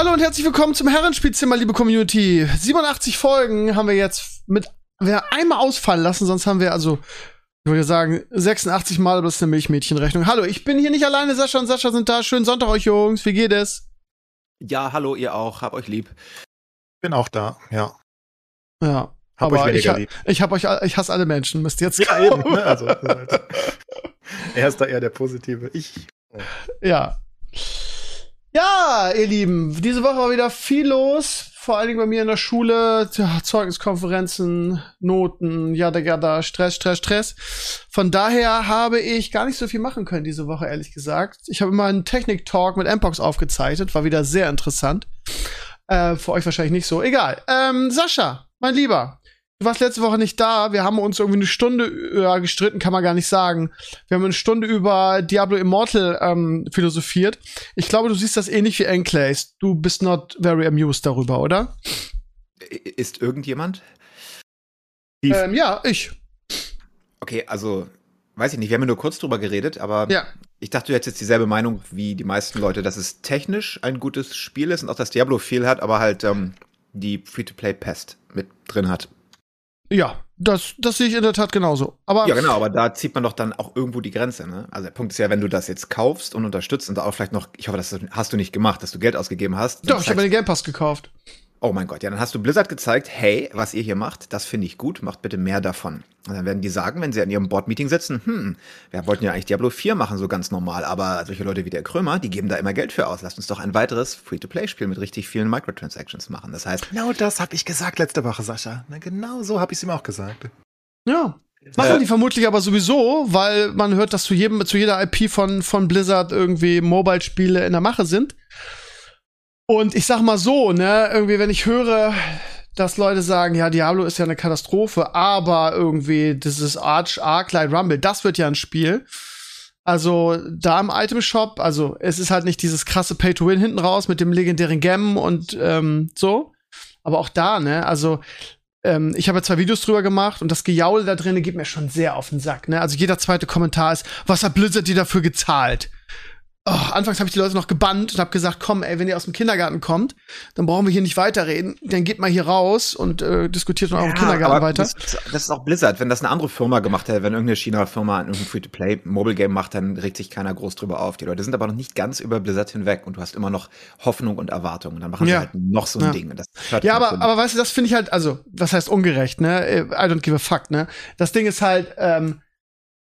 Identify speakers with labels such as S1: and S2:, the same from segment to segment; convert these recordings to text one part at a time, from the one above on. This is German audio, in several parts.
S1: Hallo und herzlich willkommen zum Herrenspielzimmer, liebe Community. 87 Folgen haben wir jetzt mit wir einmal ausfallen lassen, sonst haben wir also ich würde sagen 86 Mal, aber das ist eine Milchmädchenrechnung. Hallo, ich bin hier nicht alleine, Sascha und Sascha sind da. Schönen Sonntag euch Jungs, wie geht es?
S2: Ja, hallo ihr auch, hab euch lieb.
S3: Bin auch da, ja.
S1: Ja,
S3: Hab
S1: aber
S3: euch
S1: ich,
S3: weniger
S1: ha-
S3: lieb.
S1: ich hab euch ich hasse alle Menschen, müsst ihr jetzt
S3: Ja, eben, ne? Also, halt. er ist da eher der Positive. Ich.
S1: Ja. Ja, ihr Lieben, diese Woche war wieder viel los. Vor allen Dingen bei mir in der Schule. Tja, Zeugniskonferenzen, Noten, jada, jada, Stress, Stress, Stress. Von daher habe ich gar nicht so viel machen können diese Woche, ehrlich gesagt. Ich habe immer einen Technik-Talk mit Mpox aufgezeichnet. War wieder sehr interessant. Äh, für euch wahrscheinlich nicht so. Egal. Ähm, Sascha, mein Lieber. Du warst letzte Woche nicht da. Wir haben uns irgendwie eine Stunde ja, gestritten, kann man gar nicht sagen. Wir haben eine Stunde über Diablo Immortal ähm, philosophiert. Ich glaube, du siehst das ähnlich wie Enclays. Du bist not very amused darüber, oder?
S2: Ist irgendjemand?
S1: Ähm, ja, ich.
S2: Okay, also, weiß ich nicht, wir haben ja nur kurz drüber geredet, aber
S1: Ja.
S2: ich dachte, du hättest jetzt dieselbe Meinung wie die meisten Leute, dass es technisch ein gutes Spiel ist und auch das Diablo viel hat, aber halt ähm, die Free-to-Play-Pest mit drin hat.
S1: Ja, das, das sehe ich in der Tat genauso. Aber
S2: Ja, genau, aber da zieht man doch dann auch irgendwo die Grenze, ne? Also der Punkt ist ja, wenn du das jetzt kaufst und unterstützt und auch vielleicht noch, ich hoffe, das hast du nicht gemacht, dass du Geld ausgegeben hast.
S1: doch, ich habe mir den Game Pass gekauft.
S2: Oh mein Gott, ja, dann hast du Blizzard gezeigt, hey, was ihr hier macht, das finde ich gut, macht bitte mehr davon. Und dann werden die sagen, wenn sie an ihrem Board-Meeting sitzen, hm, wir wollten ja eigentlich Diablo 4 machen, so ganz normal, aber solche Leute wie der Krömer, die geben da immer Geld für aus. Lasst uns doch ein weiteres Free-to-Play-Spiel mit richtig vielen Microtransactions machen. Das heißt,
S3: Genau das habe ich gesagt letzte Woche, Sascha. Na, genau so habe ich es ihm auch gesagt.
S1: Ja. Machen
S2: Äh.
S1: die vermutlich aber sowieso, weil man hört, dass zu jedem, zu jeder IP von, von Blizzard irgendwie Mobile-Spiele in der Mache sind. Und ich sag mal so, ne, irgendwie, wenn ich höre, dass Leute sagen, ja, Diablo ist ja eine Katastrophe, aber irgendwie dieses Arch Arclight Rumble, das wird ja ein Spiel. Also da im Item Shop, also es ist halt nicht dieses krasse Pay to Win hinten raus mit dem legendären Gem und ähm, so. Aber auch da, ne, also ähm, ich habe ja zwei Videos drüber gemacht und das Gejaule da drin geht mir schon sehr auf den Sack. Ne? Also jeder zweite Kommentar ist, was hat Blizzard dir dafür gezahlt? Oh, anfangs habe ich die Leute noch gebannt und habe gesagt, komm, ey, wenn ihr aus dem Kindergarten kommt, dann brauchen wir hier nicht weiterreden. Dann geht mal hier raus und äh, diskutiert noch im Kindergarten
S2: aber
S1: weiter.
S2: Das, das ist auch Blizzard. Wenn das eine andere Firma gemacht hätte, wenn irgendeine China-Firma ein Free-to-Play-Mobile-Game macht, dann regt sich keiner groß drüber auf. Die Leute sind aber noch nicht ganz über Blizzard hinweg und du hast immer noch Hoffnung und Erwartung. Und dann machen
S1: Ja.
S2: sie halt noch so ein
S1: Ja.
S2: Ding.
S1: Ja, aber, aber weißt du, das finde ich halt, also, was heißt ungerecht, ne? I don't give a fuck, ne? Das Ding ist halt, ähm,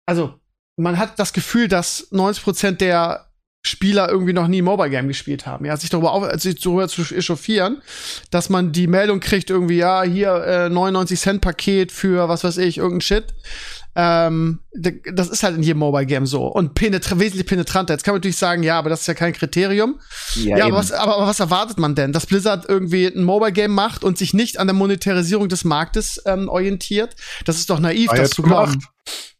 S1: also, man hat das Gefühl, dass 90% der Spieler irgendwie noch nie ein Mobile Game gespielt haben. Ja, sich darüber, auf, sich darüber zu echauffieren, dass man die Meldung kriegt, irgendwie, ja, hier äh, 99 Cent Paket für was weiß ich, irgendein Shit. Ähm, das ist halt in jedem Mobile Game so. Und penetra wesentlich penetranter. Jetzt kann man natürlich sagen, ja, aber das ist ja kein Kriterium. Ja, aber
S2: eben.
S1: was, aber, aber was erwartet man denn? Dass Blizzard irgendwie ein Mobile Game macht und sich nicht an der Monetarisierung des Marktes ähm, orientiert? Das ist doch naiv, das
S3: Riot
S1: zu glauben.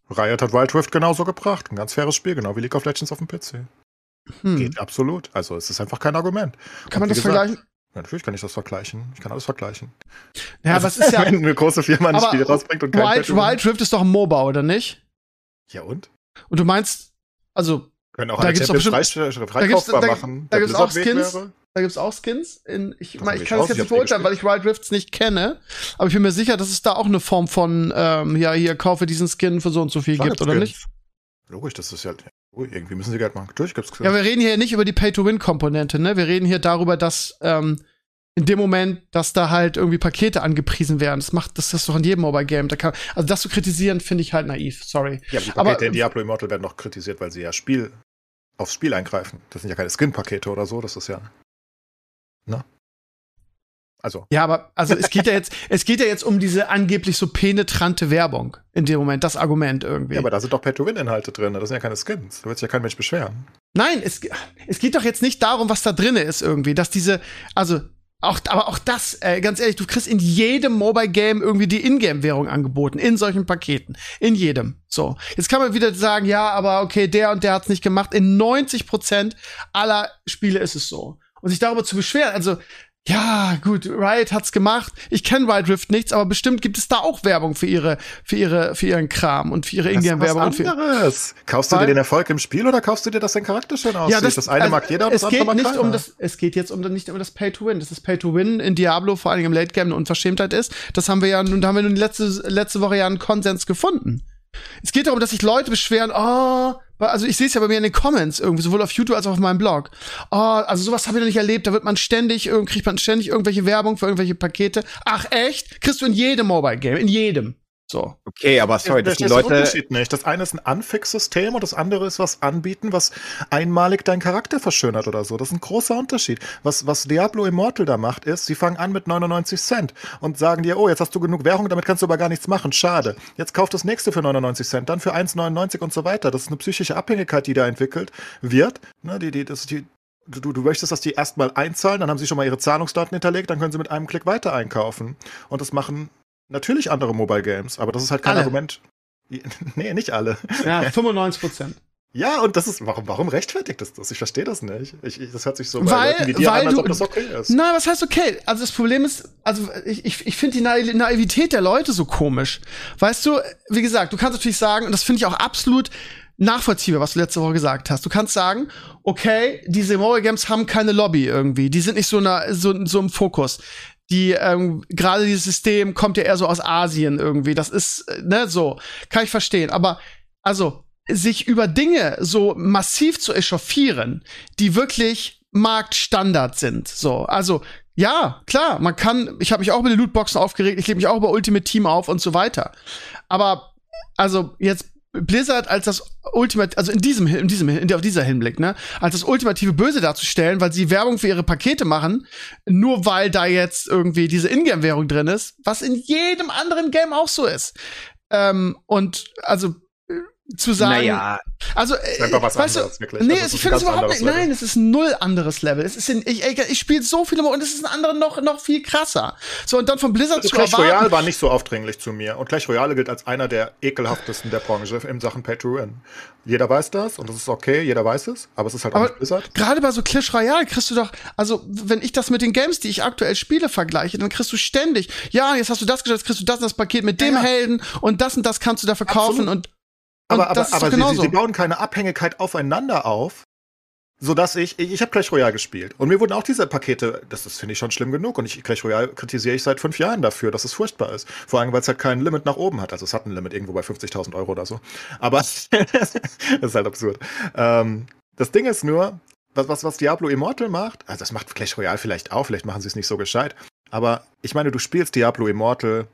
S3: Riot hat Wild Rift genauso gebracht. Ein ganz faires Spiel, genau wie League of Legends auf dem PC.
S1: Hm.
S3: Geht absolut. Also es ist einfach kein Argument.
S1: Kann man
S3: Und
S1: das
S3: wie gesagt,
S1: vergleichen?
S3: Ja, natürlich kann ich das vergleichen. Ich kann alles vergleichen.
S1: Ja, aber es ist ja.
S3: Wenn eine große Firma ein Spiel rausbringt und kein
S1: Wild, Wild Rift ist doch ein MOBA, oder nicht?
S3: Ja und?
S1: Und du meinst, also,
S3: Können auch
S1: Da gibt's
S3: Champions
S1: bestimmt-
S3: frei,
S1: da
S3: freikaufbar
S1: gibt's- da-
S3: machen.
S1: da
S3: Der
S1: gibt's auch Skins.
S3: wäre-
S1: da gibt's auch Skins. In, ich,
S3: bin
S1: ich
S3: ich
S1: kann das
S3: raus,
S1: jetzt
S3: ich
S1: nicht beurteilen, weil ich Wild Rifts nicht kenne. Aber ich bin mir sicher, dass es da auch eine Form von, ähm, ja, hier, kaufe diesen Skin für so und so viel
S3: Klar
S1: gibt,
S3: gibt's
S1: oder
S3: Skins.
S1: nicht?
S3: Logisch, das ist ja. Oh, irgendwie müssen sie Geld machen. Natürlich gibt's
S1: Ja, wir reden hier nicht über die Pay-to-Win-Komponente, ne? Wir reden hier darüber, dass ähm, in dem Moment, dass da halt irgendwie Pakete angepriesen werden. Das macht das ist doch in jedem Mobile Game. Da kann, also das zu kritisieren, finde ich halt naiv. Sorry.
S3: Ja, aber die
S1: Aber-
S3: Pakete in Diablo Immortal werden noch kritisiert, weil sie ja Spiel aufs Spiel eingreifen. Das sind ja keine Skin-Pakete oder so, das ist ja. Ne? Also,
S1: Ja, aber also es geht ja jetzt, es geht ja jetzt um diese angeblich so penetrante Werbung in dem Moment, das Argument irgendwie.
S3: ja, aber da sind doch Pay-to-Win-Inhalte drin, das sind ja keine Skins. Da wird sich ja kein Mensch beschweren.
S1: Nein, es, es geht doch jetzt nicht darum, was da drinne ist irgendwie, dass diese, also auch, aber auch das, äh, ganz ehrlich, du kriegst in jedem Mobile Game irgendwie die Ingame-Währung angeboten, in solchen Paketen. In jedem. So. Jetzt kann man wieder sagen, ja, aber okay, der und der hat's nicht gemacht. In 90 Prozent aller Spiele ist es so. Und sich darüber zu beschweren, also, ja, gut, Riot hat's gemacht. Ich kenne Wild Rift nichts, aber bestimmt gibt es da auch Werbung für ihre, für ihre, für ihren Kram und für ihre Ingame-Werbung. für-
S3: anderes. Kaufst du dir
S1: Weil-
S3: den Erfolg im Spiel oder kaufst du dir, dass dein Charakter schön aussieht? das, eine
S1: also,
S3: mag jeder das andere
S1: geht
S3: mag
S1: nicht
S3: keiner.
S1: um das es geht jetzt um nicht um das Pay to Win das ist Pay to Win in Diablo vor allem im Late Game eine Unverschämtheit ist das haben wir ja nun da haben wir nun letzte letzte Woche ja einen Konsens gefunden es geht darum dass sich Leute beschweren oh also ich sehe es ja bei mir in den Comments irgendwie sowohl auf YouTube als auch auf meinem Blog. Oh also sowas habe ich noch nicht erlebt. Da wird man ständig kriegt man ständig irgendwelche Werbung für irgendwelche Pakete. Ach echt? Kriegst du in jedem Mobile Game in jedem so
S2: Okay, aber sorry, dass die
S3: Verstehst du den
S2: Leute.
S3: Unterschied nicht. Das eine ist ein Unfix-System und das andere ist was anbieten, was einmalig deinen Charakter verschönert oder so. Das ist ein großer Unterschied. Was, was Diablo Immortal da macht, ist, sie fangen an mit 99 Cent und sagen dir, oh, jetzt hast du genug Währung, damit kannst du aber gar nichts machen. Schade. Jetzt kauf das nächste für 99 Cent, dann für 1,99 und so weiter. Das ist eine psychische Abhängigkeit, die da entwickelt wird. Ne, die, die, das die, Du, du möchtest, dass die erstmal einzahlen, dann haben sie schon mal ihre Zahlungsdaten hinterlegt, dann können sie mit einem Klick weiter einkaufen. Und das machen natürlich andere Mobile Games, aber das ist halt kein
S1: Alle.
S3: Argument. Nee, nicht alle.
S1: ja 95 Prozent
S3: Ja, und das ist, warum, warum rechtfertigt das das? Ich verstehe das nicht. Ich, ich, das hört sich so
S1: Weil-
S3: Leuten wie dir
S1: weil
S3: an, als
S1: du-
S3: ob das okay ist.
S1: Nein, was heißt okay? Also das Problem ist, also ich, ich, ich finde die Naiv Naivität der Leute so komisch. Weißt du, wie gesagt, du kannst natürlich sagen, und das finde ich auch absolut nachvollziehbar, was du letzte Woche gesagt hast. Du kannst sagen, okay, diese Mobile Games haben keine Lobby irgendwie. Die sind nicht so, na, so, so im Fokus. Die, ähm, gerade dieses System kommt ja eher so aus Asien irgendwie. Das ist, äh, ne, so. Kann ich verstehen. Aber, also, sich über Dinge so massiv zu echauffieren, die wirklich Marktstandard sind. So, also ja, klar, man kann, ich habe mich auch über die Lootboxen aufgeregt, ich lege mich auch über Ultimate Team auf und so weiter. Aber also jetzt Blizzard als das Ultimate, also in diesem, in diesem, in auf dieser Hinblick, ne, als das ultimative Böse darzustellen, weil sie Werbung für ihre Pakete machen, nur weil da jetzt irgendwie diese Ingame-Währung drin ist, was in jedem anderen Game auch so ist. Ähm, und also zu sagen,
S2: Naja,
S1: also,
S3: ist einfach was
S1: weißt
S3: anderes,
S1: du,
S3: wirklich.
S1: Nee,
S3: Also,
S1: ich finde
S3: ein
S1: es überhaupt nicht. Nein, es ist ein null anderes Level. Es ist in, ich, ich, ich spiele so viele Mal und es ist ein anderer noch, noch viel krasser. So, und dann von Blizzard
S3: Also
S1: zu
S3: Clash
S1: erwarten.
S3: Royale war nicht so aufdringlich zu mir. Und Clash Royale gilt als einer der ekelhaftesten der Branche in Sachen Pay to Win. Jeder weiß das und das ist okay, jeder weiß es, aber es ist halt auch
S1: Aber
S3: nicht Blizzard.
S1: gerade bei so Clash Royale kriegst du doch, also wenn ich das mit den Games, die ich aktuell spiele, vergleiche, dann kriegst du ständig, ja, jetzt hast du das geschafft, jetzt kriegst du das und das Paket mit dem
S3: Ja, ja.
S1: Helden und das und das kannst du da verkaufen
S3: Absolut.
S1: und
S3: Aber, aber, aber sie, sie bauen keine Abhängigkeit aufeinander auf, sodass ich, ich, ich habe Clash Royale gespielt und mir wurden auch diese Pakete, das, das finde ich schon schlimm genug und ich, Clash Royale kritisiere ich seit fünf Jahren dafür, dass es furchtbar ist. Vor allem, weil es halt kein Limit nach oben hat. Also es hat ein Limit irgendwo bei 50.000 Euro oder so. Aber das ist halt absurd. Ähm, das Ding ist nur, was, was, was Diablo Immortal macht, also das macht Clash Royale vielleicht auch, vielleicht machen sie es nicht so gescheit, aber ich meine, du spielst Diablo Immortal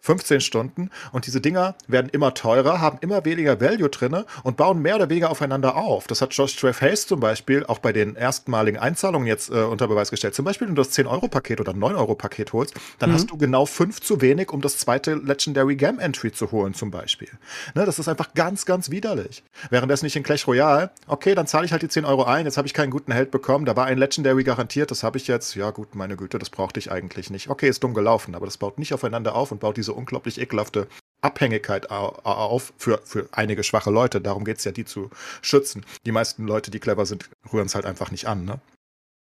S3: 15 Stunden und diese Dinger werden immer teurer, haben immer weniger Value drinne und bauen mehr oder weniger aufeinander auf. Das hat Josh Trev Hayes zum Beispiel auch bei den erstmaligen Einzahlungen jetzt äh, unter Beweis gestellt. Zum Beispiel, wenn du das 10-Euro-Paket oder 9-Euro-Paket holst, dann
S1: Mhm.
S3: hast du genau fünf zu wenig, um das zweite Legendary Game Entry zu holen zum Beispiel. Ne, das ist einfach ganz, ganz widerlich. Währenddessen nicht in Clash Royale, okay, dann zahle ich halt die 10 Euro ein, jetzt habe ich keinen guten Held bekommen, da war ein Legendary garantiert, das habe ich jetzt, ja gut, meine Güte, das brauchte ich eigentlich nicht. Okay, ist dumm gelaufen, aber das baut nicht aufeinander auf und baut diese unglaublich ekelhafte Abhängigkeit au- auf für, für einige schwache Leute. Darum geht's ja, die zu schützen. Die meisten Leute, die clever sind, rühren es halt einfach nicht an. Ne?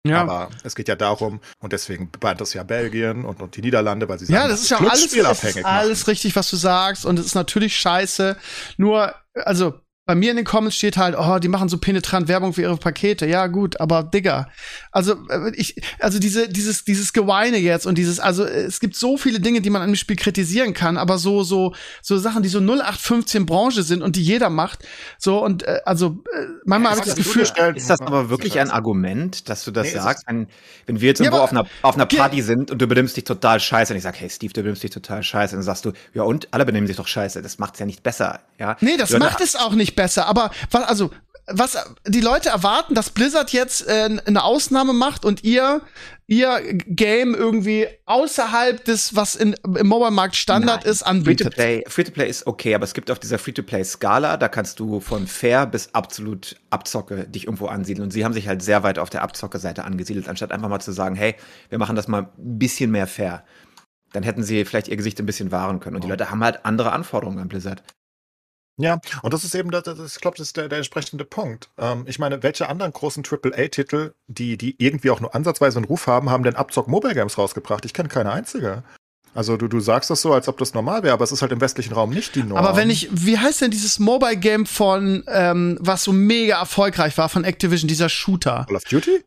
S1: ja.
S3: Aber es geht ja darum, und deswegen bannt das ja Belgien und, und die Niederlande, weil sie
S1: Ja,
S3: sagen,
S1: das ist ja alles, es
S3: machen.
S1: alles richtig, was du sagst. Und es ist natürlich scheiße. Nur, also, bei mir in den Comments steht halt, oh, die machen so penetrant Werbung für ihre Pakete. Ja, gut, aber Digga. Also, äh, ich, also diese, dieses, dieses Geweine jetzt und dieses, also, es gibt so viele Dinge, die man an dem Spiel kritisieren kann, aber so, so, so Sachen, die so 0815 Branche sind und die jeder macht. So, und, äh, also, äh, manchmal habe ich das Gefühl,
S2: ist das aber wirklich ein Argument, dass du das
S3: Nee,
S2: sagst? Wenn, wenn wir jetzt
S1: Ja,
S2: irgendwo
S1: aber-
S2: auf einer, auf einer Party sind und du benimmst dich total scheiße und ich sag, hey Steve, du benimmst dich total scheiße, dann sagst du, ja und? Alle benehmen sich doch scheiße. Das macht's ja nicht besser, ja?
S1: Nee, das
S2: Leute-
S1: macht es auch nicht besser. Aber was, also was die Leute erwarten, dass Blizzard jetzt äh, eine Ausnahme macht und ihr ihr Game irgendwie außerhalb des, was in, im Mobile-Markt Standard
S2: Nein.
S1: ist, anbietet.
S2: Free-to-Play Free -play ist okay, aber es gibt auf dieser Free-to-Play-Skala, da kannst du von fair bis absolut Abzocke dich irgendwo ansiedeln. Und sie haben sich halt sehr weit auf der Abzocke-Seite angesiedelt, anstatt einfach mal zu sagen, hey, wir machen das mal ein bisschen mehr fair. Dann hätten sie vielleicht ihr Gesicht ein bisschen wahren können. Und die Leute haben halt andere Anforderungen an Blizzard.
S3: Ja, und das ist eben, das, das, ich glaube, das ist der, der entsprechende Punkt. Ähm, ich meine, welche anderen großen AAA-Titel, die, die irgendwie auch nur ansatzweise einen Ruf haben, haben denn Abzock Mobile Games rausgebracht? Ich kenne keine einzige. Also du, du sagst das so, als ob das normal wäre, aber es ist halt im westlichen Raum nicht die Norm.
S1: Aber wenn ich, wie heißt denn dieses Mobile Game von, ähm, was so mega erfolgreich war von Activision, dieser Shooter?
S3: Call of Duty?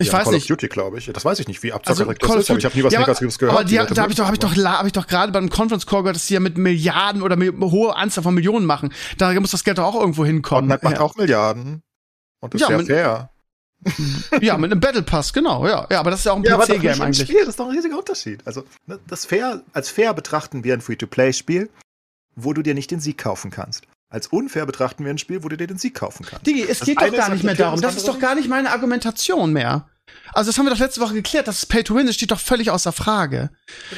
S1: Ich
S3: ja,
S1: weiß
S3: Call
S1: nicht.
S3: of Duty, glaube ich. Das weiß ich nicht, wie
S1: Also,
S3: abzockerig
S1: Call of
S3: das ist, aber ich habe nie was
S1: Ja,
S3: Negatives gehört.
S1: Aber die,
S3: Leute
S1: da habe ich doch, habe ich doch, hab ich doch gerade beim Conference Call gehört, dass die ja mit Milliarden oder mit hohe Anzahl von Millionen machen. Da muss das Geld doch auch irgendwo
S3: das.
S1: hinkommen.
S3: Fortnite macht
S1: ja.
S3: auch Milliarden. Und ist
S1: Ja,
S3: ja,
S1: mit-
S3: fair.
S1: ja, mit einem Battle Pass, genau, ja. Ja, aber das ist ja auch ein
S3: Ja,
S1: PC-Game eigentlich.
S3: Spiel, das ist doch ein riesiger Unterschied. Also, ne, das fair, als fair betrachten wir ein Free-to-Play-Spiel, wo du dir nicht den Sieg kaufen kannst. Als unfair betrachten wir ein Spiel, wo du dir den Sieg kaufen kannst.
S1: Digi, es
S3: Das
S1: geht doch
S3: ist
S1: gar nicht mehr darum.
S3: das
S1: Das ist doch gar nicht meine Argumentation mehr. Also das haben wir doch letzte Woche geklärt, dass es Pay to Win ist, steht doch völlig außer Frage.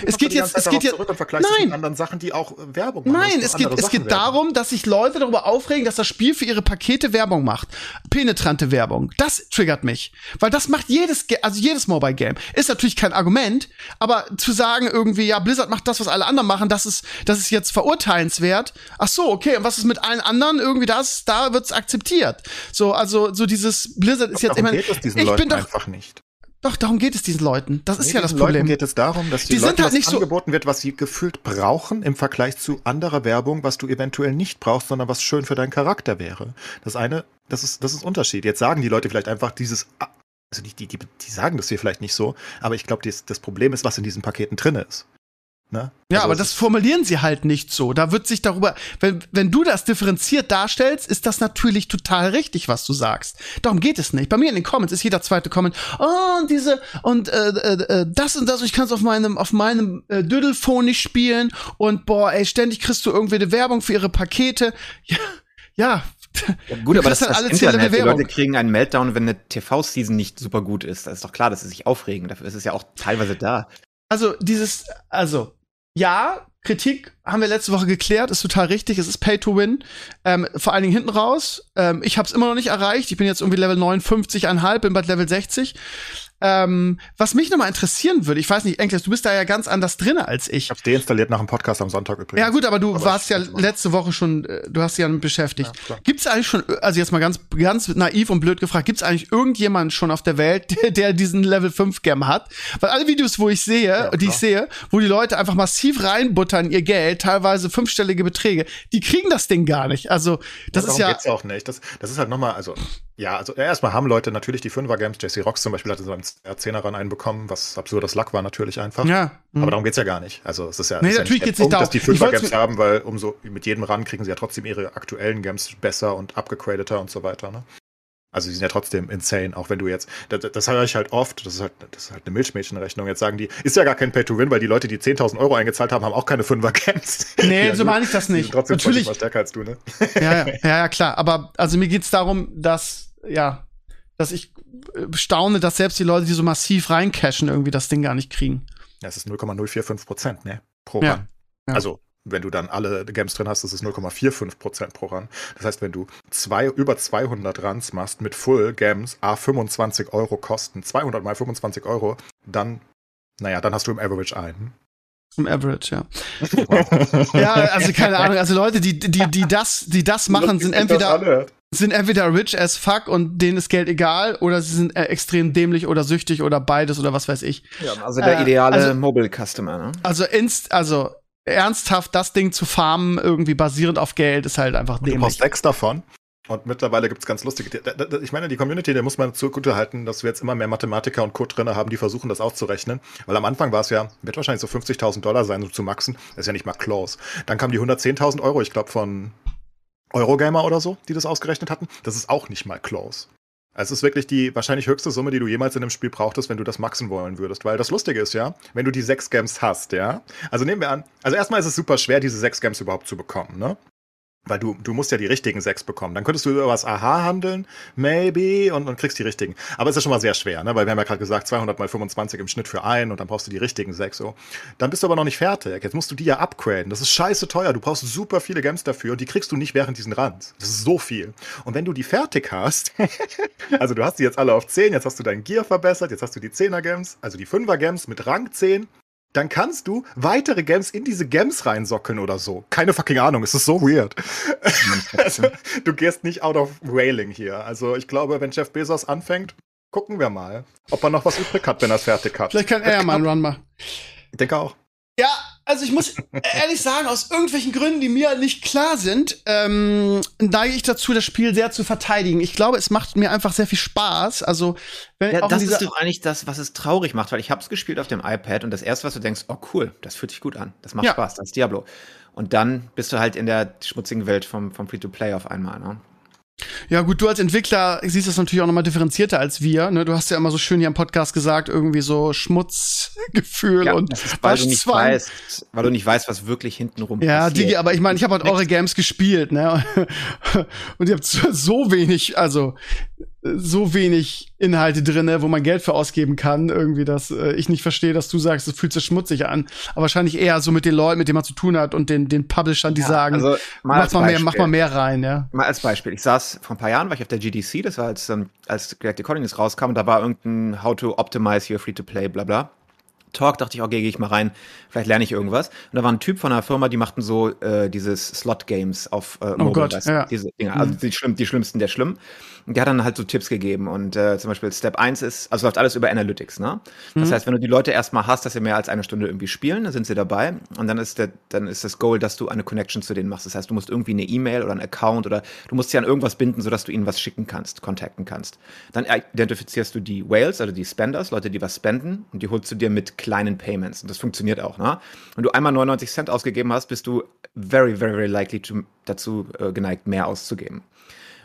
S1: Es geht jetzt, es geht jetzt, Nein.
S3: anderen Sachen, die auch äh, Werbung machen.
S1: Nein, es geht, es geht
S3: werden.
S1: darum, dass sich Leute darüber aufregen, dass das Spiel für ihre Pakete Werbung macht. Penetrante Werbung. Das triggert mich. Weil das macht jedes, also jedes Mobile Game. Ist natürlich kein Argument, aber zu sagen irgendwie, ja, Blizzard macht das, was alle anderen machen, das ist, das ist jetzt verurteilenswert. Ach so, okay, und was ist mit allen anderen? Irgendwie das, da wird's akzeptiert. So, also, so dieses Blizzard ist jetzt,
S3: diesen
S1: ich bin doch,
S3: einfach nicht.
S1: Doch, darum geht es diesen Leuten. Das ist
S3: Nee,
S1: ja das
S3: diesen Leuten
S1: Problem.
S3: geht es darum, dass die,
S1: Die
S3: Leuten
S1: halt
S3: was
S1: so-
S3: angeboten wird, was sie gefühlt brauchen im Vergleich zu anderer Werbung, was du eventuell nicht brauchst, sondern was schön für deinen Charakter wäre. Das eine, das ist, das ist Unterschied. Jetzt sagen die Leute vielleicht einfach dieses, also die, die, die, die sagen das hier vielleicht nicht so, aber ich glaube, das, das Problem ist, was in diesen Paketen drin ist. Ne?
S1: Ja,
S3: Also
S1: aber das formulieren sie halt nicht so. Da wird sich darüber, wenn, wenn du das differenziert darstellst, ist das natürlich total richtig, was du sagst. Darum geht es nicht. Bei mir in den Comments ist jeder zweite Comment, oh, und diese, und äh, äh, äh, das und das, und ich kann es auf meinem, auf meinem äh, Dödelphone nicht spielen und boah, ey, ständig kriegst du irgendwie eine Werbung für ihre Pakete. Ja, ja.
S2: Ja, gut, aber das ist das
S1: alle
S2: Internet. Die. Leute kriegen einen Meltdown, wenn eine TV-Season nicht super gut ist. Das ist doch klar, dass sie sich aufregen. Dafür ist es ja auch teilweise da.
S1: Also dieses, also ja, Kritik haben wir letzte Woche geklärt, ist total richtig. Es ist Pay to Win, ähm, vor allen Dingen hinten raus. Ähm, ich habe es immer noch nicht erreicht. Ich bin jetzt irgendwie Level 59,5, bin bald Level 60. Ähm, was mich nochmal interessieren würde, ich weiß nicht, Enkles, du bist da ja ganz anders drin als ich.
S3: Ich hab's deinstalliert nach dem Podcast am Sonntag übrigens.
S1: Ja gut, aber du
S3: Aber
S1: warst ja letzte Woche schon, äh, du hast dich ja damit beschäftigt.
S3: Ja.
S1: Gibt's eigentlich schon, also jetzt mal ganz, ganz naiv und blöd gefragt, gibt's eigentlich irgendjemand schon auf der Welt, der, der diesen Level 5 Gam hat? Weil alle Videos, wo ich sehe, die ich sehe, wo die Leute einfach massiv reinbuttern ihr Geld, teilweise fünfstellige Beträge, die kriegen das Ding gar nicht. Also das
S3: Darum
S1: ist ja,
S3: geht's auch nicht. Das, das ist halt nochmal, also, ja, also erstmal haben Leute natürlich die Fünfer-Games, Jesse Rocks zum Beispiel hatte so einen Zehner-Run einbekommen, was absurdes Luck war natürlich einfach.
S1: ja. hm.
S3: Aber darum geht's ja gar nicht. Also es ist ja,
S1: Nee,
S3: ist ja
S1: natürlich
S3: der
S1: geht's nicht
S3: Punkt,
S1: darum.
S3: dass die Fünfer-Games haben, weil umso mit jedem Run kriegen sie ja trotzdem ihre aktuellen Games besser und abgegradeter und so weiter. Ne? Also die sind ja trotzdem insane, auch wenn du jetzt, das, das höre ich halt oft, das ist halt, das ist halt eine Milchmädchenrechnung. Jetzt sagen die, ist ja gar kein Pay-to-Win, weil die Leute, die 10.000 Euro eingezahlt haben, haben auch keine Fünfer-Games.
S1: Nee,
S3: Ja,
S1: so meine ich das nicht.
S3: trotzdem
S1: Natürlich-
S3: mal stärker als du, ne?
S1: ja, ja, ja, klar. Aber also mir geht's darum, dass, ja, dass ich äh, staune, dass selbst die Leute, die so massiv reincashen, irgendwie das Ding gar nicht kriegen.
S3: Ja, es ist 0,045 Prozent, ne? Pro
S1: Ja. Ja.
S3: Also, wenn du dann alle Games drin hast, ist es 0,45 Prozent pro Run. Das heißt, wenn du zwei, über 200 Runs machst mit Full Games, A 25 Euro kosten, 200 mal 25 Euro, dann, naja, dann hast du im Average einen.
S1: Im Average, ja. Ja, also keine Ahnung. Also Leute, die, die, die das, die das machen, sind entweder, sind entweder rich as fuck und denen ist Geld egal, oder sie sind äh, extrem dämlich oder süchtig oder beides oder was weiß ich.
S2: Ja, also der
S1: Äh,
S2: ideale
S1: also-
S2: Mobile Customer, ne?
S1: Also inst, also ernsthaft das Ding zu farmen, irgendwie basierend auf Geld, ist halt einfach
S3: Und du brauchst
S1: dämlich.
S3: sechs davon. Und mittlerweile gibt's ganz lustige. Ich meine, die Community, der muss man zugute halten, dass wir jetzt immer mehr Mathematiker und Code drin haben, die versuchen, das auszurechnen. Weil am Anfang war es ja, wird wahrscheinlich so 50.000 Dollar sein, so zu maxen. Das ist ja nicht mal close. Dann kamen die 110.000 Euro, ich glaube von Eurogamer oder so, die das ausgerechnet hatten. Das ist auch nicht mal close. Also es ist wirklich die wahrscheinlich höchste Summe, die du jemals in einem Spiel brauchtest, wenn du das maxen wollen würdest. Weil das Lustige ist ja, wenn du die sechs Games hast, ja. Also nehmen wir an, also erstmal ist es super schwer, diese sechs Games überhaupt zu bekommen, ne? Weil du, du musst ja die richtigen sechs bekommen. Dann könntest du über was Aha handeln, maybe, und, und kriegst die richtigen. Aber es ist schon mal sehr schwer, ne? weil wir haben ja gerade gesagt, 200 mal 25 im Schnitt für einen und dann brauchst du die richtigen sechs so. Dann bist du aber noch nicht fertig. Jetzt musst du die ja upgraden. Das ist scheiße teuer. Du brauchst super viele Gems dafür und die kriegst du nicht während diesen Runs. Das ist so viel. Und wenn du die fertig hast, also du hast die jetzt alle auf 10, jetzt hast du dein Gear verbessert, jetzt hast du die 10er Gems, also die 5er Gems mit Rang 10 dann kannst du weitere Gems in diese Gems reinsockeln oder so. Keine fucking Ahnung, es ist so weird. also, du gehst nicht out of railing hier. Also ich glaube, wenn Jeff Bezos anfängt, gucken wir mal, ob er noch was übrig hat, wenn er es fertig hat.
S1: Vielleicht kann er ja mal einen Run machen.
S3: Ich denke auch.
S1: Ja, also ich muss ehrlich sagen, aus irgendwelchen Gründen, die mir nicht klar sind, ähm, neige ich dazu, das Spiel sehr zu verteidigen. Ich glaube, es macht mir einfach sehr viel Spaß. Also, wenn
S2: Ja,
S1: auch
S2: das ist doch eigentlich das, was es traurig macht, weil ich habe es gespielt auf dem iPad und das erste, was du denkst, oh cool, das fühlt sich gut an, das macht
S1: Ja.
S2: Spaß, das ist Diablo. Und dann bist du halt in der schmutzigen Welt vom, vom Free-to-Play auf einmal. Ne?
S1: Ja, gut, du als Entwickler siehst das natürlich auch nochmal differenzierter als wir. Ne? Du hast ja immer so schön hier im Podcast gesagt, irgendwie so Schmutzgefühl und
S2: das ist, weil du nicht weißt, weil du nicht weißt, was wirklich hintenrum
S1: Ja,
S2: passiert.
S1: Digi, aber ich meine, ich habe halt eure Games gespielt, ne? Und ihr habt so wenig, also so wenig Inhalte drinne, wo man Geld für ausgeben kann, irgendwie, dass äh, ich nicht verstehe, dass du sagst, es fühlt sich schmutzig an. Aber wahrscheinlich eher so mit den Leuten, mit denen man zu tun hat und den, den Publishern, die
S2: Ja,
S1: sagen,
S2: also mal
S1: mach mal mehr, mach mal mehr rein, ja.
S2: Mal als Beispiel. Ich saß vor ein paar Jahren, war ich auf der GDC, das war als, ähm, als Galactic Colonies rauskam, und da war irgendein How to Optimize Your Free-to-Play, bla bla. Talk, dachte ich, okay, gehe ich mal rein, vielleicht lerne ich irgendwas. Und da war ein Typ von einer Firma, die machten so äh, dieses Slot-Games auf äh, Mobile,
S1: Oh Gott, ja.
S2: diese Dinger, also die, schlimm, die schlimmsten der schlimm. Und der hat dann halt so Tipps gegeben und äh, zum Beispiel Step 1 ist, also läuft alles über Analytics, ne? Das
S1: Mhm.
S2: heißt, wenn du die Leute erstmal hast, dass sie mehr als eine Stunde irgendwie spielen, dann sind sie dabei und dann ist der, dann ist das Goal, dass du eine Connection zu denen machst. Das heißt, du musst irgendwie eine E-Mail oder einen Account oder du musst sie an irgendwas binden, sodass du ihnen was schicken kannst, contacten kannst. Dann identifizierst du die Whales, also die Spenders, Leute, die was spenden und die holst du dir mit kleinen Payments und das funktioniert auch, ne? Wenn du einmal 99 Cent ausgegeben hast, bist du very, very, very likely to, dazu äh, geneigt, mehr auszugeben.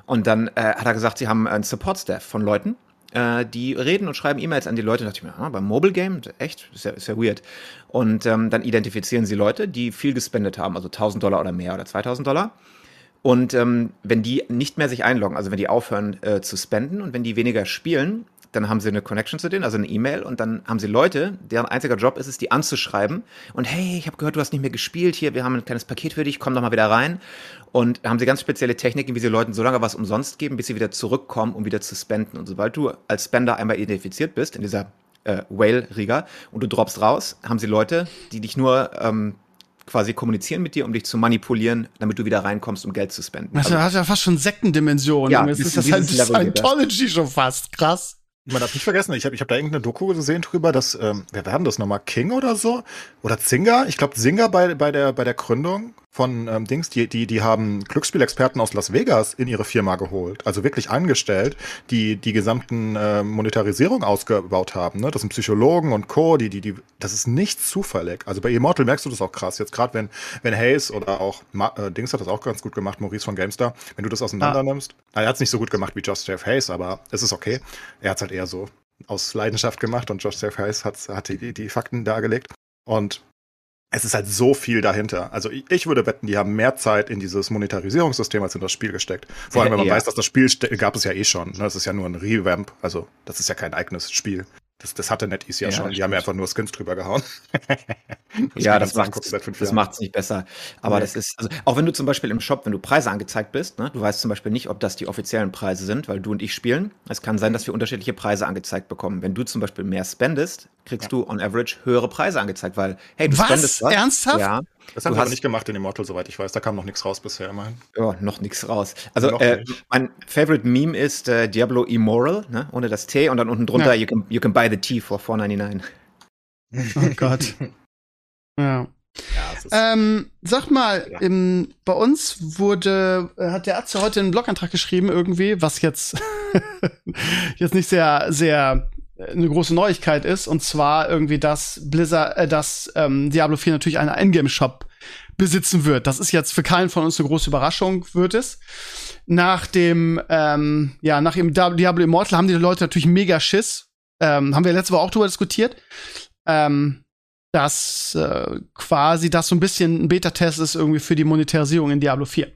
S2: Und dann äh, hat er gesagt, sie haben einen Support-Staff von Leuten, äh, die reden und schreiben E-Mails an die Leute. Da dachte ich mir, ah, beim Mobile Game, echt, ist ja, ist ja weird. Und ähm, dann identifizieren sie Leute, die viel gespendet haben, also 1000 Dollar oder mehr oder 2000 Dollar. Und ähm, wenn die nicht mehr sich einloggen, also wenn die aufhören äh, zu spenden und wenn die weniger spielen, dann haben sie eine Connection zu denen, also eine E-Mail und dann haben sie Leute, deren einziger Job ist es, die anzuschreiben und hey, ich habe gehört, du hast nicht mehr gespielt, hier, wir haben ein kleines Paket für dich, komm doch mal wieder rein. Und haben sie ganz spezielle Techniken, wie sie Leuten so lange was umsonst geben, bis sie wieder zurückkommen, um wieder zu spenden. Und sobald du als Spender einmal identifiziert bist in dieser äh, Whale-Riga und du droppst raus, haben sie Leute, die dich nur ähm, quasi kommunizieren mit dir, um dich zu manipulieren, damit du wieder reinkommst, um Geld zu spenden.
S1: Das hat ja fast schon Sektendimensionen.
S2: Ja,
S1: ist das
S2: in
S1: halt
S2: das.
S1: Scientology schon fast. Krass.
S3: Man darf nicht vergessen, ich habe ich hab da irgendeine Doku gesehen drüber, dass, ähm, wer war denn das nochmal? King oder so? Oder Zinger? Ich glaube, Zinger bei, bei, der, bei der Gründung von ähm, Dings, die, die, die haben Glücksspielexperten aus Las Vegas in ihre Firma geholt. Also wirklich angestellt, die die gesamten äh, Monetarisierung ausgebaut haben. Ne? Das sind Psychologen und Co., die, die, die, das ist nicht zufällig. Also bei Immortal merkst du das auch krass. Jetzt gerade wenn, wenn Hayes oder auch Ma äh, Dings hat das auch ganz gut gemacht, Maurice von GameStar, wenn du das auseinander nimmst. Na, er hat es nicht so gut gemacht wie Josh Jeff Hayes, aber es ist okay. Er hat es halt eher so aus Leidenschaft gemacht und Josh Jeff Hayes hat, hat die, die, die Fakten dargelegt. Und es ist halt so viel dahinter. Also ich, würde wetten, die haben mehr Zeit in dieses Monetarisierungssystem als in das Spiel gesteckt. Vor allem, wenn man
S2: Ja.
S3: weiß, dass das Spiel gab es ja eh schon. Ne? Das ist ja nur ein Revamp. Also das ist ja kein eigenes Spiel. Das, das hatte NetEase ja,
S2: Ja,
S3: schon. Die haben ja einfach nur Skins drüber gehauen.
S2: ja, das macht
S3: fünf
S2: das
S3: Jahren.
S2: macht's nicht besser. Aber
S3: Nee.
S2: das ist, also auch wenn du zum Beispiel im Shop, wenn du Preise angezeigt bist, ne, du weißt zum Beispiel nicht, ob das die offiziellen Preise sind, weil du und ich spielen. Es kann sein, dass wir unterschiedliche Preise angezeigt bekommen. Wenn du zum Beispiel mehr spendest, kriegst du on average höhere Preise angezeigt, weil, hey, du
S1: Was?
S2: spendest was.
S1: Ernsthaft?
S2: Ja.
S3: Das haben
S2: Du
S3: wir
S2: hast-
S3: nicht gemacht in Immortal, soweit ich weiß. Da kam noch nichts raus bisher immerhin.
S2: Ja, noch nichts raus. Also äh,
S3: nicht.
S2: mein Favorite Meme ist äh, Diablo Immoral, ne? ohne das T und dann unten drunter
S1: Ja.
S2: you, can, you can buy the T for 4,99.
S1: Oh Gott. Ja.
S3: Ja,
S1: Ähm, sag mal,
S3: Ja.
S1: im, bei uns wurde, äh, hat der Arzt ja heute einen Blogantrag geschrieben irgendwie, was jetzt, jetzt nicht sehr, sehr eine große Neuigkeit ist, und zwar irgendwie, dass Blizzard, äh, dass ähm, Diablo 4 natürlich einen Endgame-Shop besitzen wird. Das ist jetzt für keinen von uns eine große Überraschung, wird es. Nach dem, ähm, ja, nach dem Diablo Immortal haben die Leute natürlich mega Schiss. Ähm, haben wir letzte Woche auch drüber diskutiert. Ähm, dass äh, quasi das so ein bisschen ein Beta-Test ist irgendwie für die Monetarisierung in Diablo 4.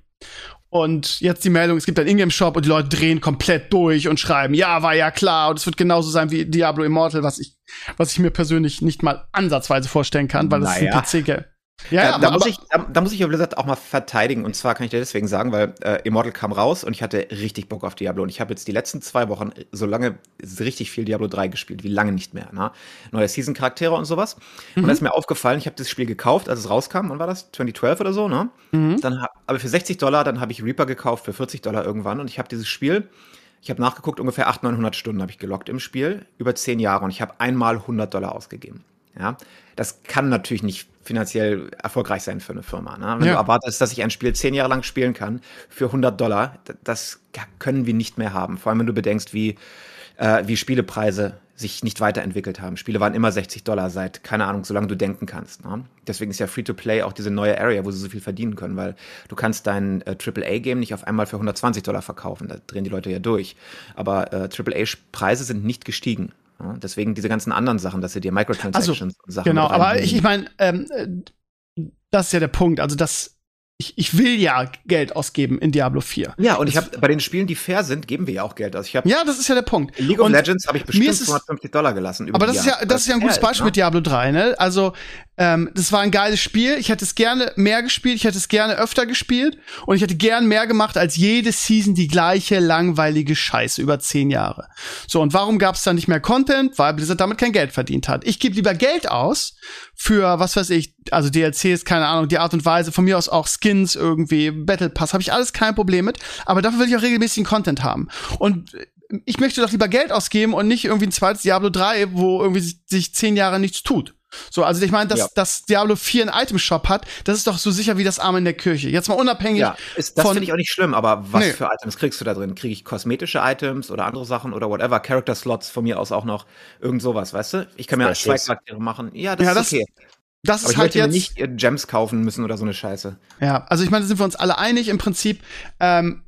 S1: Und jetzt die Meldung, es gibt einen Ingame-Shop und die Leute drehen komplett durch und schreiben, ja, war ja klar und es wird genauso sein wie Diablo Immortal, was ich, was ich mir persönlich nicht mal ansatzweise vorstellen kann, weil das
S2: Naja.
S1: ist ein PC-Game.
S2: Ja, da,
S1: aber,
S2: muss ich, da, da muss ich ja Blizzard auch mal verteidigen. Und zwar kann ich dir deswegen sagen, weil äh, Immortal kam raus und ich hatte richtig Bock auf Diablo. Und ich habe jetzt die letzten zwei Wochen so lange richtig viel Diablo 3 gespielt, wie lange nicht mehr. Ne? Neue Season-Charaktere und sowas. Und da ist mir aufgefallen, ich habe das Spiel gekauft, als es rauskam. Wann war das? 2012 oder so, ne? Dann, ha- aber für 60 Dollar, dann habe ich Reaper gekauft für 40 Dollar irgendwann. Und ich habe dieses Spiel, ich habe nachgeguckt, ungefähr 800, 900 Stunden habe ich gelockt im Spiel, über 10 Jahre. Und ich habe einmal 100 Dollar ausgegeben. Ja, das kann natürlich nicht finanziell erfolgreich sein für eine Firma. Ne? Wenn
S1: Ja.
S2: du erwartest, dass ich ein Spiel zehn Jahre lang spielen kann für 100 Dollar, das können wir nicht mehr haben. Vor allem, wenn du bedenkst, wie, äh, wie Spielepreise sich nicht weiterentwickelt haben. Spiele waren immer 60 Dollar seit, keine Ahnung, solange du denken kannst. Ne? Deswegen ist ja Free-to-Play auch diese neue Area, wo sie so viel verdienen können, weil du kannst dein äh, AAA-Game nicht auf einmal für 120 Dollar verkaufen. Da drehen die Leute ja durch. Aber äh, AAA-Preise sind nicht gestiegen. Deswegen diese ganzen anderen Sachen, dass sie dir Microtransactions und Sachen
S1: genau, aber ich, ich meine, ähm, äh, das ist ja der Punkt. Also, das, ich, ich will ja Geld ausgeben in Diablo 4.
S2: Ja, und ich habe bei den Spielen, die fair sind, geben wir ja auch Geld aus. Ich habe
S1: Ja, das ist ja der Punkt.
S2: League of
S1: Und-
S2: Legends habe ich bestimmt
S1: ist es-
S2: 250 Dollar gelassen.
S1: Aber das ist ja, das ist ja ein gutes Beispiel mit
S2: ne?
S1: Diablo 3, ne? Also, ähm, das war ein geiles Spiel. Ich hätte es gerne mehr gespielt. Ich hätte es gerne öfter gespielt. Und ich hätte gern mehr gemacht als jede Season die gleiche langweilige Scheiße über zehn Jahre. So, und warum gab es dann nicht mehr Content? Weil Blizzard damit kein Geld verdient hat. Ich gebe lieber Geld aus für, was weiß ich, also DLCs, keine Ahnung, die Art und Weise, von mir aus auch Skins irgendwie, Battle Pass, habe ich alles kein Problem mit. Aber dafür will ich auch regelmäßigen Content haben. Und ich möchte doch lieber Geld ausgeben und nicht irgendwie ein zweites Diablo 3, wo irgendwie sich, sich zehn Jahre nichts tut. So, also ich meine, dass,
S2: Ja.
S1: dass Diablo 4 einen Item-Shop hat, das ist doch so sicher wie das Arm in der Kirche. Jetzt mal unabhängig
S2: Ja, ist, das finde ich auch nicht schlimm, aber was
S1: Nee.
S2: für Items kriegst du da drin? Kriege ich kosmetische Items oder andere Sachen oder whatever? Character-Slots von mir aus auch noch. Irgend sowas, weißt du? Ich kann mir zwei. Charaktere machen. Ja, das
S1: Ja,
S2: ist
S1: das-
S2: okay.
S1: das
S2: Aber
S1: ist
S2: ich
S1: halt jetzt.
S2: nicht äh, Gems kaufen müssen oder so eine Scheiße.
S1: Ja, also ich meine, da sind wir uns alle einig im Prinzip. Ähm,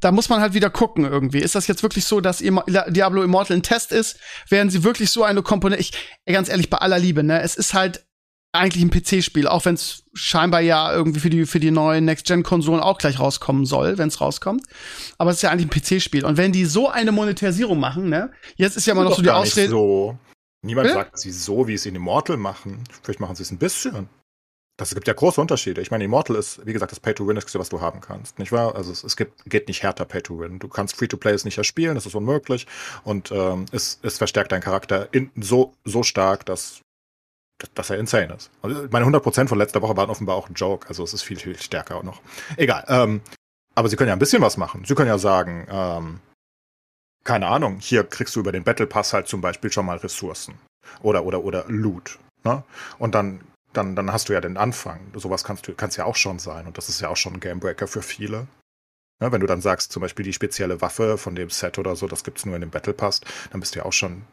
S1: da muss man halt wieder gucken irgendwie. Ist das jetzt wirklich so, dass Diablo Immortal ein Test ist? Werden sie wirklich so eine Komponente? Ich, ganz ehrlich, bei aller Liebe, ne? Es ist halt eigentlich ein PC-Spiel, auch wenn es scheinbar ja irgendwie für die für die neuen Next-Gen-Konsolen auch gleich rauskommen soll, wenn es rauskommt. Aber es ist ja eigentlich ein PC-Spiel. Und wenn die so eine Monetarisierung machen, ne? Jetzt ist ja immer noch so die Ausrede.
S3: So. Niemand
S1: Bitte?
S3: sagt, dass sie so, wie es in Immortal machen. Vielleicht machen sie es ein bisschen. Das gibt ja große Unterschiede. Ich meine, Immortal ist, wie gesagt, das Pay-to-Win ist, was du haben kannst, nicht wahr? Also es, es gibt, geht nicht härter Pay-to-Win. Du kannst Free-to-Play es nicht erspielen, das ist unmöglich. Und ähm, es, es verstärkt deinen Charakter in, so, so stark, dass, dass er insane ist. Also meine 100% von letzter Woche waren offenbar auch ein Joke. Also es ist viel, viel stärker auch noch. Egal. Ähm, aber sie können ja ein bisschen was machen. Sie können ja sagen, ähm, keine Ahnung, hier kriegst du über den Battle Pass halt zum Beispiel schon mal Ressourcen. Oder, oder, oder Loot. Ne? Und dann, dann, dann hast du ja den Anfang. Sowas kannst du, kannst ja auch schon sein. Und das ist ja auch schon ein Gamebreaker für viele. Ne? Wenn du dann sagst, zum Beispiel die spezielle Waffe von dem Set oder so, das gibt's nur in dem Battle Pass, dann bist du ja auch schon,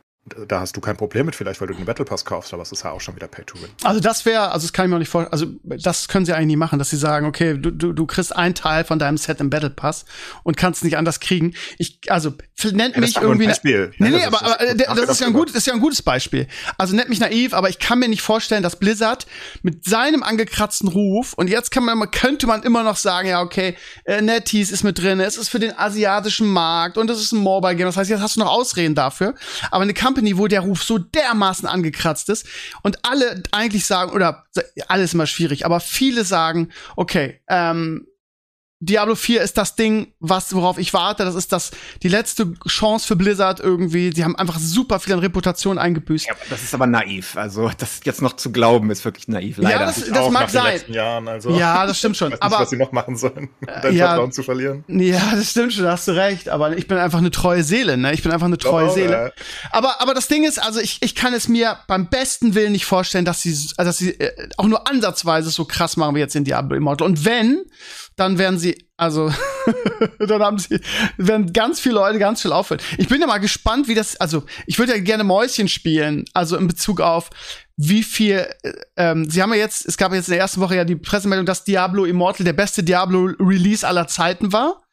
S3: da hast du kein Problem mit, vielleicht, weil du den Battle Pass kaufst, aber es ist ja auch schon wieder Pay to Win.
S1: Also das wäre, also das kann ich mir auch nicht vorstellen, also das können sie eigentlich nie machen, dass sie sagen, okay, du, du, du kriegst einen Teil von deinem Set im Battle Pass und kannst nicht anders kriegen. Ich, also nennt
S3: Ja, das
S1: mich
S3: nur ein
S1: irgendwie.
S3: Beispiel.
S1: Nee, nee,
S3: das
S1: aber,
S3: ist-
S1: aber äh,
S3: das-
S1: das, ist ja ein gut, das ist ja ein gutes Beispiel. Also nennt mich naiv, aber ich kann mir nicht vorstellen, dass Blizzard mit seinem angekratzten Ruf und jetzt kann man, könnte man immer noch sagen, ja okay, äh, NetEase ist mit drin, es ist für den asiatischen Markt und es ist ein Mobile Game. Das heißt, jetzt hast du noch Ausreden dafür. Aber eine Company, wo der Ruf so dermaßen angekratzt ist und alle eigentlich sagen oder alles immer schwierig, aber viele sagen, okay, ähm, Diablo 4 ist das Ding, was, worauf ich warte. Das ist das, die letzte Chance für Blizzard irgendwie. Die haben einfach super viel an Reputation eingebüßt.
S2: Ja, das ist aber naiv. Also, das jetzt noch zu glauben, ist wirklich naiv, leider.
S1: das-
S3: Ich auch
S1: mag
S3: nach den
S1: sein.
S3: letzten Jahren, also.
S1: Ja, das stimmt schon.
S3: Ich weiß nicht,
S1: Aber
S3: was sie noch machen sollen, um dein
S1: ja.
S3: Vertrauen zu verlieren.
S1: ja, das stimmt schon, da hast du recht. Aber ich bin einfach eine treue Seele, ne? Ich bin einfach eine treue
S3: Doch,
S1: Seele.
S3: äh,
S1: Aber, aber das Ding ist, also ich, ich kann es mir beim besten Willen nicht vorstellen, dass sie, also dass sie äh, auch nur ansatzweise so krass machen wie jetzt in Diablo Immortal. Und wenn, dann werden sie, also, dann haben sie, werden ganz viele Leute ganz viel aufhören. Ich bin ja mal gespannt, wie das, also, ich würde ja gerne Mäuschen spielen, also in Bezug auf, wie viel, äh, ähm, sie haben ja jetzt, es gab jetzt in der ersten Woche ja die Pressemeldung, dass Diablo Immortal der beste Diablo-Release aller Zeiten war.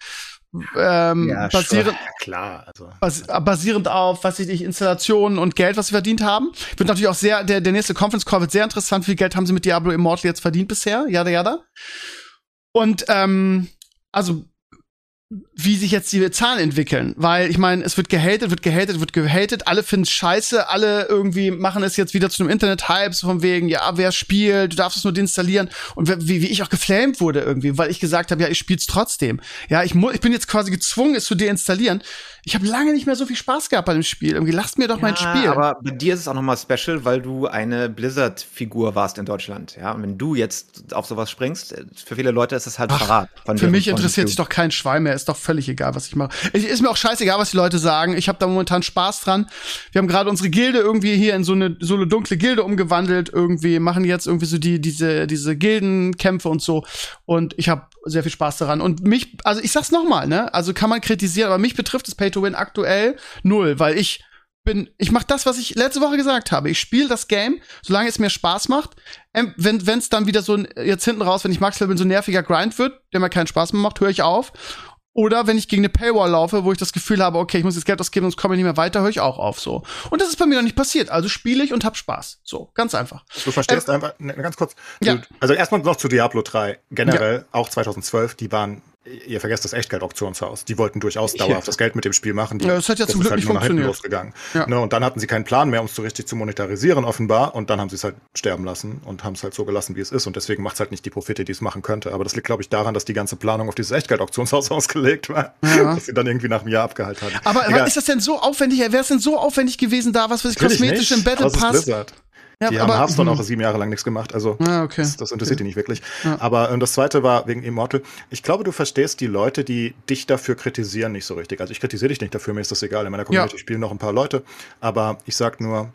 S1: Ähm,
S2: Ja,
S1: basierend,
S3: ja, klar, also.
S1: bas basierend auf, was weiß ich, Installationen und Geld, was sie verdient haben. Wird natürlich auch sehr, der, der nächste Conference Call wird sehr interessant. Wie viel Geld haben sie mit Diablo Immortal jetzt verdient bisher? Jada, jada. Und ähm, also wie sich jetzt die Zahlen entwickeln, weil ich meine, es wird gehatet, wird gehatet, wird gehatet, alle finden es scheiße, alle irgendwie machen es jetzt wieder zu einem Internet-Hype, so von wegen, ja, wer spielt, du darfst es nur deinstallieren und wie, wie ich auch geflamed wurde irgendwie, weil ich gesagt habe, ja, ich spiel's trotzdem. Ja, ich, muss, ich bin jetzt quasi gezwungen, es zu deinstallieren. Ich habe lange nicht mehr so viel Spaß gehabt bei dem Spiel. Irgendwie lasst mir doch ja, mein Spiel.
S2: Aber bei dir ist es auch nochmal special, weil du eine Blizzard-Figur warst in Deutschland. Ja, und wenn du jetzt auf sowas springst, für viele Leute ist es halt Ach, Verrat.
S1: für mich interessiert sich doch kein Schwein mehr. Ist doch völlig egal, was ich mache. Ich, ist mir auch scheißegal, was die Leute sagen. Ich habe da momentan Spaß dran. Wir haben gerade unsere Gilde irgendwie hier in so eine so eine dunkle Gilde umgewandelt. Irgendwie machen jetzt irgendwie so die diese diese Gildenkämpfe und so. Und ich habe sehr viel Spaß daran. Und mich, also ich sag's nochmal, ne? Also kann man kritisieren, aber mich betrifft das Pay to Win aktuell null, weil ich bin, ich mache das, was ich letzte Woche gesagt habe. Ich spiele das Game, solange es mir Spaß macht. Ähm, wenn es dann wieder so jetzt hinten raus, wenn ich Max Level so ein nerviger Grind wird, der mir keinen Spaß mehr macht, höre ich auf. Oder wenn ich gegen eine Paywall laufe, wo ich das Gefühl habe, okay, ich muss jetzt Geld ausgeben, sonst komme ich nicht mehr weiter, höre ich auch auf so. Und das ist bei mir noch nicht passiert. Also spiele ich und hab Spaß. So, ganz einfach.
S3: Du verstehst äh, einfach, ne, ganz kurz. Ja. Du, also erstmal noch zu Diablo 3. Generell, ja. auch 2012, die waren ihr vergesst das Echtgeld-Auktionshaus. Die wollten durchaus dauerhaft das Geld mit dem Spiel machen. Die,
S1: ja, das hat ja zum Glück halt nicht funktioniert.
S3: Losgegangen. Ja. Ne, und dann hatten sie keinen Plan mehr, um es so richtig zu monetarisieren, offenbar. Und dann haben sie es halt sterben lassen und haben es halt so gelassen, wie es ist. Und deswegen macht es halt nicht die Profite, die es machen könnte. Aber das liegt, glaube ich, daran, dass die ganze Planung auf dieses Echtgeld-Auktionshaus ausgelegt war. Ja. Dass sie dann irgendwie nach einem Jahr abgehalten haben.
S1: Aber, aber ist das denn so aufwendig? Wäre es denn so aufwendig gewesen, da was für kosmetisch im Battle Pass?
S3: Ja, die haben Hearthstone auch sieben Jahre lang nichts gemacht. Also
S1: ah, okay.
S3: das, das, interessiert
S1: okay.
S3: die nicht wirklich. Ja. Aber ähm, das zweite war wegen Immortal. Ich glaube, du verstehst die Leute, die dich dafür kritisieren, nicht so richtig. Also ich kritisiere dich nicht dafür, mir ist das egal. In meiner Community ja. spielen noch ein paar Leute. Aber ich sag nur,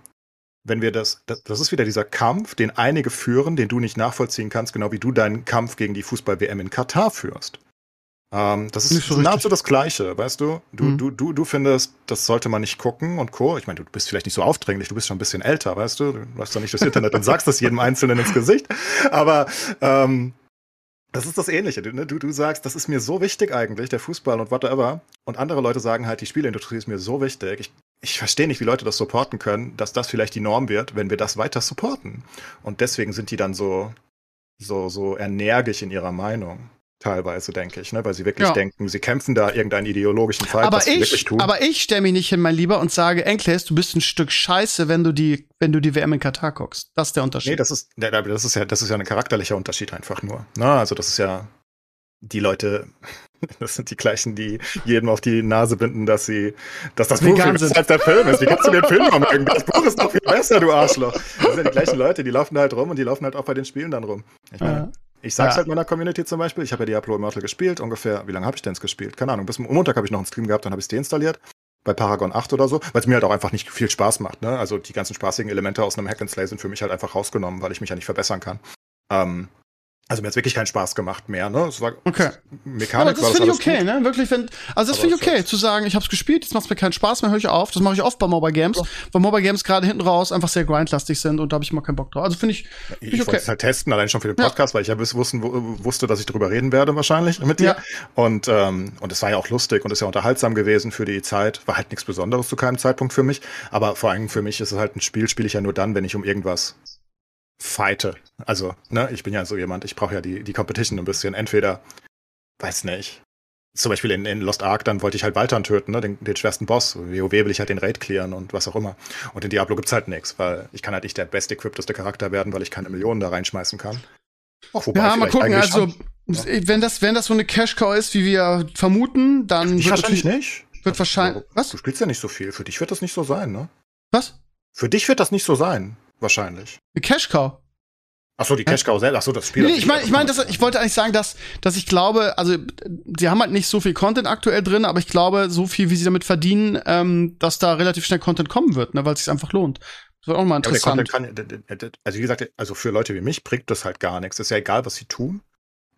S3: wenn wir das, das, das ist wieder dieser Kampf, den einige führen, den du nicht nachvollziehen kannst, genau wie du deinen Kampf gegen die Fußball-WM in Katar führst. Ähm, das ist so nahezu das Gleiche, weißt du? Du, mhm. du, du, du findest, das sollte man nicht gucken und Co. Ich meine, du bist vielleicht nicht so aufdringlich, du bist schon ein bisschen älter, weißt du? Du läufst doch nicht durchs Internet und sagst das jedem Einzelnen ins Gesicht. Aber ähm, das ist das Ähnliche. Du, ne? du, du sagst, das ist mir so wichtig eigentlich, der Fußball und whatever. Und andere Leute sagen halt, die Spielindustrie ist mir so wichtig. Ich, ich verstehe nicht, wie Leute das supporten können, dass das vielleicht die Norm wird, wenn wir das weiter supporten. Und deswegen sind die dann so, so, so energisch in ihrer Meinung teilweise, denke ich, ne? weil sie wirklich ja. denken, sie kämpfen da irgendeinen ideologischen Fight,
S1: aber was ich, sie wirklich tun. Aber ich stelle mich nicht hin, mein Lieber, und sage, Enkles, du bist ein Stück Scheiße, wenn du die, wenn du die WM in Katar guckst. Das ist der Unterschied. Nee,
S3: das ist, das ist ja, das ist ja ein charakterlicher Unterschied einfach nur. Na, ne? also das ist ja die Leute, das sind die gleichen, die jedem auf die Nase binden, dass sie, dass das Buch besser als der Film ist. Wie kannst du den Film mögen? Das Buch ist doch viel besser, du Arschloch. Das sind die gleichen Leute, die laufen halt rum und die laufen halt auch bei den Spielen dann rum. Ich meine, ja. Ich sag's ja. halt meiner Community zum Beispiel, ich habe ja Diablo Immortal gespielt, ungefähr, wie lange habe ich denn gespielt? Keine Ahnung, bis Montag habe ich noch einen Stream gehabt, dann habe ich es deinstalliert. Bei Paragon 8 oder so, weil es mir halt auch einfach nicht viel Spaß macht. Ne? Also die ganzen spaßigen Elemente aus einem Hack and Slay sind für mich halt einfach rausgenommen, weil ich mich ja nicht verbessern kann. Ähm, also mir hat wirklich keinen Spaß gemacht mehr, ne? Es war
S1: okay. Mechanik. Ja, das finde ich okay, gut. ne? Wirklich, wenn, also das finde ich okay, zu sagen, ich habe es gespielt, jetzt macht mir keinen Spaß mehr, höre ich auf. Das mache ich oft bei Mobile Games, ja. weil Mobile Games gerade hinten raus einfach sehr grindlastig sind und da habe ich immer keinen Bock drauf. Also finde ich,
S3: find ich, ich okay. wollte es halt testen, allein schon für den Podcast, ja. weil ich ja wussten, wusste, dass ich darüber reden werde wahrscheinlich mit dir. Ja. Und ähm, und es war ja auch lustig und ist ja unterhaltsam gewesen für die Zeit. War halt nichts Besonderes zu keinem Zeitpunkt für mich, aber vor allem für mich ist es halt ein Spiel, spiele ich ja nur dann, wenn ich um irgendwas fighte. Also, ne, ich bin ja so jemand, ich brauche ja die, die Competition ein bisschen. Entweder, weiß nicht, zum Beispiel in, in Lost Ark, dann wollte ich halt Waltern töten, ne, den, den schwersten Boss. WoW will ich halt den Raid clearen und was auch immer. Und in Diablo gibt's halt nichts, weil ich kann halt nicht der best equipteste Charakter werden, weil ich keine Millionen da reinschmeißen kann.
S1: Auch, wobei ja, mal gucken, also, ja. wenn das, wenn das so eine Cash-Cow ist, wie wir vermuten, dann
S3: ich wird wahrscheinlich nicht.
S1: Wird wahrscheinlich,
S3: was? Du spielst ja nicht so viel. Für dich wird das nicht so sein, ne?
S1: Was?
S3: Für dich wird das nicht so sein. Wahrscheinlich.
S1: Die Cash Cow.
S3: Ach so, die Cash Cow selbst. Ach so, das Spiel.
S1: Nee, ich meine, ich meine, ich wollte eigentlich sagen, dass, dass ich glaube, also sie haben halt nicht so viel Content aktuell drin, aber ich glaube, so viel, wie sie damit verdienen, ähm, dass da relativ schnell Content kommen wird, ne, weil es sich einfach lohnt. Das wird auch mal interessant.
S3: Ja, kann, also wie gesagt, also für Leute wie mich bringt das halt gar nichts. ist ja egal, was sie tun,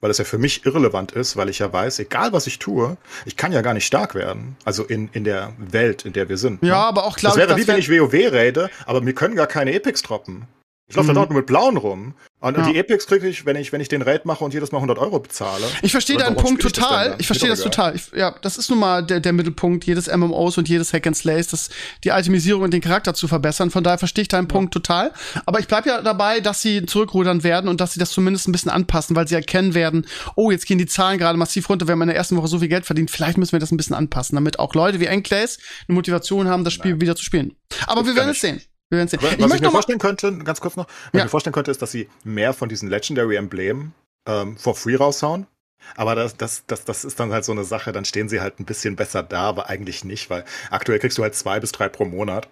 S3: weil es ja für mich irrelevant ist, weil ich ja weiß, egal was ich tue, ich kann ja gar nicht stark werden. Also in, in der Welt, in der wir sind.
S1: Ja, ne? aber auch klar.
S3: Das wäre wie wenn ich WoW rede, aber mir können gar keine Epics droppen. Ich laufe
S1: Mhm.
S3: da dort nur mit blauen rum. Und,
S1: Ja.
S3: die Epics kriege ich, wenn ich, wenn ich den Raid mache und jedes Mal 100 Euro bezahle.
S1: Ich verstehe deinen Punkt
S3: ich das
S1: total.
S3: dann?
S1: Ich verstehe das total. Ich, ja, das ist nun mal der, der Mittelpunkt jedes MMOs und jedes Hack and Slays, das die Itemisierung und den Charakter zu verbessern. Von daher verstehe ich deinen Punkt total. Aber ich bleib ja dabei, dass sie zurückrudern werden und dass sie das zumindest ein bisschen anpassen, weil sie erkennen werden, oh, jetzt gehen die Zahlen gerade massiv runter, wir haben in der ersten Woche so viel Geld verdient. Vielleicht müssen wir das ein bisschen anpassen, damit auch Leute wie Enclays eine Motivation haben, das Spiel wieder zu spielen. Aber wir
S3: gar
S1: werden es sehen. Wir werden sehen.
S3: Aber
S1: Ich
S3: was ich
S1: möchte
S3: mir vorstellen könnte, ganz kurz noch, was
S1: Ja.
S3: ich mir vorstellen könnte, ist, dass sie mehr von diesen Legendary Emblemen ähm, for free raushauen. Aber das, das, das, das ist dann halt so eine Sache, dann stehen sie halt ein bisschen besser da, aber eigentlich nicht, weil aktuell kriegst du halt zwei bis drei pro Monat.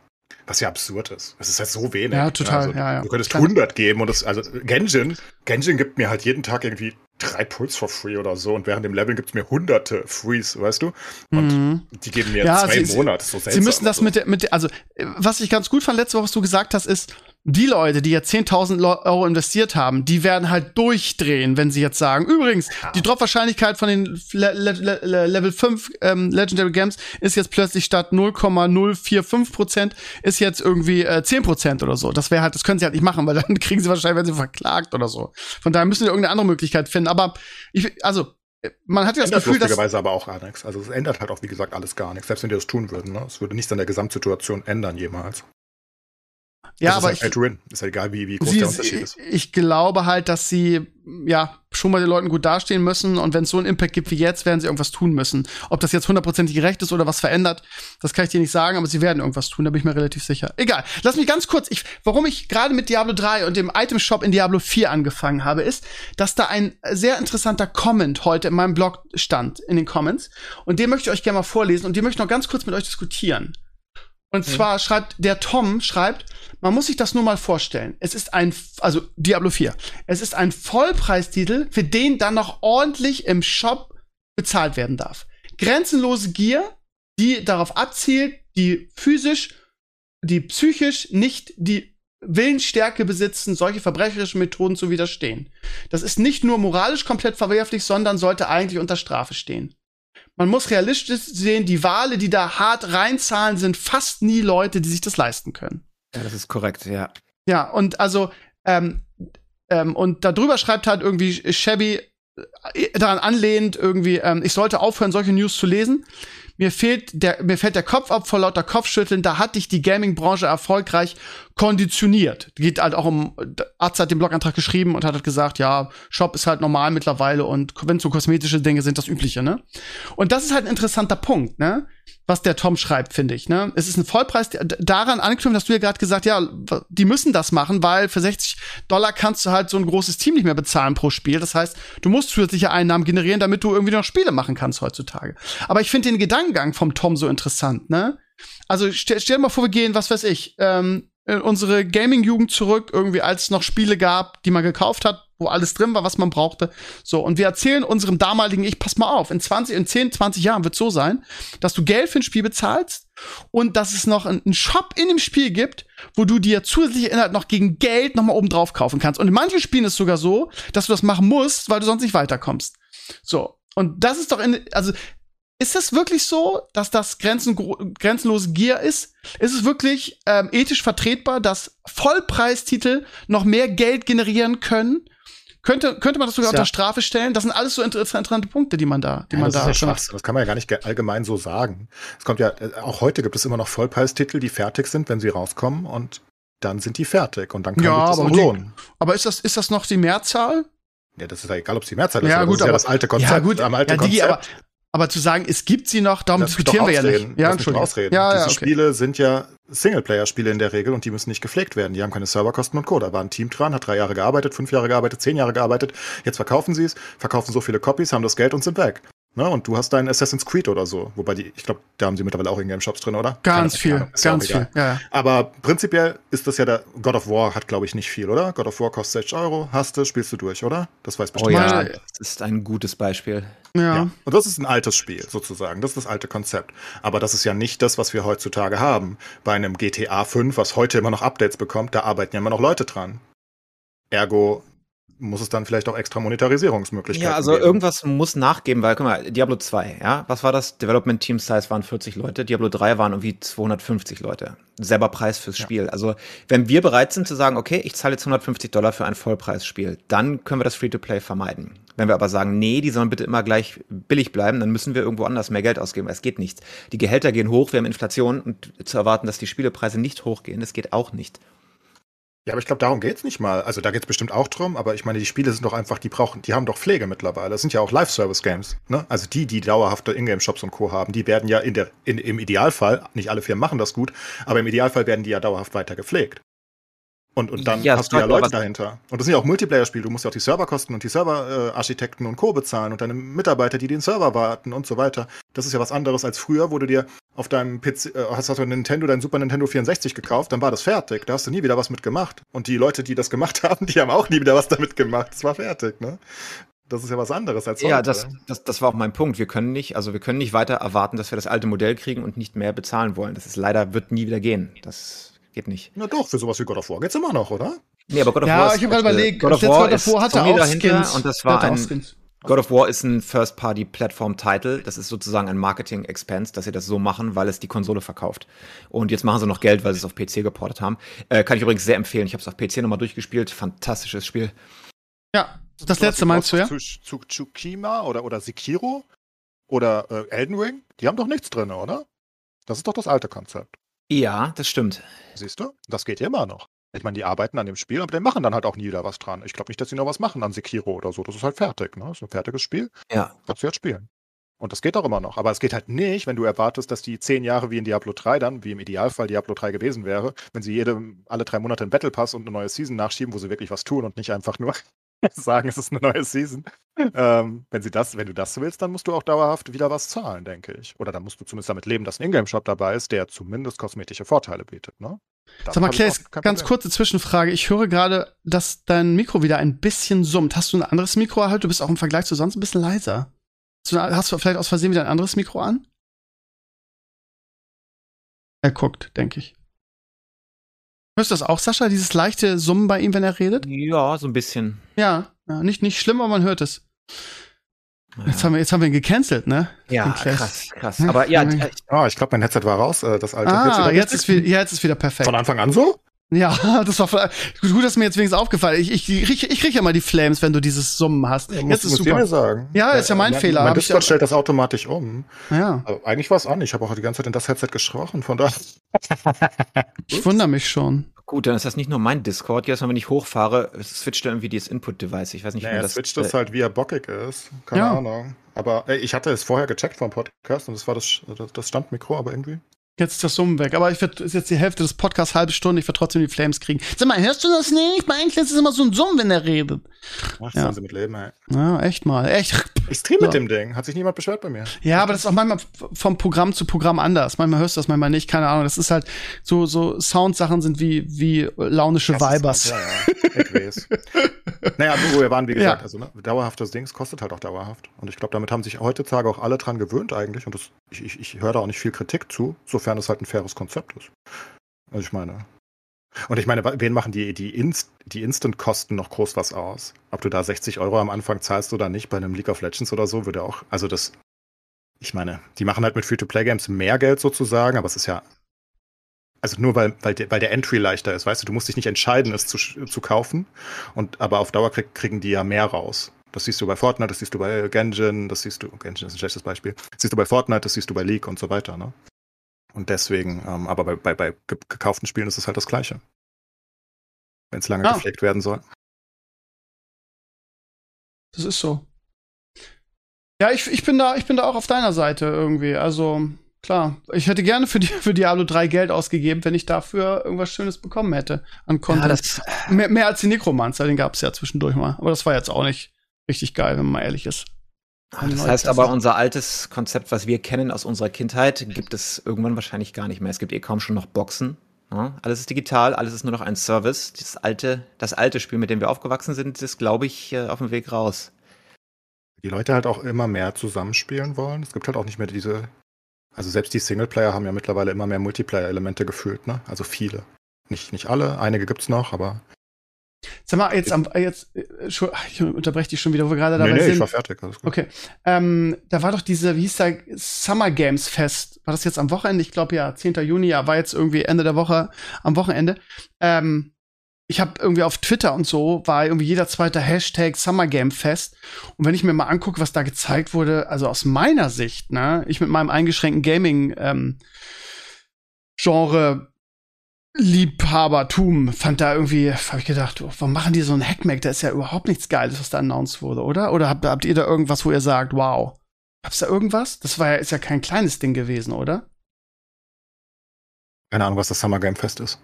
S3: Was ja absurd ist. Das ist halt so wenig.
S1: Ja, total,
S3: Also,
S1: ja, ja.
S3: Du könntest
S1: Klar.
S3: 100 geben und das, also Genshin, Genshin gibt mir halt jeden Tag irgendwie drei Puls for free oder so und während dem Level gibt's mir hunderte Frees, weißt du? Und
S1: Mhm.
S3: die geben mir
S1: Ja,
S3: zwei
S1: sie-
S3: Monate. So
S1: Sie müssen das
S3: Also,
S1: mit der, mit der, also, äh, was ich ganz gut fand letzte Woche, was du gesagt hast, ist, die Leute, die jetzt 10.000 Lo- Euro investiert haben, die werden halt durchdrehen, wenn sie jetzt sagen, übrigens, die Drop-Wahrscheinlichkeit von den Le Le Le Level 5 ähm, Legendary Games ist jetzt plötzlich statt 0,045 Prozent, ist jetzt irgendwie äh, 10 Prozent oder so. Das wäre halt, das können sie halt nicht machen, weil dann kriegen sie wahrscheinlich, werden sie verklagt oder so. Von daher müssen sie irgendeine andere Möglichkeit finden. Aber ich, also, äh, man hat ja das
S3: ändert
S1: Gefühl, dass
S3: lustigerweise aber auch gar nichts. Also es ändert halt auch, wie gesagt, alles gar nichts. Selbst wenn die das tun würden, ne? Es würde nichts an der Gesamtsituation ändern jemals.
S1: Ja,
S3: das
S1: aber
S3: ist
S1: ich,
S3: halt to Win. Ist ja egal, wie, wie groß
S1: Sie,
S3: der Unterschied ist.
S1: ich, ich glaube halt, dass sie ja schon mal den Leuten gut dastehen müssen und wenn es so einen Impact gibt wie jetzt, werden sie irgendwas tun müssen. Ob das jetzt hundertprozentig gerecht ist oder was verändert, das kann ich dir nicht sagen, aber sie werden irgendwas tun, da bin ich mir relativ sicher. Egal, lass mich ganz kurz, ich, warum ich gerade mit Diablo 3 und dem Item Shop in Diablo 4 angefangen habe, ist, dass da ein sehr interessanter Comment heute in meinem Blog stand, in den Comments und den möchte ich euch gerne mal vorlesen und den möchte ich noch ganz kurz mit euch diskutieren. Und zwar schreibt der Tom schreibt, man muss sich das nur mal vorstellen. Es ist ein, also Diablo 4. Es ist ein Vollpreistitel, für den dann noch ordentlich im Shop bezahlt werden darf. Grenzenlose Gier, die darauf abzielt, die physisch, die psychisch nicht die Willensstärke besitzen, solche verbrecherischen Methoden zu widerstehen. Das ist nicht nur moralisch komplett verwerflich, sondern sollte eigentlich unter Strafe stehen. Man muss realistisch sehen, die Wale, die da hart reinzahlen, sind fast nie Leute, die sich das leisten können.
S2: Ja, das ist korrekt, ja.
S1: Ja, und also, ähm, ähm, und darüber schreibt halt irgendwie Shabby äh, daran anlehnt, irgendwie, ähm, ich sollte aufhören, solche News zu lesen. Mir fehlt der, mir fällt der Kopf ab vor lauter Kopfschütteln. Da hat dich die Gaming-Branche erfolgreich konditioniert. Geht halt auch um, Arzt hat den Blogantrag geschrieben und hat halt gesagt, ja, Shop ist halt normal mittlerweile und wenn so kosmetische Dinge sind, das Übliche, ne? Und das ist halt ein interessanter Punkt, ne? Was der Tom schreibt, finde ich, ne? Es ist ein Vollpreis, daran anknüpfen, hast du ja gerade gesagt, ja, die müssen das machen, weil für 60 Dollar kannst du halt so ein großes Team nicht mehr bezahlen pro Spiel. Das heißt, du musst zusätzliche Einnahmen generieren, damit du irgendwie noch Spiele machen kannst heutzutage. Aber ich finde den Gedankengang vom Tom so interessant, ne? Also stell, stell dir mal vor, wir gehen, was weiß ich, ähm, in unsere Gaming-Jugend zurück, irgendwie als es noch Spiele gab, die man gekauft hat, wo alles drin war, was man brauchte. So, und wir erzählen unserem damaligen Ich, pass mal auf, in 20, in 10, 20 Jahren wird so sein, dass du Geld für ein Spiel bezahlst und dass es noch einen Shop in dem Spiel gibt, wo du dir zusätzliche Inhalte noch gegen Geld noch mal oben drauf kaufen kannst. Und in manchen Spielen ist es sogar so, dass du das machen musst, weil du sonst nicht weiterkommst. So. Und das ist doch in, also, ist es wirklich so, dass das grenzen, grenzenlose Gier ist? Ist es wirklich ähm, ethisch vertretbar, dass Vollpreistitel noch mehr Geld generieren können? Könnte, könnte man das sogar
S2: Ja.
S1: unter Strafe stellen? Das sind alles so inter- interessante Punkte, die man da, die
S3: Ja,
S1: man
S3: das
S1: da
S3: ist ja Schwachsinn. Das kann man ja gar nicht ge- allgemein so sagen. Es kommt ja, äh, auch heute gibt es immer noch Vollpreistitel, die fertig sind, wenn sie rauskommen und dann sind die fertig und dann kann
S1: Ja,
S3: sich das
S1: aber die-
S3: lohnen.
S1: Aber ist das, ist das noch die Mehrzahl?
S3: Ja, das ist ja egal, ob es die Mehrzahl ist.
S1: Ja, gut,
S3: das ist ja
S1: aber-
S3: das alte Konzept.
S1: ja, gut.
S3: Am alte
S1: Ja, Digi,
S3: Konzept.
S1: aber, aber zu sagen, es gibt sie noch, darum
S3: Lass
S1: diskutieren wir ja nicht. Ja,
S3: Lass
S1: Entschuldigung.
S3: ausreden.
S1: Ja,
S3: Diese
S1: ja, okay.
S3: Spiele sind ja Singleplayer-Spiele in der Regel und die müssen nicht gepflegt werden. Die haben keine Serverkosten und Co. Da war ein Team dran, hat drei Jahre gearbeitet, fünf Jahre gearbeitet, zehn Jahre gearbeitet. Jetzt verkaufen sie es, verkaufen so viele Copies, haben das Geld und sind weg. Ne? Und du hast deinen Assassin's Creed oder so. Wobei die, ich glaube, da haben sie mittlerweile auch Ingame-Shops drin, oder?
S1: Ganz
S3: Keine
S1: viel,
S3: ja
S1: ganz viel. Ja, ja.
S3: Aber prinzipiell ist das ja der God of War hat, glaube ich, nicht viel, oder? God of War kostet 60 Euro, hast du, spielst du durch, oder? Das weiß
S2: Oh
S3: bestimmt.
S2: ja,
S1: Meine-
S2: das ist ein gutes Beispiel.
S1: ja.
S3: Ja. Und das ist ein altes Spiel, sozusagen. Das ist das alte Konzept. Aber das ist ja nicht das, was wir heutzutage haben. Bei einem GTA 5, was heute immer noch Updates bekommt, da arbeiten ja immer noch Leute dran. Ergo muss es dann vielleicht auch extra Monetarisierungsmöglichkeiten
S2: Ja, also
S3: geben.
S2: irgendwas muss nachgeben, weil, guck mal, Diablo 2, ja, was war das? Development Team Size waren 40 Leute, Diablo 3 waren irgendwie 250 Leute. Selber Preis fürs Spiel. Also, wenn wir bereit sind zu sagen, okay, ich zahle jetzt 150 Dollar für ein Vollpreisspiel, dann können wir das Free-to-Play vermeiden. Wenn wir aber sagen, nee, die sollen bitte immer gleich billig bleiben, dann müssen wir irgendwo anders mehr Geld ausgeben, weil es geht nicht. Die Gehälter gehen hoch, wir haben Inflation und zu erwarten, dass die Spielepreise nicht hochgehen, das geht auch nicht.
S3: Ja, aber ich glaube, darum geht's nicht mal. Also da geht's bestimmt auch drum, aber ich meine, die Spiele sind doch einfach, die brauchen, die haben doch Pflege mittlerweile. Das sind ja auch Live-Service-Games. Ne? Also die, die dauerhafte Ingame-Shops und Co. haben, die werden ja in der, in, im Idealfall, nicht alle Firmen machen das gut, aber im Idealfall werden die ja dauerhaft weiter gepflegt. Und, und dann
S2: Ja,
S3: hast du ja Leute dahinter. Und das sind ja auch Multiplayer-Spiele. Du musst ja auch die Serverkosten und die Serverarchitekten und Co. bezahlen und deine Mitarbeiter, die den Server warten und so weiter. Das ist ja was anderes als früher, wo du dir auf deinem PC, äh, hast, du Nintendo, dein Super Nintendo 64 gekauft, dann war das fertig. Da hast du nie wieder was mit gemacht. Und die Leute, die das gemacht haben, die haben auch nie wieder was damit gemacht. Es war fertig, ne? Das ist ja was anderes als
S2: Ja,
S3: heute.
S2: das, das, das war auch mein Punkt. Wir können nicht, also wir können nicht weiter erwarten, dass wir das alte Modell kriegen und nicht mehr bezahlen wollen. Das ist leider, wird nie wieder gehen. Das geht nicht.
S3: Na doch, für sowas wie God of War geht's immer noch, oder?
S2: Nee, aber God of
S1: Ja,
S2: War ist-
S1: ich habe gerade überlegt,
S2: God of
S1: das
S2: War
S1: God of War hatte auch
S2: dahinter
S1: Skins.
S2: und das war ein
S1: Skins.
S2: God of War ist ein First-Party-Platform-Title. Das ist sozusagen ein Marketing-Expense, dass sie das so machen, weil es die Konsole verkauft. Und jetzt machen sie noch Geld, weil sie es auf PC geportet haben. Äh, kann ich übrigens sehr empfehlen. Ich habe es auf PC nochmal durchgespielt. Fantastisches Spiel.
S1: Ja, das letzte meinst du, ja?
S3: Zu, zu Tsukima oder, oder Sekiro oder äh, Elden Ring, die haben doch nichts drin, oder? Das ist doch das alte Konzept.
S2: Ja, das stimmt.
S3: Siehst du? Das geht ja immer noch. Ich meine, die arbeiten an dem Spiel, aber die machen dann halt auch nie wieder was dran. Ich glaube nicht, dass sie noch was machen an Sekiro oder so. Das ist halt fertig, ne? Das ist ein fertiges Spiel.
S2: Ja.
S3: Kannst du jetzt spielen. Und das geht auch immer noch. Aber es geht halt nicht, wenn du erwartest, dass die zehn Jahre wie in Diablo 3 dann, wie im Idealfall Diablo 3 gewesen wäre, wenn sie jede, alle drei Monate einen Battle Pass und eine neue Season nachschieben, wo sie wirklich was tun und nicht einfach nur sagen, es ist eine neue Season. Ähm, wenn sie das, wenn du das willst, dann musst du auch dauerhaft wieder was zahlen, denke ich. Oder dann musst du zumindest damit leben, dass ein Ingame-Shop dabei ist, der zumindest kosmetische Vorteile bietet, ne?
S1: Sag mal,
S3: kein
S1: ganz
S3: Problem.
S1: kurze Zwischenfrage. Ich höre gerade, dass dein Mikro wieder ein bisschen summt. Hast du ein anderes Mikro halt? Du bist auch im Vergleich zu sonst ein bisschen leiser. Hast du vielleicht aus Versehen wieder ein anderes Mikro an? Er guckt, denke ich. Hörst du das auch, Sascha? Dieses leichte Summen bei ihm, wenn er redet?
S2: Ja, so ein bisschen.
S1: Ja, ja nicht, nicht schlimm, aber man hört es. Jetzt haben wir, jetzt haben wir ihn gecancelt, ne?
S2: ja, krass, krass. Aber ja,
S1: Hm.
S2: äh,
S3: Ah, ich glaube, mein Headset war raus, äh, das alte.
S1: Ah, jetzt
S3: richtig?
S1: ist, wieder, ja, jetzt ist wieder perfekt.
S3: Von Anfang an so?
S1: Ja, das war voll- gut, dass mir jetzt wenigstens aufgefallen. Ich, ich, ich, riech- ich riech ja mal die Flames, wenn du dieses Summen hast.
S3: Muss,
S1: jetzt ist
S3: muss ihr
S1: super.
S3: mir sagen.
S1: Ja, ist ja mein Fehler,
S3: Mein Discord
S1: ja-
S3: stellt das automatisch um.
S1: Ja,
S3: Aber eigentlich war es an. Ich habe auch die ganze Zeit in das Headset gesprochen, von daher.
S1: ich wundere mich schon.
S2: gut, dann ist das nicht nur mein Discord. Jedes Mal, wenn ich hochfahre, switcht er irgendwie das Input-Device. Ich weiß nicht,
S3: Nee,
S2: wie
S3: er
S2: das.
S3: switcht das
S2: äh,
S3: halt, wie er bockig ist. Keine
S1: Ja.
S3: Ahnung. Aber ey, ich hatte es vorher gecheckt vom Podcast und das war das, das, das Standmikro, aber irgendwie.
S1: Jetzt ist das Summen weg. Aber ich werd, ist jetzt die Hälfte des Podcasts, halbe Stunde, ich werde trotzdem die Flames kriegen. Sag mal, hörst du das nicht? Bei eigentlich ist es immer so ein Summen, wenn er redet.
S3: Ach,
S1: Ja.
S3: sie mit leben, ey.
S1: Ja, echt mal. Echt.
S3: Ich stream mit
S1: So.
S3: dem Ding. Hat sich niemand beschwert bei mir.
S1: Ja, aber das ist auch manchmal vom Programm zu Programm anders. Manchmal hörst du das, manchmal nicht. Keine Ahnung. Das ist halt so, so Soundsachen sind wie, wie launische
S3: Das ist
S1: Vibers.
S3: halt- Ja, ja. Ich weiß. naja, wo wir waren, wie gesagt,
S1: Ja.
S3: also ne, dauerhaftes Dings kostet halt auch dauerhaft. Und ich glaube, damit haben sich heutzutage auch alle dran gewöhnt eigentlich. Und das, ich, ich, ich höre da auch nicht viel Kritik zu, sofern es halt ein faires Konzept ist. Also ich meine. Und ich meine, wen machen die, die, Inst, die Instant-Kosten noch groß was aus? Ob du da 60 Euro am Anfang zahlst oder nicht, bei einem League of Legends oder so, würde auch, also das, ich meine, die machen halt mit Free-to-Play-Games mehr Geld sozusagen, aber es ist ja, also nur weil, weil, der, weil der Entry leichter ist, weißt du, du musst dich nicht entscheiden, es zu, zu kaufen, und, aber auf Dauer krieg, kriegen die ja mehr raus. Das siehst du bei Fortnite, das siehst du bei Genshin, das siehst du, Genshin ist ein schlechtes Beispiel, das siehst du bei Fortnite, das siehst du bei League und so weiter, ne? Und deswegen, ähm, aber bei, bei, bei ge- gekauften Spielen ist es halt das Gleiche. Wenn es lange
S1: Ah.
S3: gepflegt werden soll.
S1: Das ist so. Ja, ich, ich bin da, ich bin da auch auf deiner Seite irgendwie. Also, klar. Ich hätte gerne für, die, für Diablo 3 Geld ausgegeben, wenn ich dafür irgendwas Schönes bekommen hätte an
S2: ja,
S1: Content.
S2: das,
S1: mehr, mehr als die Necromancer, den gab's ja zwischendurch mal. Aber das war jetzt auch nicht richtig geil, wenn man mal ehrlich ist.
S2: Das heißt aber, unser altes Konzept, was wir kennen aus unserer Kindheit, gibt es irgendwann wahrscheinlich gar nicht mehr. Es gibt eh kaum schon noch Boxen. Ja, alles ist digital, alles ist nur noch ein Service. Das alte, das alte Spiel, mit dem wir aufgewachsen sind, ist, glaube ich, äh, auf dem Weg raus.
S3: Die Leute halt auch immer mehr zusammenspielen wollen. Es gibt halt auch nicht mehr diese. Also selbst die Singleplayer haben ja mittlerweile immer mehr Multiplayer-Elemente gefühlt, ne? Also viele. Nicht, nicht alle, einige gibt's noch, aber
S1: Sag mal, jetzt am, jetzt, äh, ich unterbreche dich schon wieder, wo wir gerade dabei
S3: nee, nee, ich
S1: sind.
S3: war fertig. Alles gut.
S1: Okay. Ähm, da war doch diese, wie hieß der, Summer Games Fest. War das jetzt am Wochenende? Ich glaube ja, 10. Juni, ja, war jetzt irgendwie Ende der Woche, am Wochenende. Ähm, ich habe irgendwie auf Twitter und so, war irgendwie jeder zweite Hashtag Summer Game Fest. Und wenn ich mir mal angucke, was da gezeigt wurde, also aus meiner Sicht, ne, ich mit meinem eingeschränkten Gaming, ähm, Genre Liebhabertum fand da irgendwie, habe ich gedacht, oh, warum machen die so einen Hackmack? Da ist ja überhaupt nichts Geiles, was da announced wurde, oder? Oder habt, habt ihr da irgendwas, wo ihr sagt, wow? Gab's da irgendwas? Das war ja, ist ja kein kleines Ding gewesen, oder?
S3: Keine Ahnung, was das Summer Game Fest ist.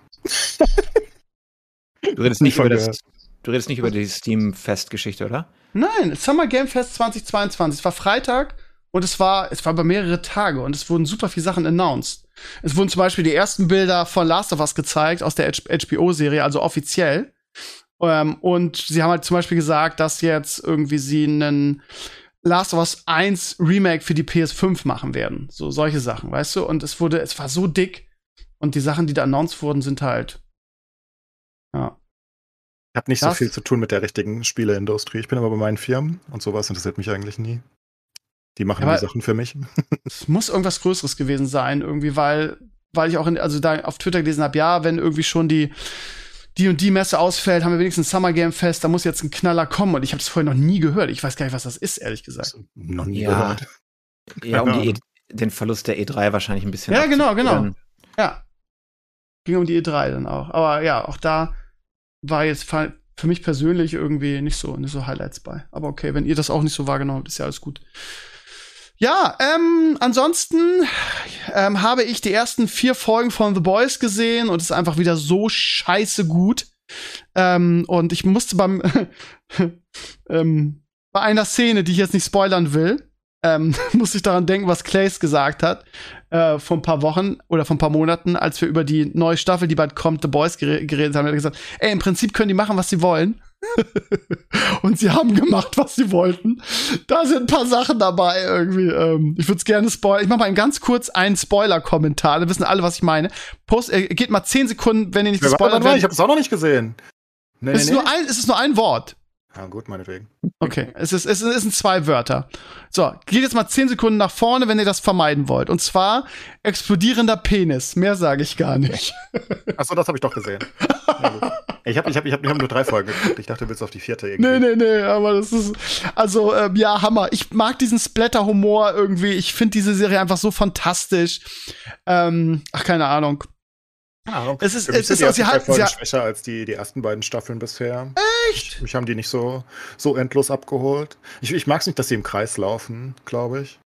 S2: Du redest nicht
S3: Von
S2: über das, du redest nicht über die Steam-Fest-Geschichte, oder?
S1: Nein, Summer Game Fest 2022. Es war Freitag und es war, es war über mehrere Tage und es wurden super viele Sachen announced. Es wurden zum Beispiel die ersten Bilder von Last of Us gezeigt aus der HBO-Serie, also offiziell. Ähm, und sie haben halt zum Beispiel gesagt, dass jetzt irgendwie sie einen Last of Us 1 Remake für die PS5 machen werden. So solche Sachen, weißt du? Und es wurde, es war so dick und die Sachen, die da announced wurden, sind halt. Ja.
S3: Ich habe nicht so
S1: Das-
S3: viel zu tun mit der richtigen Spieleindustrie. Ich bin aber bei meinen Firmen und sowas interessiert mich eigentlich nie. Die machen
S1: Aber-
S3: die Sachen für mich.
S1: es muss irgendwas Größeres gewesen sein, irgendwie, weil, weil ich auch in, also da auf Twitter gelesen habe, ja, wenn irgendwie schon die, die und die Messe ausfällt, haben wir wenigstens ein Summer Game Fest, da muss jetzt ein Knaller kommen und ich habe das vorher noch nie gehört. Ich weiß gar nicht, was das ist, ehrlich gesagt.
S3: Noch nie
S2: Ja.
S3: gehört.
S2: Ja, um e den Verlust der E3 wahrscheinlich ein bisschen
S1: Ja, genau, genau. Ja. Ging um die E3 dann auch. Aber ja, auch da war jetzt für mich persönlich irgendwie nicht so, nicht so Highlights bei. Aber okay, wenn ihr das auch nicht so wahrgenommen habt, ist ja alles gut. Ja, ähm, ansonsten ähm, habe ich die ersten vier Folgen von The Boys gesehen und es ist einfach wieder so scheiße gut. Ähm, und ich musste beim ähm, bei einer Szene, die ich jetzt nicht spoilern will, ähm, muss ich daran denken, was Clays gesagt hat äh, vor ein paar Wochen oder vor ein paar Monaten, als wir über die neue Staffel, die bald kommt, The Boys gere geredet haben. Er hat gesagt, ey, im Prinzip können die machen, was sie wollen. und sie haben gemacht, was sie wollten. Da sind ein paar Sachen dabei irgendwie. Ähm, ich würde es gerne spoilern. Ich mache mal ganz kurz einen Spoiler-Kommentar. Da wissen alle, was ich meine. Post, äh, geht mal 10 Sekunden, wenn ihr nicht gespoilert
S3: dabei? Ich
S1: werdet.
S3: habe es auch noch nicht gesehen. Nee,
S1: Es ist,
S3: nee,
S1: nur
S3: nee.
S1: ein, es ist nur ein Wort.
S3: Ja, gut, meinetwegen.
S1: Okay, es, ist, es, ist, es sind zwei Wörter. So, geht jetzt mal 10 Sekunden nach vorne, wenn ihr das vermeiden wollt. Und zwar explodierender Penis. Mehr sage ich gar nicht.
S3: Achso, das habe ich doch gesehen. Ja, ich habe ich hab, ich hab, ich hab nur drei Folgen geguckt. Ich dachte, du willst auf die vierte irgendwie.
S1: Nee, nee, nee, aber das ist. Also, ähm, ja, Hammer. Ich mag diesen Splatter-Humor irgendwie. Ich finde diese Serie einfach so fantastisch. Ähm, ach, keine Ahnung.
S3: Keine Ahnung.
S1: Es ist, es ist auch, sie
S3: Folgen
S1: sie,
S3: schwächer als die, die ersten beiden Staffeln bisher.
S1: Echt?
S3: Mich haben die nicht so, so endlos abgeholt. Ich, ich mag es nicht, dass sie im Kreis laufen, glaube ich.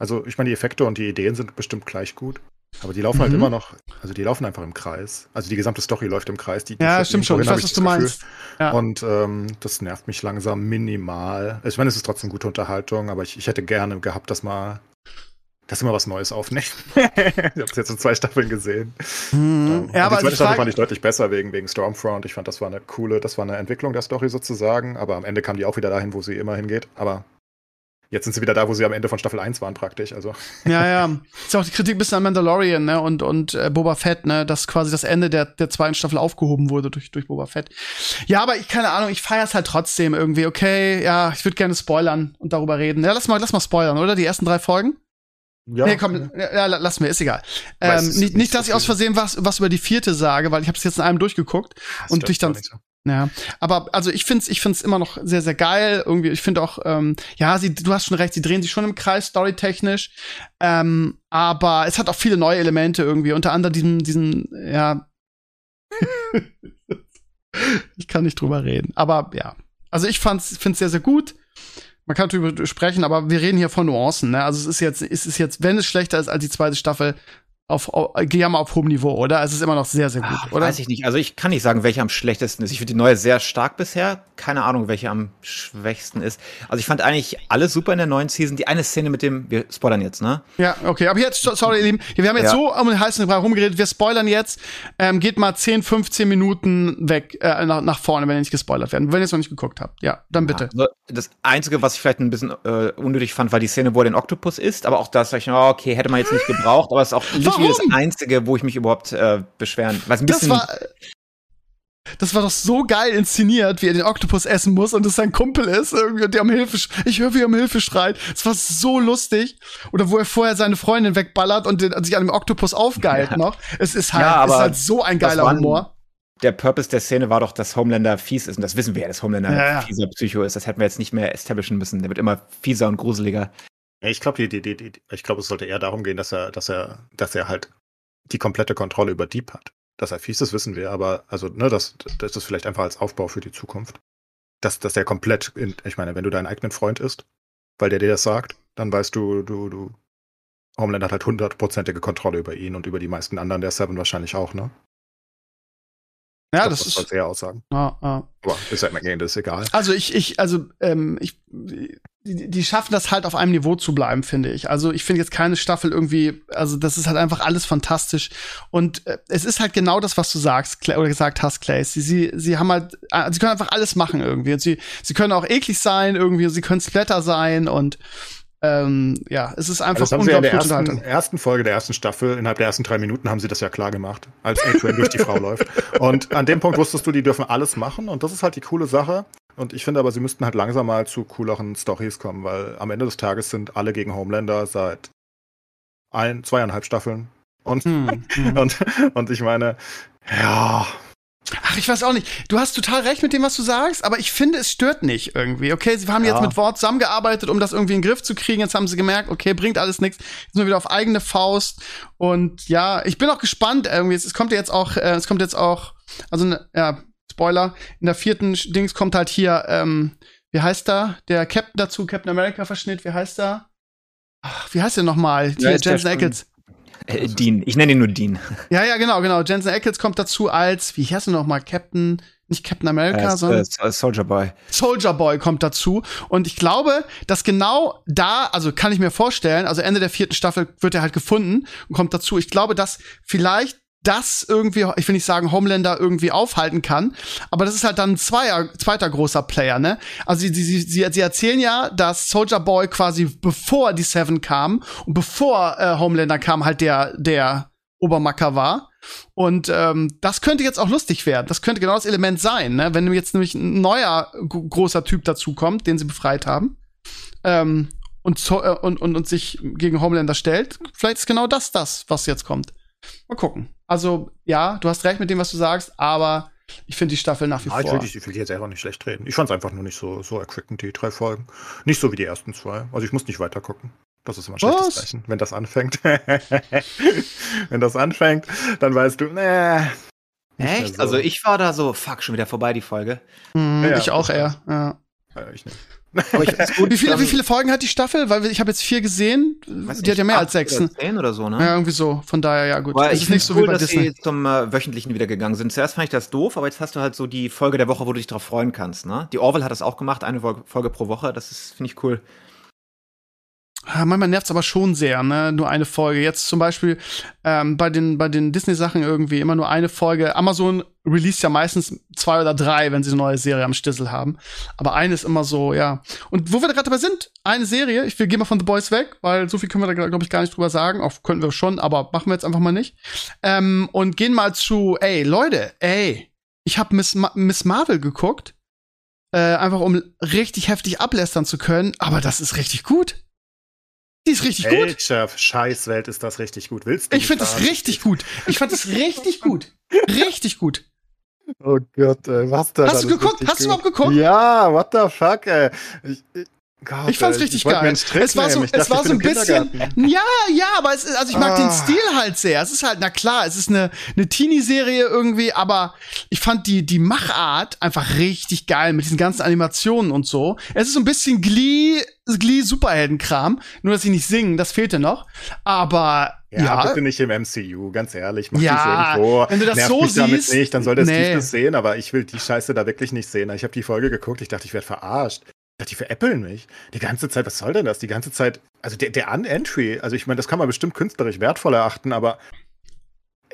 S3: Also, ich meine, die Effekte und die Ideen sind bestimmt gleich gut. Aber die laufen halt
S1: Mhm.
S3: immer noch, also die laufen einfach im Kreis. Also die gesamte Story läuft im Kreis. Die, die
S1: ja, stimmt schon. Ich weiß, was du
S3: ich
S1: meinst. Ja.
S3: Und ähm, das nervt mich langsam minimal. Ich meine, es ist trotzdem gute Unterhaltung, aber ich, ich hätte gerne gehabt, dass mal, dass immer was Neues aufnehmen. ich habe es jetzt in zwei Staffeln gesehen.
S1: Hm.
S3: Ähm,
S1: Ja, aber
S3: die zweite Staffel
S1: Frage,
S3: fand ich deutlich besser wegen, wegen Stormfront. Ich fand, das war eine coole, das war eine Entwicklung der Story sozusagen, aber am Ende kam die auch wieder dahin, wo sie immer hingeht. Aber jetzt sind sie wieder da, wo sie am Ende von Staffel 1 waren, praktisch. Also,
S1: Ja, ja. Ist ja auch die Kritik ein bisschen an Mandalorian, ne, und, und äh, Boba Fett, ne, dass quasi das Ende der, der zweiten Staffel aufgehoben wurde durch, durch Boba Fett. Ja, aber ich, keine Ahnung, ich feier's halt trotzdem irgendwie, okay, ja, ich würde gerne spoilern und darüber reden. Ja, lass mal, lass mal spoilern, oder? Die ersten drei Folgen?
S3: Ja.
S1: nee, komm, ja, lass mir, ist egal. Ähm, nicht,
S3: nicht
S1: nicht, dass ich aus. Versehen was, was über die vierte sage, weil ich habe es jetzt in einem durchgeguckt.
S3: Das
S1: und dich dann-. Ja, aber also ich find's, ich find's immer noch sehr, sehr geil. Irgendwie, ich finde auch, ähm, ja, sie, du hast schon recht, sie drehen sich schon im Kreis, storytechnisch. Ähm, aber es hat auch viele neue Elemente irgendwie, unter anderem diesen, diesen, ja. ich kann nicht drüber reden. Aber ja. Also ich fand's, find's sehr, sehr gut. Man kann drüber sprechen, aber wir reden hier von Nuancen, ne? Also es ist jetzt, es ist jetzt, wenn es schlechter ist als die zweite Staffel, auf, auf Gejammer auf hohem Niveau, oder? Es ist immer noch sehr, sehr gut,
S2: Ach,
S1: oder?
S2: Weiß ich nicht. Also ich kann nicht sagen, welche am schlechtesten ist. Ich finde die neue sehr stark bisher. Keine Ahnung, welche am schwächsten ist. Also ich fand eigentlich alles super in der neuen Season. Die eine Szene mit dem, wir spoilern jetzt, ne?
S1: Ja, okay, aber jetzt, so- sorry, ihr Lieben, wir haben jetzt
S2: Ja.
S1: so um den heißen Brei rumgeredet, wir spoilern jetzt, ähm, geht mal 10, 15 Minuten weg, äh, nach, nach vorne, wenn ihr nicht gespoilert werden, wenn ihr es noch nicht geguckt habt. Ja, dann bitte.
S2: Also das Einzige, was ich vielleicht ein bisschen äh, unnötig fand, war die Szene, wo er den Oktopus isst. Aber auch das, sag ich, oh, okay, hätte man jetzt nicht gebraucht. Aber es ist auch das
S1: Warum?
S2: Einzige, wo ich mich überhaupt äh, beschweren. Was ein
S1: Das
S2: bisschen
S1: war, Das war doch so geil inszeniert, wie er den Oktopus essen muss und es sein Kumpel ist, irgendwie, und der um Hilfe, ich höre, wie er um Hilfe schreit. Es war so lustig. Oder wo er vorher seine Freundin wegballert und den, sich an dem Oktopus aufgeilt
S2: Ja.
S1: noch. Es ist halt,
S2: Ja,
S1: ist halt so ein
S2: das
S1: geiler Humor.
S2: Der Purpose der Szene war doch, dass Homelander fies ist. Und das wissen wir ja, dass Homelander
S1: Ja,
S2: fieser Psycho ist. Das hätten wir jetzt nicht mehr establishen müssen. Der wird immer fieser und gruseliger.
S3: Ja, ich glaube, ich glaube, es sollte eher darum gehen, dass er, dass er, dass er halt die komplette Kontrolle über Deep hat. Dass er fies ist, wissen wir, aber also, ne, das, das ist vielleicht einfach als Aufbau für die Zukunft. Dass, dass er komplett, in, ich meine, wenn du deinen eigenen Freund isst, weil der dir das sagt, dann weißt du, du, du, Homelander hat halt hundertprozentige Kontrolle über ihn und über die meisten anderen der Seven wahrscheinlich auch, ne?
S1: Ja,
S3: glaub,
S1: das
S3: das
S1: ist.
S3: sollte er aussagen.
S1: Ja, ja.
S3: Aber ist ja im Ergebnis egal.
S1: Also ich, ich, also, ähm, ich, die, die schaffen das halt auf einem Niveau zu bleiben, finde ich. Also ich finde jetzt keine Staffel irgendwie, also das ist halt einfach alles fantastisch. Und äh, es ist halt genau das, was du sagst, Cla- oder gesagt hast, Clay. Sie, sie, sie haben halt, äh, sie können einfach alles machen irgendwie. Und sie, sie können auch eklig sein irgendwie, sie können Splatter sein und ähm, ja, es ist einfach
S3: Das haben sie ja in der
S1: unglaublich
S3: ersten, ersten Folge der ersten Staffel, innerhalb der ersten drei Minuten haben sie das ja klar gemacht, als Adrian durch die Frau läuft. Und an dem Punkt wusstest du, die dürfen alles machen und das ist halt die coole Sache. Und ich finde aber, sie müssten halt langsam mal zu cooleren Stories kommen, weil am Ende des Tages sind alle gegen Homelander seit ein, zweieinhalb Staffeln. Und,
S1: Hm, hm.
S3: und, und ich meine, ja,
S1: Ach, ich weiß auch nicht. Du hast total recht mit dem, was du sagst, aber ich finde, es stört nicht irgendwie. Okay, sie haben
S3: Ja.
S1: jetzt mit Wort zusammengearbeitet, um das irgendwie in den Griff zu kriegen. Jetzt haben sie gemerkt, okay, bringt alles nichts. Jetzt sind wir wieder auf eigene Faust. Und ja, ich bin auch gespannt irgendwie. Es, kommt jetzt auch, äh, es kommt jetzt auch, also ne, ja, Spoiler, in der vierten Dings kommt halt hier, ähm, wie heißt er? Der Captain dazu, Captain America Verschnitt, wie heißt er? Ach, wie heißt der nochmal?
S2: Ja,
S1: Hier, Jensen Ackles.
S2: Äh, Dean. Ich nenne ihn nur Dean.
S1: Ja, ja, genau, genau. Jensen Ackles kommt dazu als, wie heißt er noch mal, Captain, nicht Captain America,
S2: Äh,
S1: sondern
S2: äh, Soldier Boy.
S1: Soldier Boy kommt dazu. Und ich glaube, dass genau da, also kann ich mir vorstellen, also Ende der vierten Staffel wird er halt gefunden und kommt dazu. Ich glaube, dass vielleicht das irgendwie, ich will nicht sagen, Homelander irgendwie aufhalten kann, aber das ist halt dann ein zweier, zweiter großer Player, ne? Also sie, sie, sie, sie erzählen ja, dass Soldier Boy quasi bevor die Seven kam und bevor äh, Homelander kam, halt der, der Obermacker war. Und ähm, das könnte jetzt auch lustig werden. Das könnte genau das Element sein, ne? Wenn jetzt nämlich ein neuer großer Typ dazukommt, den sie befreit haben, ähm, äh, und, und, und sich gegen Homelander stellt, vielleicht ist genau das das, was jetzt kommt. Mal gucken. Also, ja, du hast recht mit dem, was du sagst, aber ich finde die Staffel nach wie
S3: Ah, ich,
S1: vor.
S3: will, die- ich will die jetzt einfach nicht schlecht reden. Ich fand es einfach nur nicht so, so erquickend, die drei Folgen. Nicht so wie die ersten zwei. Also ich muss nicht weiter gucken. Das ist immer ein schlechtes
S1: Was?
S3: Zeichen, wenn das anfängt. wenn das anfängt, dann weißt du, nee.
S2: Echt?
S3: so.
S2: Also ich war da so, fuck, schon wieder vorbei, die Folge.
S1: Hm,
S3: Ja,
S1: ich auch eher. Ja.
S3: Äh, ich nicht.
S2: Aber ich find's gut.
S1: Wie, viele, wie viele Folgen hat die Staffel? Weil ich habe jetzt vier gesehen.
S2: weiß
S1: Die hat ja mehr als sechs.
S2: oder
S1: ne?
S2: Zehn oder so, ne?
S1: Ja, irgendwie so. Von daher, ja, gut.
S2: Aber
S1: Es
S2: ich
S1: ist nicht so
S2: cool,
S1: wie bei
S2: dass
S1: Disney.
S2: sie zum äh, wöchentlichen wieder gegangen sind. Zuerst fand ich das doof, aber jetzt hast du halt so die Folge der Woche, wo du dich drauf freuen kannst. Ne? Die Orville hat das auch gemacht, eine Folge, Folge pro Woche. Das ist finde ich cool.
S1: Ah, Manchmal nervt's aber schon sehr, ne? Nur eine Folge. Jetzt zum Beispiel ähm, bei den, bei den Disney-Sachen irgendwie immer nur eine Folge. Amazon release ja meistens zwei oder drei, wenn sie eine neue Serie am Stissel haben. Aber eine ist immer so, ja. Und wo wir da gerade dabei sind, eine Serie, ich will gehen mal von The Boys weg, weil so viel können wir da, glaube ich, gar nicht drüber sagen. Auch könnten wir schon, aber machen wir jetzt einfach mal nicht. Ähm, und gehen mal zu, ey, Leute, ey, ich habe Miss, Ma Miss Marvel geguckt. Äh, einfach um richtig heftig ablästern zu können, aber das ist richtig gut. Die ist richtig gut.
S3: Welcher Scheißwelt ist das richtig gut? Willst du
S1: Ich finde das richtig gut. Ich fand das richtig gut. Richtig gut.
S3: Oh Gott, ey, was da?
S1: Hast du geguckt? Hast du überhaupt geguckt?
S3: Ja, what the fuck, ey. Ich, ich, Gott,
S1: Ich fand's richtig
S3: mir
S1: geil. Es war so.
S3: Ich
S1: es
S3: dachte,
S1: war
S3: ich
S1: so ein bisschen, ja, ja, aber es ist, also ich mag den
S3: Ah.
S1: Stil halt sehr. Es ist halt, na klar, es ist eine, eine Teenie-Serie irgendwie, aber ich fand die, die Machart einfach richtig geil mit diesen ganzen Animationen und so. Es ist so ein bisschen Glee, Glee Superheldenkram, nur dass sie nicht singen, das fehlte noch. Aber
S3: Ja,
S1: ja,
S3: bitte nicht im MCU, ganz ehrlich. Mach
S1: Ja,
S3: irgendwo.
S1: wenn du das
S3: Nerv
S1: so
S3: mich damit
S1: siehst,
S3: nicht, dann soll der
S1: nee.
S3: Steve das sehen, aber ich will die Scheiße da wirklich nicht sehen. Ich habe die Folge geguckt, ich dachte, ich werde verarscht. Dachte, die veräppeln mich. Die ganze Zeit, was soll denn das? Die ganze Zeit, also der, der Unentry, also ich meine, das kann man bestimmt künstlerisch wertvoll erachten, aber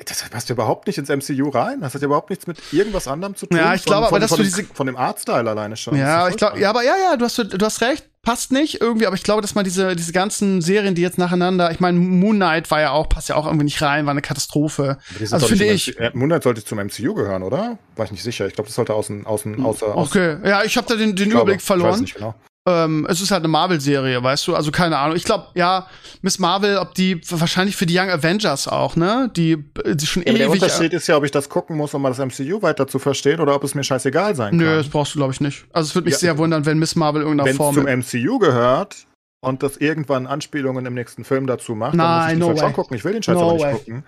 S3: das passt ja überhaupt nicht ins MCU rein. Das hat ja überhaupt nichts mit irgendwas anderem zu tun.
S1: Ja, ich
S3: Von-
S1: glaube aber,
S3: von,
S1: dass
S3: von,
S1: du
S3: dem-
S1: diese-
S3: Von dem Artstyle alleine schon.
S1: Ja, ich glaube, ja, aber ja, ja, du hast, du hast recht. Passt nicht irgendwie, aber ich glaube, dass man diese, diese ganzen Serien, die jetzt nacheinander, ich meine, Moon Knight war ja auch, passt ja auch irgendwie nicht rein, war eine Katastrophe. Also finde ich.
S3: MC, Moon Knight sollte zum MCU gehören, oder? War ich nicht sicher. Ich glaube, das sollte außen, außen, außer.
S1: Okay, ja, ich habe da den, den
S3: glaube,
S1: Überblick verloren.
S3: Ich weiß nicht genau.
S1: Ähm, es ist halt eine Marvel-Serie, weißt du? Also keine Ahnung. Ich glaube, ja, Miss Marvel, ob die wahrscheinlich für die Young Avengers auch, ne? Die, die schon
S3: Ja, aber der
S1: ewig.
S3: Unterschied ist ja, ob ich das gucken muss, um mal das MCU weiter zu verstehen, oder ob es mir scheißegal sein
S1: Nö,
S3: kann.
S1: das brauchst du, glaube ich, nicht. Also es würde mich
S3: Ja.
S1: sehr wundern, wenn Miss Marvel in irgendeiner
S3: Wenn
S1: Form.
S3: zum MCU gehört und das irgendwann Anspielungen im nächsten Film dazu macht, dann muss
S1: Nein,
S3: ich
S1: no way.
S3: schon gucken. Ich will den Scheiß
S1: No
S3: aber nicht
S1: way.
S3: gucken.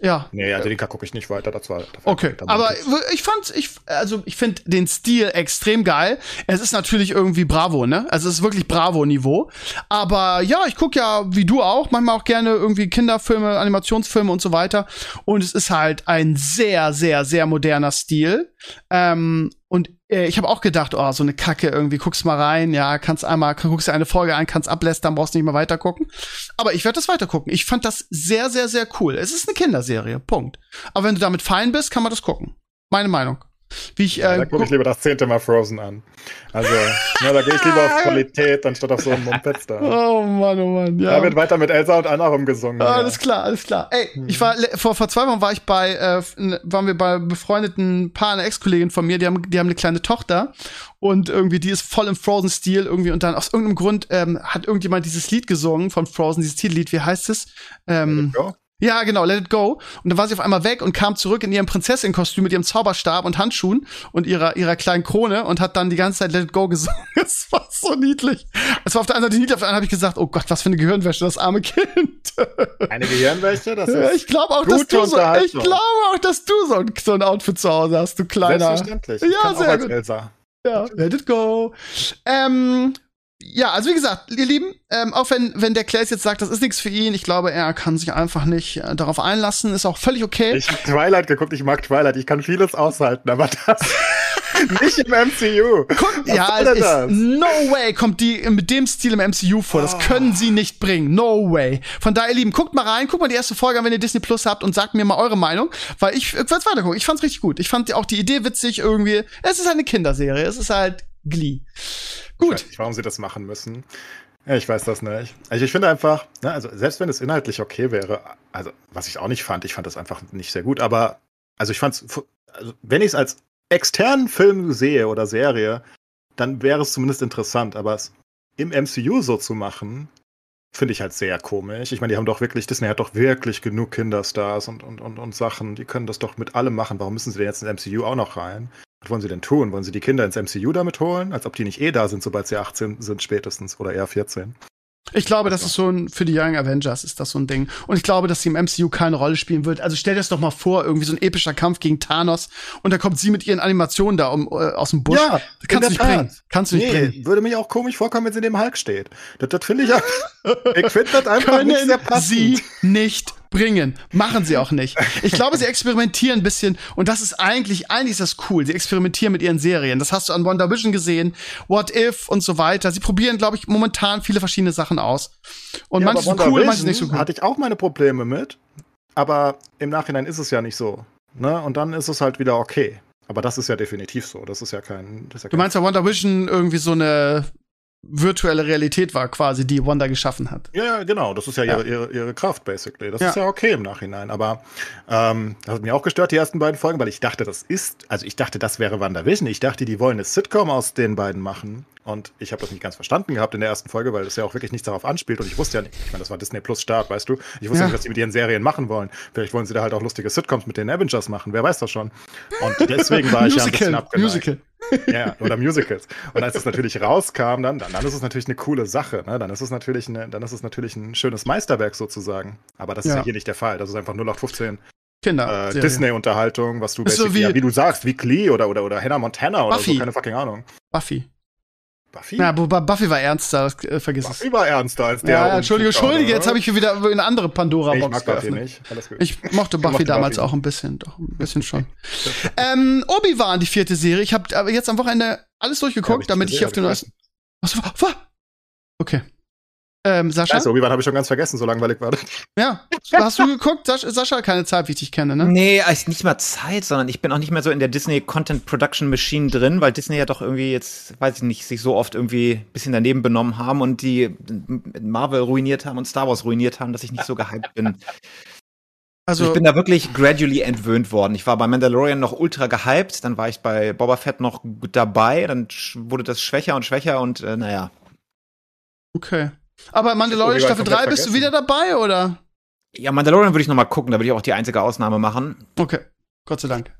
S1: Ja.
S3: Nee, also den gucke ich nicht weiter. Das war, das war
S1: Okay,
S3: da
S1: aber
S3: ich.
S1: ich fand, ich, also ich finde den Stil extrem geil. Es ist natürlich irgendwie Bravo, ne? Also es ist wirklich Bravo-Niveau. Aber ja, ich guck ja, wie du auch, manchmal auch gerne irgendwie Kinderfilme, Animationsfilme und so weiter. Und es ist halt ein sehr, sehr, sehr moderner Stil. Ähm, und äh, ich habe auch gedacht, oh, so eine Kacke irgendwie, guckst mal rein, ja, kannst einmal, guckst dir eine Folge ein, kannst ablästern, brauchst nicht mehr weiter gucken. Aber ich werde das weiter gucken. Ich fand das sehr, sehr, sehr cool. Es ist eine Kinderserie, Punkt. Aber wenn du damit fein bist, kann man das gucken. Meine Meinung. Wie ich,
S3: Ja,
S1: äh,
S3: da gucke ich lieber das zehnte Mal Frozen an. Also, na, da gehe ich lieber auf Qualität, anstatt auf so einen da.
S1: oh Mann, oh Mann, ja.
S3: Da wird weiter mit Elsa und Anna rumgesungen.
S1: Ah,
S3: ja.
S1: Alles klar, alles klar. Ey, ich war vor vor zwei Wochen war ich bei äh, waren wir bei befreundeten Paar, einer Ex-Kollegin von mir, die haben die haben eine kleine Tochter und irgendwie die ist voll im Frozen Stil irgendwie und dann aus irgendeinem Grund ähm, hat irgendjemand dieses Lied gesungen von Frozen, dieses Titellied, wie heißt es? Ähm,
S3: Ja.
S1: Ja, genau, Let It Go. Und dann war sie auf einmal weg und kam zurück in ihrem Prinzessinnenkostüm mit ihrem Zauberstab und Handschuhen und ihrer, ihrer kleinen Krone und hat dann die ganze Zeit Let It Go gesungen. Es war so niedlich. Es war auf der einen Seite niedlich, auf der anderen habe ich gesagt, oh Gott, was für eine Gehirnwäsche, das arme Kind.
S3: Eine Gehirnwäsche, das ist
S1: ich glaube auch,
S3: gute
S1: dass du so, ich glaube auch, dass du so ein, so ein Outfit zu Hause hast, du kleiner.
S3: selbstverständlich.
S1: Ja,
S3: ich
S1: sehr gut.
S3: Elsa.
S1: Ja, let it go. Ähm, ja, also wie gesagt, ihr Lieben, ähm, auch wenn, wenn der Clays jetzt sagt, das ist nichts für ihn, ich glaube, er kann sich einfach nicht äh, darauf einlassen, ist auch völlig okay.
S3: Ich habe Twilight geguckt, ich mag Twilight, ich kann vieles aushalten, aber das nicht im MCU. Was
S1: ja, es ist,
S3: das?
S1: no way kommt die mit dem Stil im MCU vor. Das
S3: Oh.
S1: können sie nicht bringen. No way. Von daher, ihr Lieben, guckt mal rein, guckt mal die erste Folge an, wenn ihr Disney Plus habt und sagt mir mal eure Meinung, weil ich, ich werde weiter gucken. Ich fand's richtig gut. Ich fand auch die Idee witzig irgendwie. Es ist eine Kinderserie. Es ist halt Glee.
S3: Ich
S1: Gut.
S3: weiß nicht, warum sie das machen müssen. Ich weiß das nicht. Also ich finde einfach, ne, also selbst wenn es inhaltlich okay wäre, also was ich auch nicht fand, ich fand das einfach nicht sehr gut, aber also ich fand's, also wenn ich es als externen Film sehe oder Serie, dann wäre es zumindest interessant, aber es im MCU so zu machen, finde ich halt sehr komisch. Ich meine, die haben doch wirklich, Disney hat doch wirklich genug Kinderstars und, und, und, und Sachen, die können das doch mit allem machen. Warum müssen sie denn jetzt ins MCU auch noch rein? Was wollen sie denn tun? Wollen sie die Kinder ins MCU damit holen? Als ob die nicht eh da sind, sobald sie 18 sind spätestens oder eher 14.
S1: Ich glaube, das ist so ein, für die Young Avengers ist das so ein Ding. Und ich glaube, dass sie im MCU keine Rolle spielen wird. Also stell dir das doch mal vor, irgendwie so ein epischer Kampf gegen Thanos und da kommt sie mit ihren Animationen da um, äh, aus dem Busch.
S3: Ja,
S1: kannst du nicht
S3: Tat.
S1: bringen. Kannst du nicht
S3: Nee,
S1: bringen.
S3: würde mich auch komisch vorkommen, wenn sie neben Hulk steht. Das, das finde ich, ich finde das einfach nicht sehr passend.
S1: sie nicht bringen. Machen sie auch nicht. Ich glaube, sie experimentieren ein bisschen und das ist eigentlich, eigentlich ist das cool. Sie experimentieren mit ihren Serien. Das hast du an WandaVision gesehen, What If und so weiter. Sie probieren, glaube ich, momentan viele verschiedene Sachen aus. Und
S3: Ja,
S1: manches cool, manches nicht so cool.
S3: Hatte ich auch meine Probleme mit, aber im Nachhinein ist es ja nicht so. Ne? Und dann ist es halt wieder okay. Aber das ist ja definitiv so. Das ist ja kein. Das ist ja
S1: Du
S3: kein
S1: meinst, dass WandaVision irgendwie so eine virtuelle Realität war, quasi, die Wanda geschaffen hat.
S3: Ja, genau. Das ist ja,
S1: Ja.
S3: Ihre, ihre, ihre Kraft, basically. Das
S1: Ja.
S3: ist ja okay im Nachhinein. Aber ähm, das hat mich auch gestört, die ersten beiden Folgen, weil ich dachte, das ist, also ich dachte, das wäre WandaVision. Ich dachte, die wollen eine Sitcom aus den beiden machen. Und ich habe das nicht ganz verstanden gehabt in der ersten Folge, weil das ja auch wirklich nichts darauf anspielt. Und ich wusste ja nicht, ich meine, das war Disney Plus Start, weißt du? Ich wusste
S1: Ja.
S3: nicht, was sie mit ihren Serien machen wollen. Vielleicht wollen sie da halt auch lustige Sitcoms mit den Avengers machen. Wer weiß das schon. Und deswegen war ich ja ein bisschen abgeneigt.
S1: Musical.
S3: Ja, oder Musicals. Und als es natürlich rauskam, dann, dann, dann ist es natürlich eine coole Sache. Ne? Dann ist es natürlich eine, dann ist es natürlich ein schönes Meisterwerk sozusagen. Aber das ist
S1: Ja.
S3: hier nicht der Fall. Das ist einfach 0815
S1: Kinder.
S3: äh, Disney-Unterhaltung, was du
S1: so wie-
S3: ja, wie du sagst, wie Glee oder, oder, oder Hannah Montana oder
S1: Buffy.
S3: so, keine fucking Ahnung.
S1: Buffy.
S3: Buffy?
S1: Ja, Buffy war ernster, das, äh, vergiss es.
S3: Buffy war ernster als der.
S1: Ja, ja, Entschuldige, Entschuldige, jetzt habe ich wieder eine andere Pandora-Box
S3: Buffy
S1: geöffnet. Ich mochte Buffy
S3: mochte
S1: damals
S3: Buffy.
S1: auch ein bisschen, doch, ein bisschen schon. ähm, Obi-Wan, die vierte Serie. Ich habe aber jetzt am Wochenende alles
S3: Ja,
S1: durchgeguckt,
S3: ich
S1: damit ich hier auf den neuesten. Was? Okay. Ähm, Sascha?
S3: Also, Obi-Wan habe ich schon ganz vergessen, so langweilig war das.
S1: Ja. Hast du geguckt? Sascha, Sascha keine Zeit, wie ich dich kenne, ne?
S2: Nee, ist nicht mal Zeit, sondern ich bin auch nicht mehr so in der Disney Content Production Machine drin, weil Disney ja doch irgendwie jetzt, weiß ich nicht, sich so oft irgendwie ein bisschen daneben benommen haben und die Marvel ruiniert haben und Star Wars ruiniert haben, dass ich nicht so gehypt bin. Also ich bin da wirklich gradually entwöhnt worden. Ich war bei Mandalorian noch ultra gehypt, dann war ich bei Boba Fett noch dabei, dann wurde das schwächer und schwächer und äh, naja.
S1: Okay. Aber Mandalorian Staffel 3 bist du wieder dabei, oder?
S2: Ja, Mandalorian würde ich noch mal gucken, da würde ich auch die einzige Ausnahme machen.
S1: Okay, Gott sei Dank.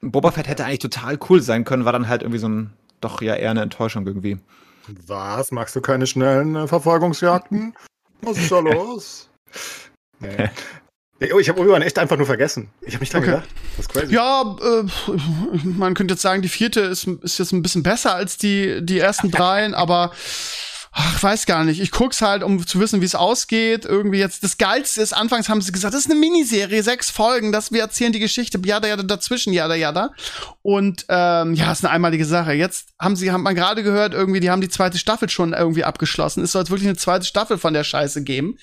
S2: Boba Fett hätte eigentlich total cool sein können, war dann halt irgendwie so ein, doch ja eher eine Enttäuschung irgendwie.
S3: Was? Magst du keine schnellen äh, Verfolgungsjagden? Was ist da los? nee. Oh, ich habe Obi-Wan echt einfach nur vergessen. Ich habe nicht dran okay. gedacht.
S1: Das ist crazy. Ja, äh, man könnte jetzt sagen, die vierte ist, ist jetzt ein bisschen besser als die, die ersten dreien, aber Ach, weiß gar nicht. Ich guck's halt, um zu wissen, wie es ausgeht. Irgendwie jetzt, das Geilste ist, anfangs haben sie gesagt, das ist eine Miniserie, sechs Folgen, dass wir erzählen die Geschichte, jada, jada, dazwischen, jada, jada. Und, ähm, ja, ist eine einmalige Sache. Jetzt haben sie, haben man gerade gehört, irgendwie, die haben die zweite Staffel schon irgendwie abgeschlossen. Es soll jetzt wirklich eine zweite Staffel von der Scheiße geben.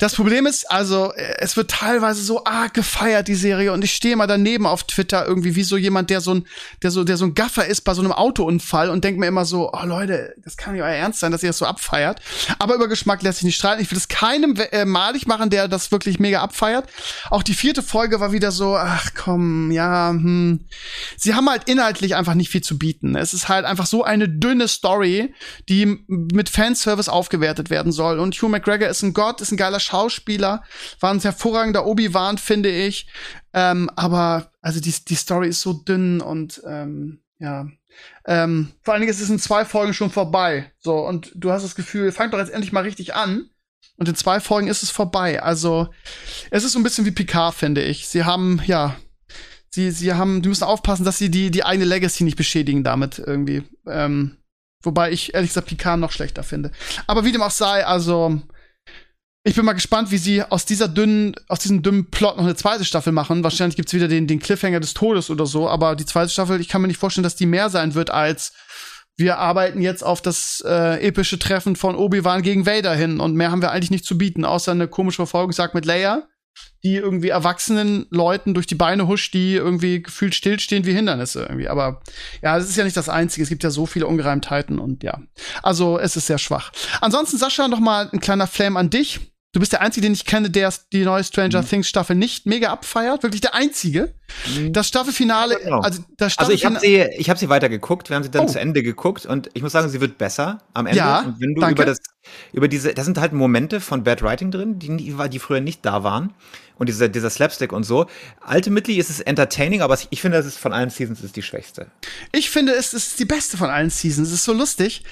S1: Das Problem ist, also, es wird teilweise so arg gefeiert, die Serie, und ich stehe mal daneben auf Twitter irgendwie wie so jemand, der so ein, der so, der so ein Gaffer ist bei so einem Autounfall und denkt mir immer so, oh Leute, das kann nicht euer Ernst sein, dass ihr das so abfeiert. Aber über Geschmack lässt sich nicht streiten. Ich will es keinem äh, malig machen, der das wirklich mega abfeiert. Auch die vierte Folge war wieder so, ach komm, ja, hm. Sie haben halt inhaltlich einfach nicht viel zu bieten. Es ist halt einfach so eine dünne Story, die mit Fanservice aufgewertet werden soll. Und Hugh McGregor ist ein Gott, ist ein geiler Schauspieler, war ein hervorragender Obi-Wan, finde ich. Ähm, aber also die, die Story ist so dünn und ähm, ja, ähm, vor allen Dingen ist es in zwei Folgen schon vorbei. So, und du hast das Gefühl, fang doch jetzt endlich mal richtig an. Und in zwei Folgen ist es vorbei. Also, es ist so ein bisschen wie Picard, finde ich. Sie haben, ja, sie, sie haben, die müssen aufpassen, dass sie die, die eigene Legacy nicht beschädigen damit irgendwie. Ähm, wobei ich ehrlich gesagt Picard noch schlechter finde. Aber wie dem auch sei, also, ich bin mal gespannt, wie sie aus dieser dünnen, aus diesem dünnen Plot noch eine zweite Staffel machen. Wahrscheinlich gibt's wieder den, den Cliffhanger des Todes oder so, aber die zweite Staffel, ich kann mir nicht vorstellen, dass die mehr sein wird als wir arbeiten jetzt auf das äh, epische Treffen von Obi-Wan gegen Vader hin und mehr haben wir eigentlich nicht zu bieten, außer eine komische Verfolgungsjagd mit Leia, die irgendwie erwachsenen Leuten durch die Beine huscht, die irgendwie gefühlt stillstehen wie Hindernisse irgendwie. Aber ja, das ist ja nicht das Einzige. Es gibt ja so viele Ungereimtheiten und ja. Also es ist sehr schwach. Ansonsten, Sascha, noch mal ein kleiner Flame an dich. Du bist der Einzige, den ich kenne, der die neue Stranger mhm. Things Staffel nicht mega abfeiert. Wirklich der Einzige. Mhm. Das Staffelfinale,
S2: genau. also das Staffelfinale. Also ich habe sie, ich habe sie weitergeguckt. Wir haben sie dann oh. zu Ende geguckt und ich muss sagen, sie wird besser am Ende.
S1: Ja,
S2: und wenn du
S1: danke.
S2: über das, über diese, da sind halt Momente von Bad Writing drin, die, die früher nicht da waren und dieser, dieser Slapstick und so. Ultimately ist es entertaining, aber ich finde, es ist von allen Seasons ist die schwächste.
S1: Ich finde, es ist die beste von allen Seasons. Es ist so lustig.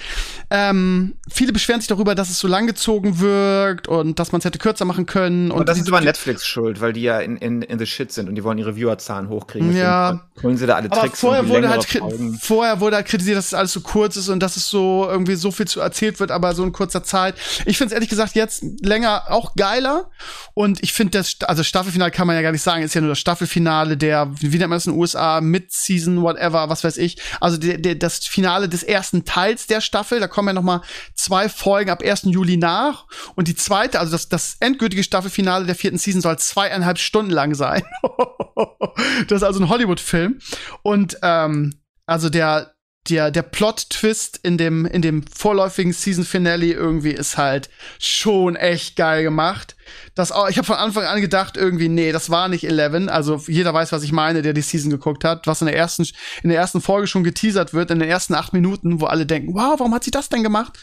S1: Ähm, viele beschweren sich darüber, dass es so langgezogen wirkt und dass man es hätte kürzer machen können.
S2: Und, und das ist über Netflix schuld, weil die ja in, in, in the shit sind und die wollen ihre Viewerzahlen hochkriegen.
S1: Ja.
S2: Holen sie da alle Tricks.
S1: Aber vorher wurde, halt vorher wurde halt kritisiert, dass es alles so kurz ist und dass es so irgendwie so viel zu erzählt wird, aber so in kurzer Zeit. Ich finde es ehrlich gesagt jetzt länger auch geiler. Und ich finde das, also also Staffelfinale kann man ja gar nicht sagen, ist ja nur das Staffelfinale der, wie nennt man das in den USA, Mid-Season, whatever, was weiß ich. Also der, der, das Finale des ersten Teils der Staffel, da kommen ja noch mal zwei Folgen ab 1. Juli nach. Und die zweite, also das, das endgültige Staffelfinale der vierten Season soll zweieinhalb Stunden lang sein. das ist also ein Hollywood-Film. Und ähm, also der, der, der Plot-Twist in dem, in dem vorläufigen Season-Finale irgendwie ist halt schon echt geil gemacht. Das auch, ich habe von Anfang an gedacht, irgendwie, nee, das war nicht Eleven. Also jeder weiß, was ich meine, der die Season geguckt hat, was in der ersten, in der ersten Folge schon geteasert wird, in den ersten acht Minuten, wo alle denken, wow, warum hat sie das denn gemacht?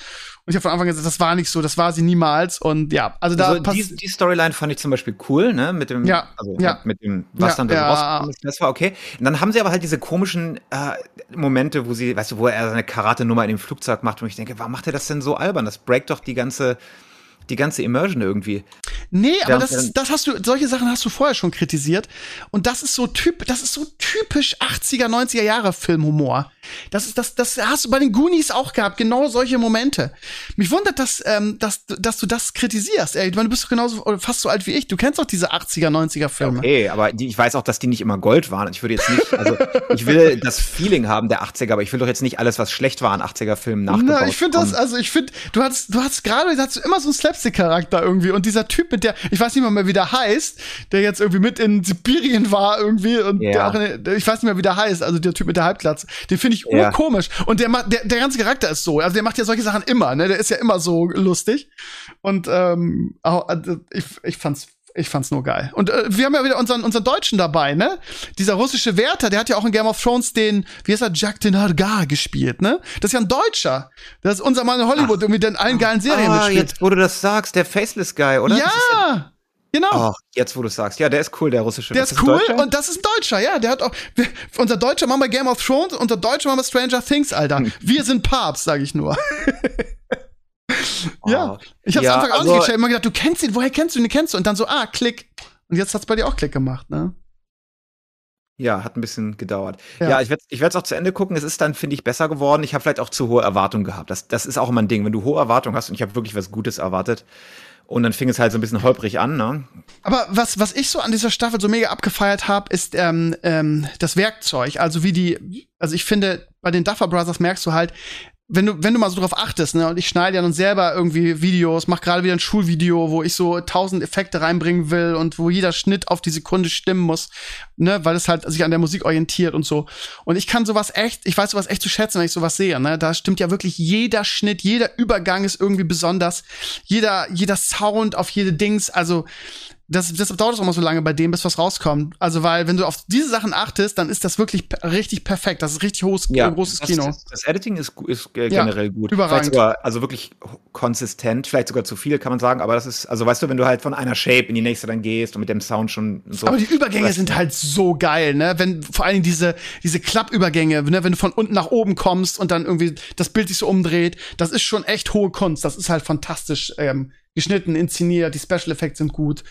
S1: Und ich habe von Anfang an gesagt, das war nicht so, das war sie niemals. Und ja, also da
S2: also die, die Storyline fand ich zum Beispiel cool, ne? Mit dem,
S1: ja,
S2: also
S1: ja.
S2: mit dem, was
S1: ja,
S2: dann da
S1: ja.
S2: rausgekommen ist, das war okay. Und dann haben sie aber halt diese komischen äh, Momente, wo sie, weißt du, wo er seine Karate-Nummer in dem Flugzeug macht und ich denke, warum macht er das denn so albern? Das breakt doch die ganze die ganze Immersion irgendwie.
S1: Nee, aber das, das hast du, solche Sachen hast du vorher schon kritisiert. Und das ist so typ, das ist so typisch 80er, 90er Jahre Filmhumor. Das ist, das, das hast du bei den Goonies auch gehabt, genau solche Momente. Mich wundert, dass, ähm, dass, dass du das kritisierst. Ey, ich meine, du bist doch genauso, fast so alt wie ich. Du kennst doch diese 80er, 90er Filme.
S2: Okay, aber die, ich weiß auch, dass die nicht immer Gold waren. Ich würde jetzt nicht, also ich will das Feeling haben der 80er, aber ich will doch jetzt nicht alles, was schlecht war an 80er-Filmen nachgebaut
S1: Na, ich finde das, also ich finde, du hast, du hast gerade, hast du immer so einen Slapstick-Charakter irgendwie und dieser Typ mit der, ich weiß nicht mal mehr, wie der heißt, der jetzt irgendwie mit in Sibirien war irgendwie und
S2: Ja.
S1: der auch, in, der- ich weiß nicht mehr, wie der heißt, also der Typ mit der Halbglatze, den finde ich
S2: Ja.
S1: urkomisch und der macht, der, der ganze Charakter ist so, also der macht ja solche Sachen immer, ne, der ist ja immer so lustig und ähm, also ich, ich fand's ich fand's nur geil. Und äh, wir haben ja wieder unseren, unseren Deutschen dabei, ne? Dieser russische Wärter, der hat ja auch in Game of Thrones den, wie heißt er, Jacques de Nargar gespielt, ne? Das ist ja ein Deutscher. Das ist unser Mann in Hollywood, der mit den allen geilen Serien
S2: ah,
S1: mitspielt.
S2: jetzt, wo du das sagst, der Faceless Guy, oder? Ist
S1: Ja! Genau.
S2: Ach, jetzt, wo du sagst. Ja, der ist cool, der russische.
S1: Der
S2: Was
S1: ist cool und das ist ein Deutscher, ja. Der hat auch. Wir, unser Deutscher machen wir Game of Thrones, unser Deutscher machen wir Stranger Things, Alter.
S2: Hm.
S1: Wir sind Papst, sag ich nur. ja. Ich hab's
S2: Ja,
S1: Anfang auch
S2: also-
S1: nicht gecheckt. Immer gedacht, du kennst ihn, woher kennst du ihn, kennst du? Und dann so, ah, klick. Und jetzt hat's bei dir auch Klick gemacht, ne?
S2: Ja, hat ein bisschen gedauert.
S1: Ja.
S2: Ja, ich werde ich werd's auch zu Ende gucken. Es ist dann, finde ich, besser geworden. Ich habe vielleicht auch zu hohe Erwartungen gehabt. Das, das ist auch immer ein Ding. Wenn du hohe Erwartungen hast und ich habe wirklich was Gutes erwartet und dann fing es halt so ein bisschen holprig an, ne?
S1: Aber was, was ich so an dieser Staffel so mega abgefeiert habe, ist ähm, ähm, das Werkzeug. Also wie die, also ich finde, bei den Duffer Brothers merkst du halt, wenn du, wenn du mal so drauf achtest, ne, und ich schneide ja nun selber irgendwie Videos, mach gerade wieder ein Schulvideo, wo ich so tausend Effekte reinbringen will und wo jeder Schnitt auf die Sekunde stimmen muss, ne, weil es halt sich an der Musik orientiert und so. Und ich kann sowas echt, ich weiß sowas echt zu schätzen, wenn ich sowas sehe, ne, da stimmt ja wirklich jeder Schnitt, jeder Übergang ist irgendwie besonders, jeder, jeder Sound auf jede Dings, also, das, deshalb dauert es auch mal so lange bei dem, bis was rauskommt. Also, weil, wenn du auf diese Sachen achtest, dann ist das wirklich richtig perfekt. Das ist richtig hohes, äh, großes
S2: das,
S1: Kino.
S2: Das, das Editing ist, ist äh,
S1: Ja,
S2: generell gut.
S1: überragend.
S2: Vielleicht sogar, also wirklich konsistent, vielleicht sogar zu viel, kann man sagen. Aber das ist, also weißt du, wenn du halt von einer Shape in die nächste dann gehst und mit dem Sound schon so.
S1: Aber die Übergänge sind halt so geil, ne? Wenn vor allen Dingen diese diese Klappübergänge, ne? wenn du von unten nach oben kommst und dann irgendwie das Bild sich so umdreht, das ist schon echt hohe Kunst. Das ist halt fantastisch ähm, geschnitten, inszeniert, die Special Effects sind gut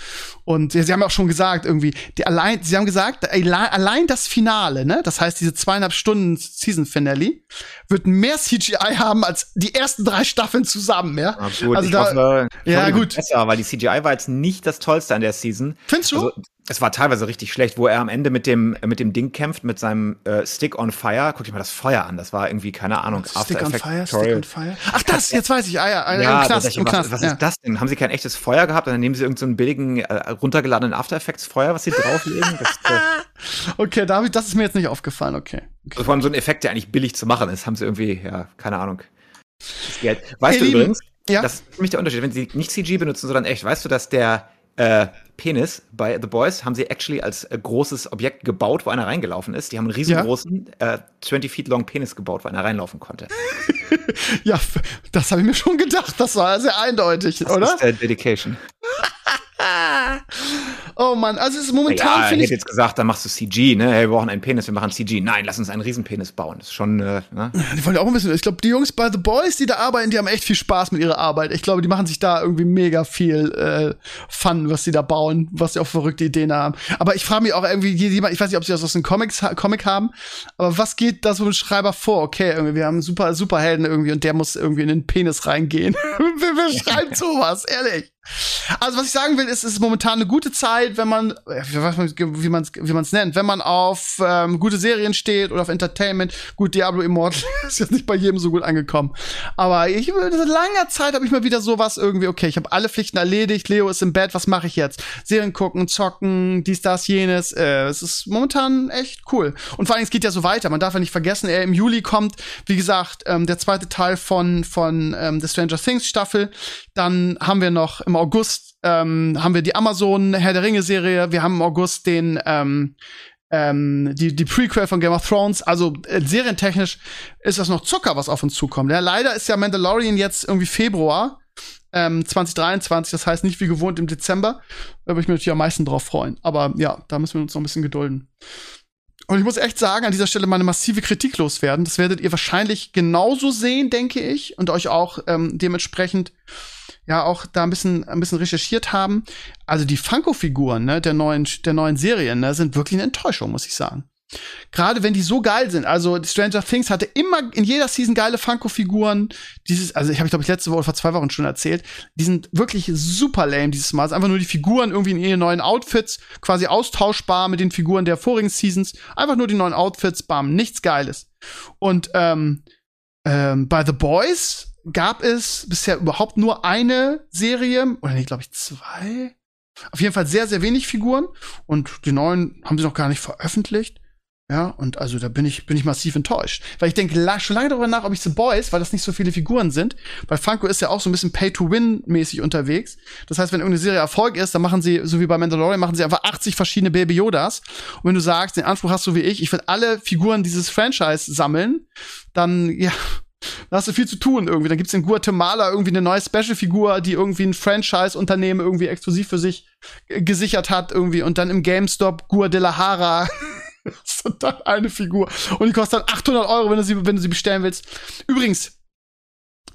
S1: und ja, sie haben ja auch schon gesagt irgendwie, die allein, sie haben gesagt, allein, das Finale, ne? Das heißt diese zweieinhalb Stunden Season Finale wird mehr CGI haben als die ersten drei Staffeln zusammen, ja?
S2: Gut,
S1: also
S2: ich
S1: da,
S2: hoffe, ich
S1: ja,
S2: hoffe,
S1: gut.
S2: Besser, weil die CGI war jetzt nicht das Tollste an der Season.
S1: findest du?
S2: Also, es war teilweise richtig schlecht, wo er am Ende mit dem, mit dem Ding kämpft, mit seinem äh, Stick on Fire. Guck dir mal das Feuer an. Das war irgendwie, keine Ahnung,
S1: Stick on
S2: Effects
S1: Fire,
S2: Tutorial.
S1: Stick on Fire. Ach, das, jetzt weiß ich. Ah ja, ah,
S2: Ja,
S1: im Knast, im
S2: was,
S1: Knast.
S2: was
S1: ja.
S2: ist das denn? Haben sie kein echtes Feuer gehabt und dann nehmen sie irgendeinen so einen billigen, äh, runtergeladenen After Effects Feuer, was sie drauflegen? Das, äh,
S1: Okay, da hab ich, das ist mir jetzt nicht aufgefallen, okay.
S2: also vor allem so ein Effekt, der eigentlich billig zu machen ist, haben sie irgendwie, ja, keine Ahnung. Das Geld. Weißt
S1: Ihr
S2: du
S1: Lieben,
S2: übrigens,
S1: ja?
S2: das ist nämlich der Unterschied, wenn sie nicht CG benutzen, sondern echt, weißt du, dass der äh, Penis bei The Boys haben sie actually als äh, großes Objekt gebaut, wo einer reingelaufen ist. Die haben einen riesengroßen, äh, 20 feet long Penis gebaut, wo einer reinlaufen konnte.
S1: Ja, das habe ich mir schon gedacht. Das war sehr eindeutig,
S2: Das
S1: oder?
S2: ist Dedication.
S1: Oh Mann, also es ist momentan
S2: ja, ich
S1: finde
S2: hätte
S1: ich.
S2: jetzt gesagt, dann machst du CG, ne? Hey, wir brauchen einen Penis, wir machen CG. Nein, lass uns einen Riesenpenis bauen. Das ist schon, äh, ne?
S1: Die wollen ja auch ein bisschen. Ich glaube, die Jungs bei The Boys, die da arbeiten, die haben echt viel Spaß mit ihrer Arbeit. Ich glaube, die machen sich da irgendwie mega viel äh, Fun, was sie da bauen, was sie auch verrückte Ideen haben. Aber ich frage mich auch irgendwie, ich weiß nicht, ob sie das aus dem Comics, Comic haben, aber was geht da so ein Schreiber vor? Okay, irgendwie, wir haben super Superhelden irgendwie und der muss irgendwie in den Penis reingehen. wer schreibt sowas, ehrlich? Also was ich sagen will, ist, es ist momentan eine gute Zeit, wenn man, äh, wie man es wie man's nennt, wenn man auf ähm, gute Serien steht oder auf Entertainment. Gut, Diablo Immortal ist jetzt nicht bei jedem so gut angekommen, aber ich seit langer Zeit habe ich mal wieder sowas irgendwie. Okay, ich habe alle Pflichten erledigt. Leo ist im Bett. Was mache ich jetzt? Serien gucken, zocken, dies, das, jenes. Äh, es ist momentan echt cool. Und vor allem es geht ja so weiter. Man darf ja nicht vergessen, äh, im Juli kommt, wie gesagt, ähm, der zweite Teil von von ähm, der Stranger Things Staffel. Dann haben wir noch im August ähm, haben wir die Amazon Herr der Ringe Serie. Wir haben im August den ähm, ähm, die, die Prequel von Game of Thrones. Also äh, serientechnisch ist das noch Zucker, was auf uns zukommt. Ja, leider ist ja Mandalorian jetzt irgendwie Februar ähm, 2023. Das heißt nicht wie gewohnt im Dezember. Da würde ich mich natürlich am meisten drauf freuen. Aber ja, da müssen wir uns noch ein bisschen gedulden. Und ich muss echt sagen, an dieser Stelle mal eine massive Kritik loswerden. Das werdet ihr wahrscheinlich genauso sehen, denke ich. Und euch auch ähm, dementsprechend ja auch da ein bisschen, ein bisschen recherchiert haben. Also die Funko-Figuren ne, der, neuen, der neuen Serien ne, sind wirklich eine Enttäuschung, muss ich sagen. Gerade wenn die so geil sind. Also Stranger Things hatte immer in jeder Season geile Funko-Figuren. Dieses, also ich habe ich glaube ich letzte Woche vor zwei Wochen schon erzählt. Die sind wirklich super lame dieses Mal. Es ist einfach nur die Figuren irgendwie in ihren neuen Outfits, quasi austauschbar mit den Figuren der vorigen Seasons. Einfach nur die neuen Outfits, bam, nichts Geiles. Und ähm, ähm, bei The Boys gab es bisher überhaupt nur eine Serie, oder nicht, glaube ich, zwei. Auf jeden Fall sehr, sehr wenig Figuren. Und die neuen haben sie noch gar nicht veröffentlicht. Ja, und also da bin ich, bin ich massiv enttäuscht. Weil ich denke la schon lange darüber nach, ob ich The Boys, weil das nicht so viele Figuren sind, weil Funko ist ja auch so ein bisschen Pay-to-Win-mäßig unterwegs. Das heißt, wenn irgendeine Serie Erfolg ist, dann machen sie, so wie bei Mandalorian, machen sie einfach 80 verschiedene Baby Yodas. Und wenn du sagst, den Anspruch hast du wie ich, ich will alle Figuren dieses Franchise sammeln, dann, ja, da hast du viel zu tun irgendwie. Dann gibt's in Guatemala irgendwie eine neue Special-Figur, die irgendwie ein Franchise-Unternehmen irgendwie exklusiv für sich gesichert hat irgendwie. Und dann im GameStop Guadalajara hast du dann eine Figur. Und die kostet dann 800 Euro, wenn du sie, wenn du sie bestellen willst. Übrigens,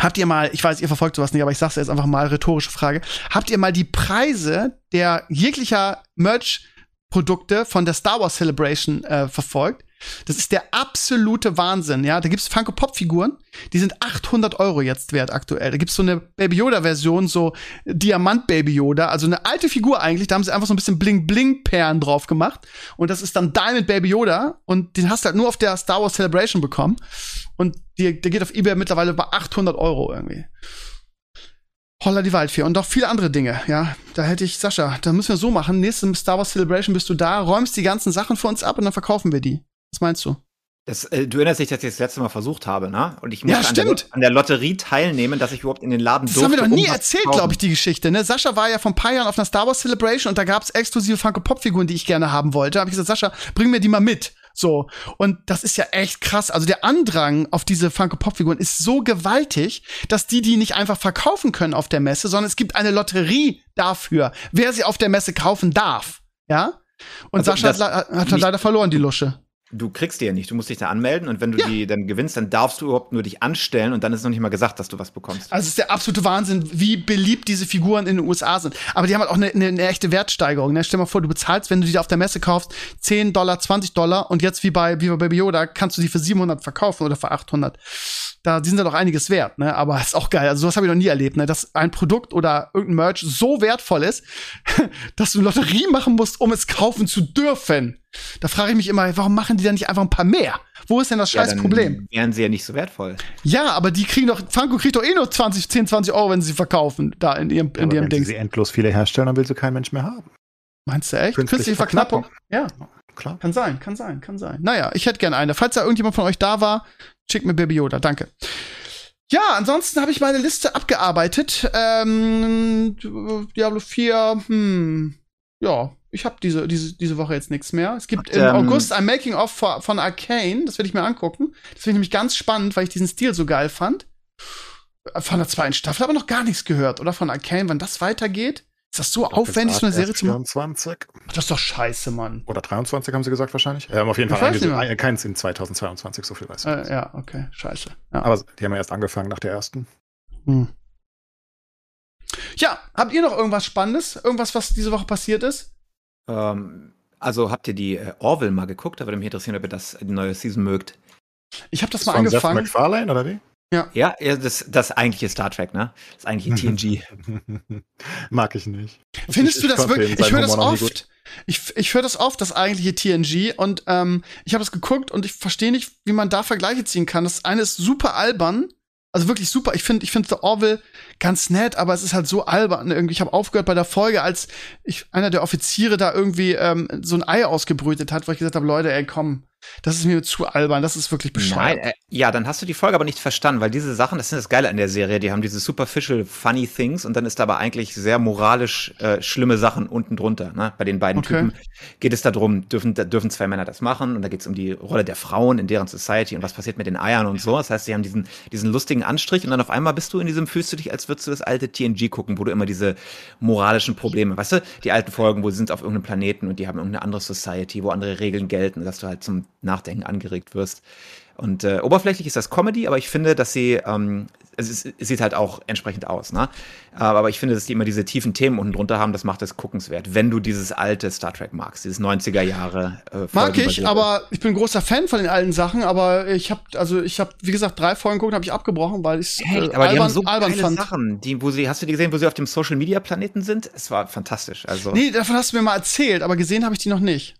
S1: Habt ihr mal, ich weiß, ihr verfolgt sowas nicht, aber ich sag's jetzt einfach mal, rhetorische Frage. Habt ihr mal die Preise der jeglicher Merch-Produkte von der Star Wars Celebration äh, verfolgt? Das ist der absolute Wahnsinn, ja. Da gibt's Funko Pop Figuren, die sind 800 Euro jetzt wert aktuell. Da gibt's so eine Baby Yoda Version, so Diamant Baby Yoda, also eine alte Figur eigentlich. Da haben sie einfach so ein bisschen Bling Bling Perlen drauf gemacht und das ist dann Diamond Baby Yoda und den hast du halt nur auf der Star Wars Celebration bekommen und die, der geht auf eBay mittlerweile bei 800 Euro irgendwie. Holla die Waldfee und auch viele andere Dinge, ja. Da hätte ich, Sascha, da müssen wir so machen. Nächste Star Wars Celebration bist du da, räumst die ganzen Sachen für uns ab und dann verkaufen wir die. Was meinst du?
S2: Das, äh, du erinnerst dich, dass ich das letzte Mal versucht habe, ne? Und ich
S1: Ja,
S2: musste an, der, an der Lotterie teilnehmen, dass ich überhaupt in den Laden
S1: Das
S2: durfte.
S1: haben wir doch nie
S2: um
S1: erzählt, glaube ich, die Geschichte. Ne? Sascha war ja vor ein paar Jahren auf einer Star Wars Celebration und da gab's exklusive Funko Pop Figuren, die ich gerne haben wollte. Habe ich gesagt, Sascha, bring mir die mal mit. So und das ist ja echt krass. Also der Andrang auf diese Funko Pop Figuren ist so gewaltig, dass die die nicht einfach verkaufen können auf der Messe, sondern es gibt eine Lotterie dafür, wer sie auf der Messe kaufen darf. Ja. Und
S2: Also
S1: Sascha hat,
S2: das
S1: hat leider verloren die Lusche.
S2: Du kriegst die ja nicht, du musst dich da anmelden und wenn du
S1: Ja.
S2: die dann gewinnst, dann darfst du überhaupt nur dich anstellen und dann ist noch nicht mal gesagt, dass du was bekommst.
S1: Also es ist der absolute Wahnsinn, wie beliebt diese Figuren in den USA sind. Aber die haben halt auch eine, eine, eine echte Wertsteigerung. Ne? Stell dir mal vor, du bezahlst, wenn du die auf der Messe kaufst, 10 Dollar, 20 Dollar und jetzt wie bei, wie bei Baby Yoda kannst du die für 700 verkaufen oder für 800. Da, die sind ja doch einiges wert, ne? Aber ist auch geil. Also sowas habe ich noch nie erlebt, ne? Dass ein Produkt oder irgendein Merch so wertvoll ist, dass du eine Lotterie machen musst, um es kaufen zu dürfen. Da frage ich mich immer, warum machen die dann nicht einfach ein paar mehr? Wo ist denn das scheiß
S2: dann
S1: Problem?
S2: wären sie ja nicht so wertvoll.
S1: Ja, aber die kriegen doch, Funko kriegt doch eh nur 20, 10, 20 Euro, wenn sie verkaufen, da in ihrem, in
S3: Aber
S1: ihrem
S3: wenn sie
S1: Ding.
S3: sie endlos viele herstellen, dann will sie kein Mensch mehr haben.
S1: Meinst du echt?
S3: Künstliche
S1: Künstliche Verknappung? Ja,
S3: Klar.
S1: kann sein, kann sein, kann sein. Naja, ich hätte gerne eine. Falls da irgendjemand von euch da war, schickt mir Baby Yoda, danke. Ja, ansonsten habe ich meine Liste abgearbeitet. Ähm, Diablo 4, hm, ja, ich habe diese, diese, diese Woche jetzt nichts mehr. Es gibt
S2: Und,
S1: im
S2: ähm,
S1: August ein Making-of von von Arcane, das werde ich mir angucken. Das finde ich nämlich ganz spannend, weil ich diesen Stil so geil fand. Von der zweiten Staffel aber noch gar nichts gehört, oder? Von Arcane, wann das weitergeht? Ist das so aufwendig, so eine Serie zu machen?
S3: 24
S1: Das ist doch scheiße, Mann.
S3: oder 23 haben sie gesagt wahrscheinlich. Ähm, auf jeden
S1: Ich
S3: Fall äh, keins in 2022, so viel weiß ich.
S1: Äh, ja, okay, scheiße. Ja.
S3: Aber die haben ja erst angefangen nach der ersten.
S1: Hm. Ja, habt ihr noch irgendwas Spannendes? Irgendwas, was diese Woche passiert ist?
S2: Ähm, also habt ihr die äh, Orville mal geguckt? Da würde mich interessieren, ob ihr das die neue Season mögt.
S1: Ich habe das mal
S3: Von Seth
S1: angefangen.
S3: MacFarlane oder wie?
S2: Ja, ja das, das eigentliche Star Trek, ne? Das eigentliche TNG.
S3: Mag ich nicht.
S1: Findest
S3: Ich-
S1: du das wirklich? Ich höre das oft. Ich, ich höre das oft, das eigentliche TNG. Und ähm, ich habe es geguckt und ich verstehe nicht, wie man da Vergleiche ziehen kann. Das eine ist super albern. Also wirklich super. Ich finde ich finde The Orville ganz nett, aber es ist halt so albern. Irgendwie, ich habe aufgehört bei der Folge, als ich, einer der Offiziere da irgendwie ähm, so ein Ei ausgebrütet hat, wo ich gesagt habe, Leute, ey, komm, das ist mir zu albern. Das ist wirklich bescheuert.
S2: Nein, äh, ja, dann hast du die Folge aber nicht verstanden, weil diese Sachen, das ist das Geile an der Serie, die haben diese superficial funny things und dann ist da aber eigentlich sehr moralisch äh, schlimme Sachen unten drunter. Ne? Bei den beiden
S1: Okay.
S2: Typen geht es darum, dürfen, da dürfen zwei Männer das machen und da geht es um die Rolle der Frauen in deren Society und was passiert mit den Eiern und so. Das heißt, sie haben diesen, diesen lustigen Anstrich und dann auf einmal bist du in diesem, fühlst du dich, als würdest du das alte TNG gucken, wo du immer diese moralischen Probleme, weißt du, die alten Folgen, wo sie sind auf irgendeinem Planeten und die haben irgendeine andere Society, wo andere Regeln gelten, dass du halt zum Nachdenken angeregt wirst. Und äh, oberflächlich ist das Comedy, aber ich finde, dass sie ähm, es, ist, es sieht halt auch entsprechend aus, ne? Aber ich finde, dass die immer diese tiefen Themen unten drunter haben, das macht es guckenswert, wenn du dieses alte Star Trek magst, dieses 90er Jahre.
S1: Äh, Mag ich, aber ich bin großer Fan von den alten Sachen, aber ich habe also ich habe wie gesagt drei Folgen geguckt, habe ich abgebrochen, weil ich
S2: äh, aber albern, die haben so albern fand. Sachen, die wo sie hast du die gesehen, wo sie auf dem Social Media Planeten sind? Es war fantastisch, also.
S1: Nee, davon hast du mir mal erzählt, aber gesehen habe ich die noch nicht.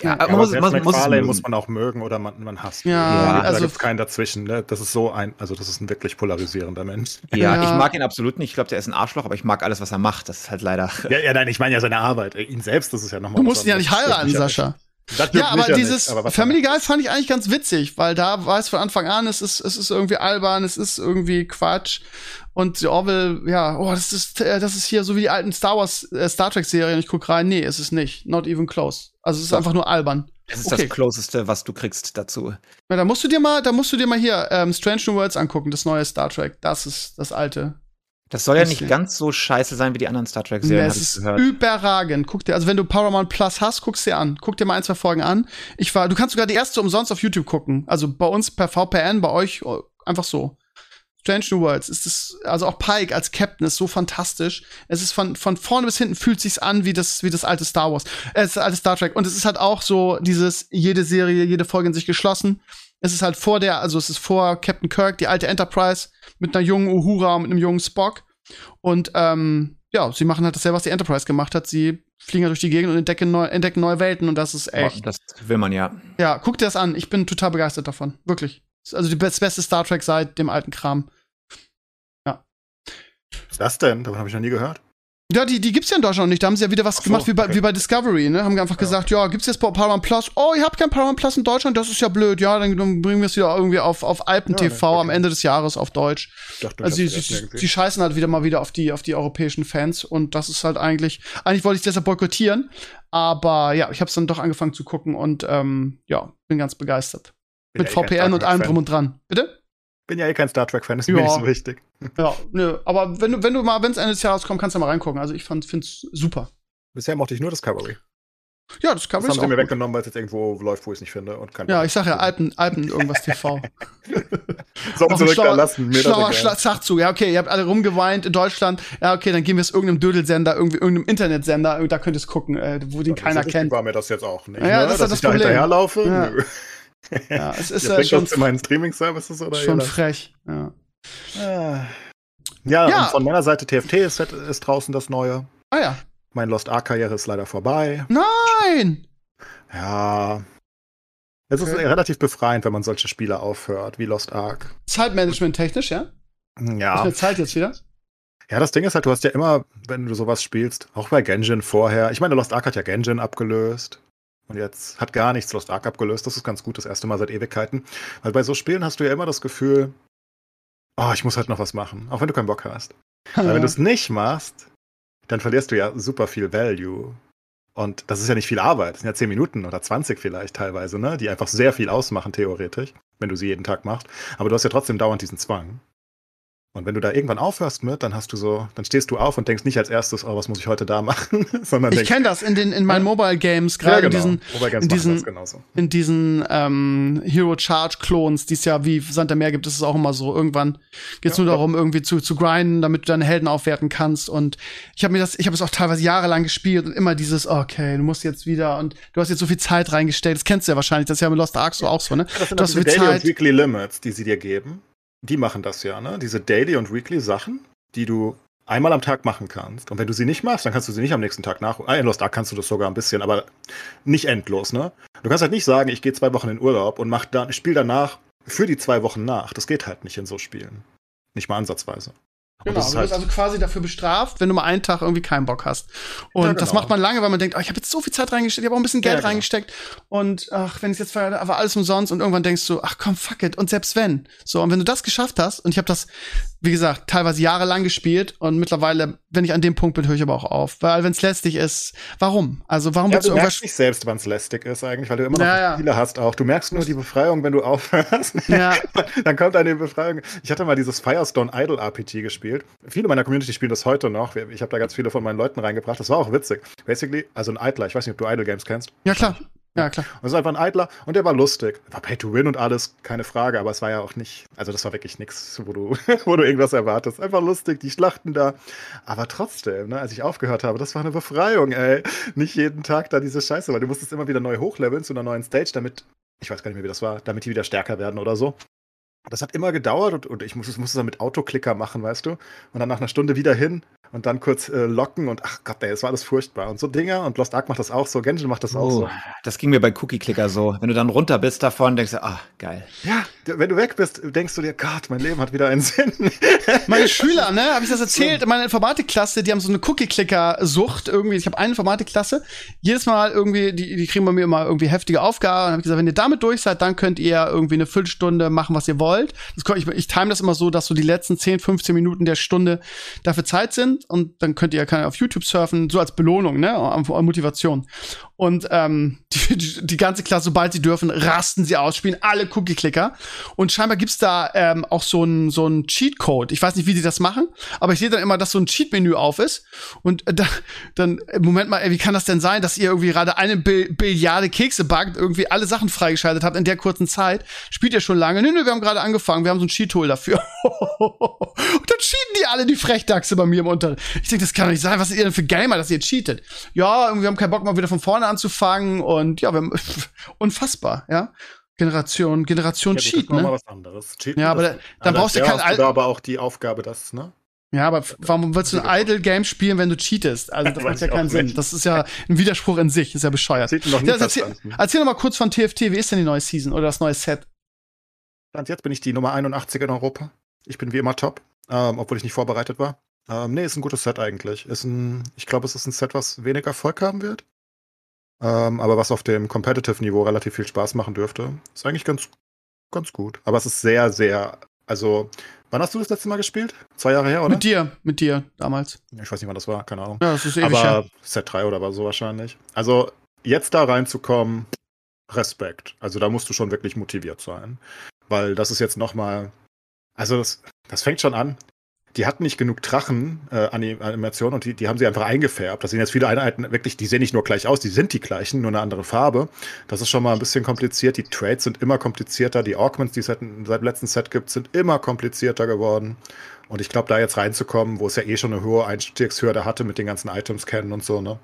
S3: Ja, ja, man muss, man, muss, muss man auch mögen oder man, man hasst.
S1: Ja, ja
S3: also da gibt's keinen dazwischen. Ne? Das ist so ein, also das ist ein wirklich polarisierender Mensch.
S2: Ja, ja. ich mag ihn absolut nicht. Ich glaube, der ist ein Arschloch, aber ich mag alles, was er macht. Das ist halt leider.
S3: Ja, ja nein, ich meine ja seine Arbeit. Ihn selbst, das ist ja nochmal.
S1: Du musst ihn ja nicht heiraten, Sascha. Ja, aber dieses aber Family Guy fand ich eigentlich ganz witzig, weil da war es von Anfang an, es ist, es ist irgendwie albern, es ist irgendwie Quatsch. Und die Orville, ja, oh, das ist, äh, das ist hier so wie die alten Star Wars, äh, Star Trek Serien. Ich guck rein, nee, es ist nicht. Not even close. Also es ist einfach nur albern.
S2: Es ist okay. das Closeste, was du kriegst dazu.
S1: Ja, da musst du dir mal, da musst du dir mal hier ähm, Strange New Worlds angucken, das neue Star Trek. Das ist das alte.
S2: Das soll ja nicht ganz so scheiße sein wie die anderen Star Trek-Serien.
S1: Es ist gehört. überragend. Guck dir, also wenn du Paramount Plus hast, guck's dir an. Guck dir mal ein, zwei Folgen an. Ich war, du kannst sogar die erste umsonst auf YouTube gucken. Also bei uns per VPN, bei euch oh, einfach so. Strange New Worlds ist es, also auch Pike als Captain ist so fantastisch. Es ist von, von vorne bis hinten fühlt sich's an wie das, wie das alte Star Wars, äh, das alte Star Trek. Und es ist halt auch so dieses, jede Serie, jede Folge in sich geschlossen. Es ist halt vor der, also es ist vor Captain Kirk, die alte Enterprise mit einer jungen Uhura und einem jungen Spock. Und ähm, ja, sie machen halt dasselbe, was die Enterprise gemacht hat. Sie fliegen halt durch die Gegend und entdecken, neu, entdecken neue Welten und das ist echt.
S2: Das will man ja.
S1: Ja, guck dir das an. Ich bin total begeistert davon. Wirklich. Also das beste Star Trek seit dem alten Kram. Ja.
S3: Was ist das denn? Davon habe ich noch nie gehört.
S1: Ja, die, die gibt's ja in Deutschland noch nicht. Da haben sie ja wieder was so, gemacht wie bei, okay. wie bei Discovery, ne? Haben einfach ja. gesagt, ja, gibt's jetzt Paramount Plus? Oh, ihr habt kein Paramount Plus in Deutschland, das ist ja blöd. Ja, dann, dann bringen wir es wieder irgendwie auf, auf Alpen ja, TV am Ende des Jahres auf Deutsch. Dachte, also sie, sie, sie scheißen halt wieder mal wieder auf die, auf die europäischen Fans und das ist halt eigentlich, eigentlich wollte ich deshalb boykottieren, aber ja, ich habe es dann doch angefangen zu gucken und ähm, ja, bin ganz begeistert. Bin Mit VPN und allem drum und dran. Bitte?
S3: Bin ja eh kein Star Trek-Fan, ist ja. mir nicht so wichtig.
S1: Ja, nö. Aber wenn du, wenn du mal, wenn es Ende des Jahres kommt, kannst du mal reingucken. Also ich fand, find's super.
S3: Bisher mochte ich nur Discovery.
S1: Ja, Discovery
S3: das haben sie mir weggenommen, weil es jetzt irgendwo läuft, wo ich es nicht finde. Und kein
S1: ja, ich sag ja Alpen, Alpen irgendwas TV.
S3: so zurücklassen.
S1: Mir schlauer Schla Schachzug. Ja, okay, ihr habt alle rumgeweint in Deutschland. Ja, okay, dann gehen wir es irgendeinem Dödelsender, irgendwie irgendeinem Internetsender, da könnt ihr es gucken, äh, wo den ja, keiner kennt.
S3: war mir das jetzt auch nicht.
S1: Ja, ne? das ist
S3: Dass
S1: das
S3: ich Problem. da hinterherlaufe. Ja.
S1: Nö. Ja, es ist
S3: ja, äh, schon. meinen Streaming-Services oder
S1: Schon frech, ja.
S3: Ah. Ja, ja. von meiner Seite TFT ist, ist draußen das Neue.
S1: Ah ja.
S3: Mein Lost Ark-Karriere ist leider vorbei.
S1: Nein!
S3: Ja. Es okay. ist relativ befreiend, wenn man solche Spiele aufhört, wie Lost Ark.
S1: Zeitmanagement technisch, ja?
S3: Ja.
S1: Ist mir Zeit jetzt wieder?
S3: Ja, das Ding ist halt, du hast ja immer, wenn du sowas spielst, auch bei Genjin vorher. Ich meine, Lost Ark hat ja Genjin abgelöst. Und jetzt hat gar nichts Lost Ark abgelöst. Das ist ganz gut, das erste Mal seit Ewigkeiten. Weil bei so Spielen hast du ja immer das Gefühl, oh, ich muss halt noch was machen. Auch wenn du keinen Bock hast. Ja. Weil wenn du es nicht machst, dann verlierst du ja super viel Value. Und das ist ja nicht viel Arbeit. Das sind ja 10 Minuten oder 20 vielleicht teilweise, ne? Die einfach sehr viel ausmachen, theoretisch, wenn du sie jeden Tag machst. Aber du hast ja trotzdem dauernd diesen Zwang. Und wenn du da irgendwann aufhörst mit, dann hast du so, dann stehst du auf und denkst nicht als erstes, oh, was muss ich heute da machen, sondern
S1: ich kenne das in den in meinen Mobile Games gerade ja, genau. in diesen in diesen, in diesen ähm, Hero Charge Clones, die es ja wie Sand der Meer gibt, ist es auch immer so. Irgendwann geht es ja, nur darum, irgendwie zu zu grinden, damit du deine Helden aufwerten kannst. Und ich habe mir das, ich habe es auch teilweise jahrelang gespielt und immer dieses, okay, du musst jetzt wieder und du hast jetzt so viel Zeit reingestellt. Das kennst du ja wahrscheinlich, das ist ja mit Lost Ark so auch so, ne?
S3: Das sind du hast so viel Daily Zeit. und Weekly Limits, die sie dir geben die machen das ja, ne? Diese Daily und Weekly Sachen, die du einmal am Tag machen kannst. Und wenn du sie nicht machst, dann kannst du sie nicht am nächsten Tag nach. Ah, Lost Ark kannst du das sogar ein bisschen, aber nicht endlos, ne? Du kannst halt nicht sagen, ich gehe zwei Wochen in Urlaub und mach dann, spiel danach für die zwei Wochen nach. Das geht halt nicht in so Spielen. Nicht mal ansatzweise.
S1: Genau, du halt wirst also quasi dafür bestraft, wenn du mal einen Tag irgendwie keinen Bock hast. Und ja, genau. das macht man lange, weil man denkt, oh, ich habe jetzt so viel Zeit reingesteckt, ich habe auch ein bisschen Geld ja, genau. reingesteckt und ach, wenn ich jetzt aber alles umsonst und irgendwann denkst du, ach komm, fuck it und selbst wenn. So, und wenn du das geschafft hast und ich habe das wie gesagt, teilweise jahrelang gespielt und mittlerweile, wenn ich an dem Punkt bin, höre ich aber auch auf. Weil wenn es lästig ist, warum? Also warum
S3: ja, du merkst nicht selbst, wann es lästig ist eigentlich, weil du immer noch ja, Spiele hast auch. Du merkst nur die Befreiung, wenn du aufhörst. Ja. Dann kommt eine Befreiung. Ich hatte mal dieses Firestone Idol RPG gespielt. Viele meiner Community spielen das heute noch. Ich habe da ganz viele von meinen Leuten reingebracht. Das war auch witzig. Basically, also ein Idler. Ich weiß nicht, ob du Idle Games kennst.
S1: Ja, klar. Ja, klar.
S3: Und es ist einfach ein Eitler und der war lustig. War Pay to Win und alles, keine Frage, aber es war ja auch nicht, also das war wirklich nichts, wo du, wo du irgendwas erwartest. Einfach lustig, die Schlachten da. Aber trotzdem, ne, als ich aufgehört habe, das war eine Befreiung, ey. Nicht jeden Tag da diese Scheiße, weil du musstest immer wieder neu hochleveln zu einer neuen Stage, damit, ich weiß gar nicht mehr, wie das war, damit die wieder stärker werden oder so. Das hat immer gedauert und, und ich musste, musste es dann mit Autoklicker machen, weißt du? Und dann nach einer Stunde wieder hin und dann kurz äh, locken und ach Gott, ey, es war alles furchtbar. Und so Dinger und Lost Ark macht das auch so, Genshin macht das auch so.
S2: Oh, das ging mir bei Cookie Clicker so. Wenn du dann runter bist davon, denkst du, ah, geil.
S3: Ja, wenn du weg bist, denkst du dir, Gott, mein Leben hat wieder einen Sinn.
S1: Meine Schüler, ne, habe ich das erzählt? Meine Informatikklasse, die haben so eine Cookie-Clicker-Sucht irgendwie. Ich habe eine Informatikklasse. Jedes Mal irgendwie, die, die kriegen bei mir immer irgendwie heftige Aufgaben. Und habe ich gesagt, wenn ihr damit durch seid, dann könnt ihr irgendwie eine Viertelstunde machen, was ihr wollt. Das, kann- ich, ich time das immer so, dass so die letzten 10, 15 Minuten der Stunde dafür Zeit sind. Und dann könnt ihr kann auf YouTube surfen, so als Belohnung, ne, Motivation. Und ähm, die, die, die ganze Klasse, sobald sie dürfen, rasten sie aus, spielen alle Cookie-Clicker. Und scheinbar gibt's da ähm, auch so ein so Cheat-Code. Ich weiß nicht, wie die das machen, aber ich sehe dann immer, dass so ein Cheat-Menü auf ist. Und äh, da, dann, äh, Moment mal, ey, wie kann das denn sein, dass ihr irgendwie gerade eine Bill Billiarde Kekse backt, irgendwie alle Sachen freigeschaltet habt in der kurzen Zeit? Spielt ihr schon lange? Nö, nö, wir haben gerade angefangen, wir haben so ein Cheat-Tool dafür. Und dann cheaten die alle, die Frechdachse bei mir im Unterricht. Ich denke, das kann doch nicht sein. Was seid ihr denn für Gamer, dass ihr cheatet? Ja, irgendwie haben keinen Bock mal wieder von vorne anzufangen und ja, wir unfassbar, ja. Generation, Generation
S3: Ja,
S1: Cheat,
S3: mal
S1: ne?
S3: was anderes. Cheaten,
S1: Ja, aber da- dann
S3: Ja,
S1: brauchst du
S3: da
S1: kein
S3: da aber auch die Aufgabe, das, ne?
S1: Ja, aber warum willst du ein Idle-Game spielen, wenn du cheatest? Also, das macht ja keinen Sinn. Das ist ja ein Widerspruch in sich. Ist ja bescheuert.
S3: Noch
S1: Ja, erzähl,
S3: verstanden.
S1: erzähl noch mal kurz von TFT. Wie ist denn die neue Season oder das neue Set?
S3: Stand jetzt bin ich die Nummer 81 in Europa. Ich bin wie immer top, ähm, obwohl ich nicht vorbereitet war. Ähm, nee, ist ein gutes Set eigentlich. Ist ein, ich glaube, es ist ein Set, was wenig Erfolg haben wird. Ähm, aber was auf dem Competitive-Niveau relativ viel Spaß machen dürfte. Ist eigentlich ganz, ganz gut. Aber es ist sehr, sehr. Also, wann hast du das letzte Mal gespielt? Zwei Jahre her, oder?
S1: Mit dir, mit dir damals.
S3: Ich weiß nicht, wann das war, keine Ahnung.
S1: Ja, das ist ewig
S3: Aber
S1: her.
S3: Set 3 oder so wahrscheinlich. Also, jetzt da reinzukommen, Respekt. Also, da musst du schon wirklich motiviert sein. Weil das ist jetzt nochmal. Also, das, das fängt schon an. Die hatten nicht genug Drachen, äh, und die, die haben sie einfach eingefärbt. Das sind jetzt viele Einheiten wirklich, die sehen nicht nur gleich aus, die sind die gleichen, nur eine andere Farbe. Das ist schon mal ein bisschen kompliziert. Die Trades sind immer komplizierter. Die Augments, die es seit, seit dem letzten Set gibt, sind immer komplizierter geworden. Und ich glaube, da jetzt reinzukommen, wo es ja eh schon eine hohe Einstiegshürde hatte mit den ganzen Items kennen und so, ne?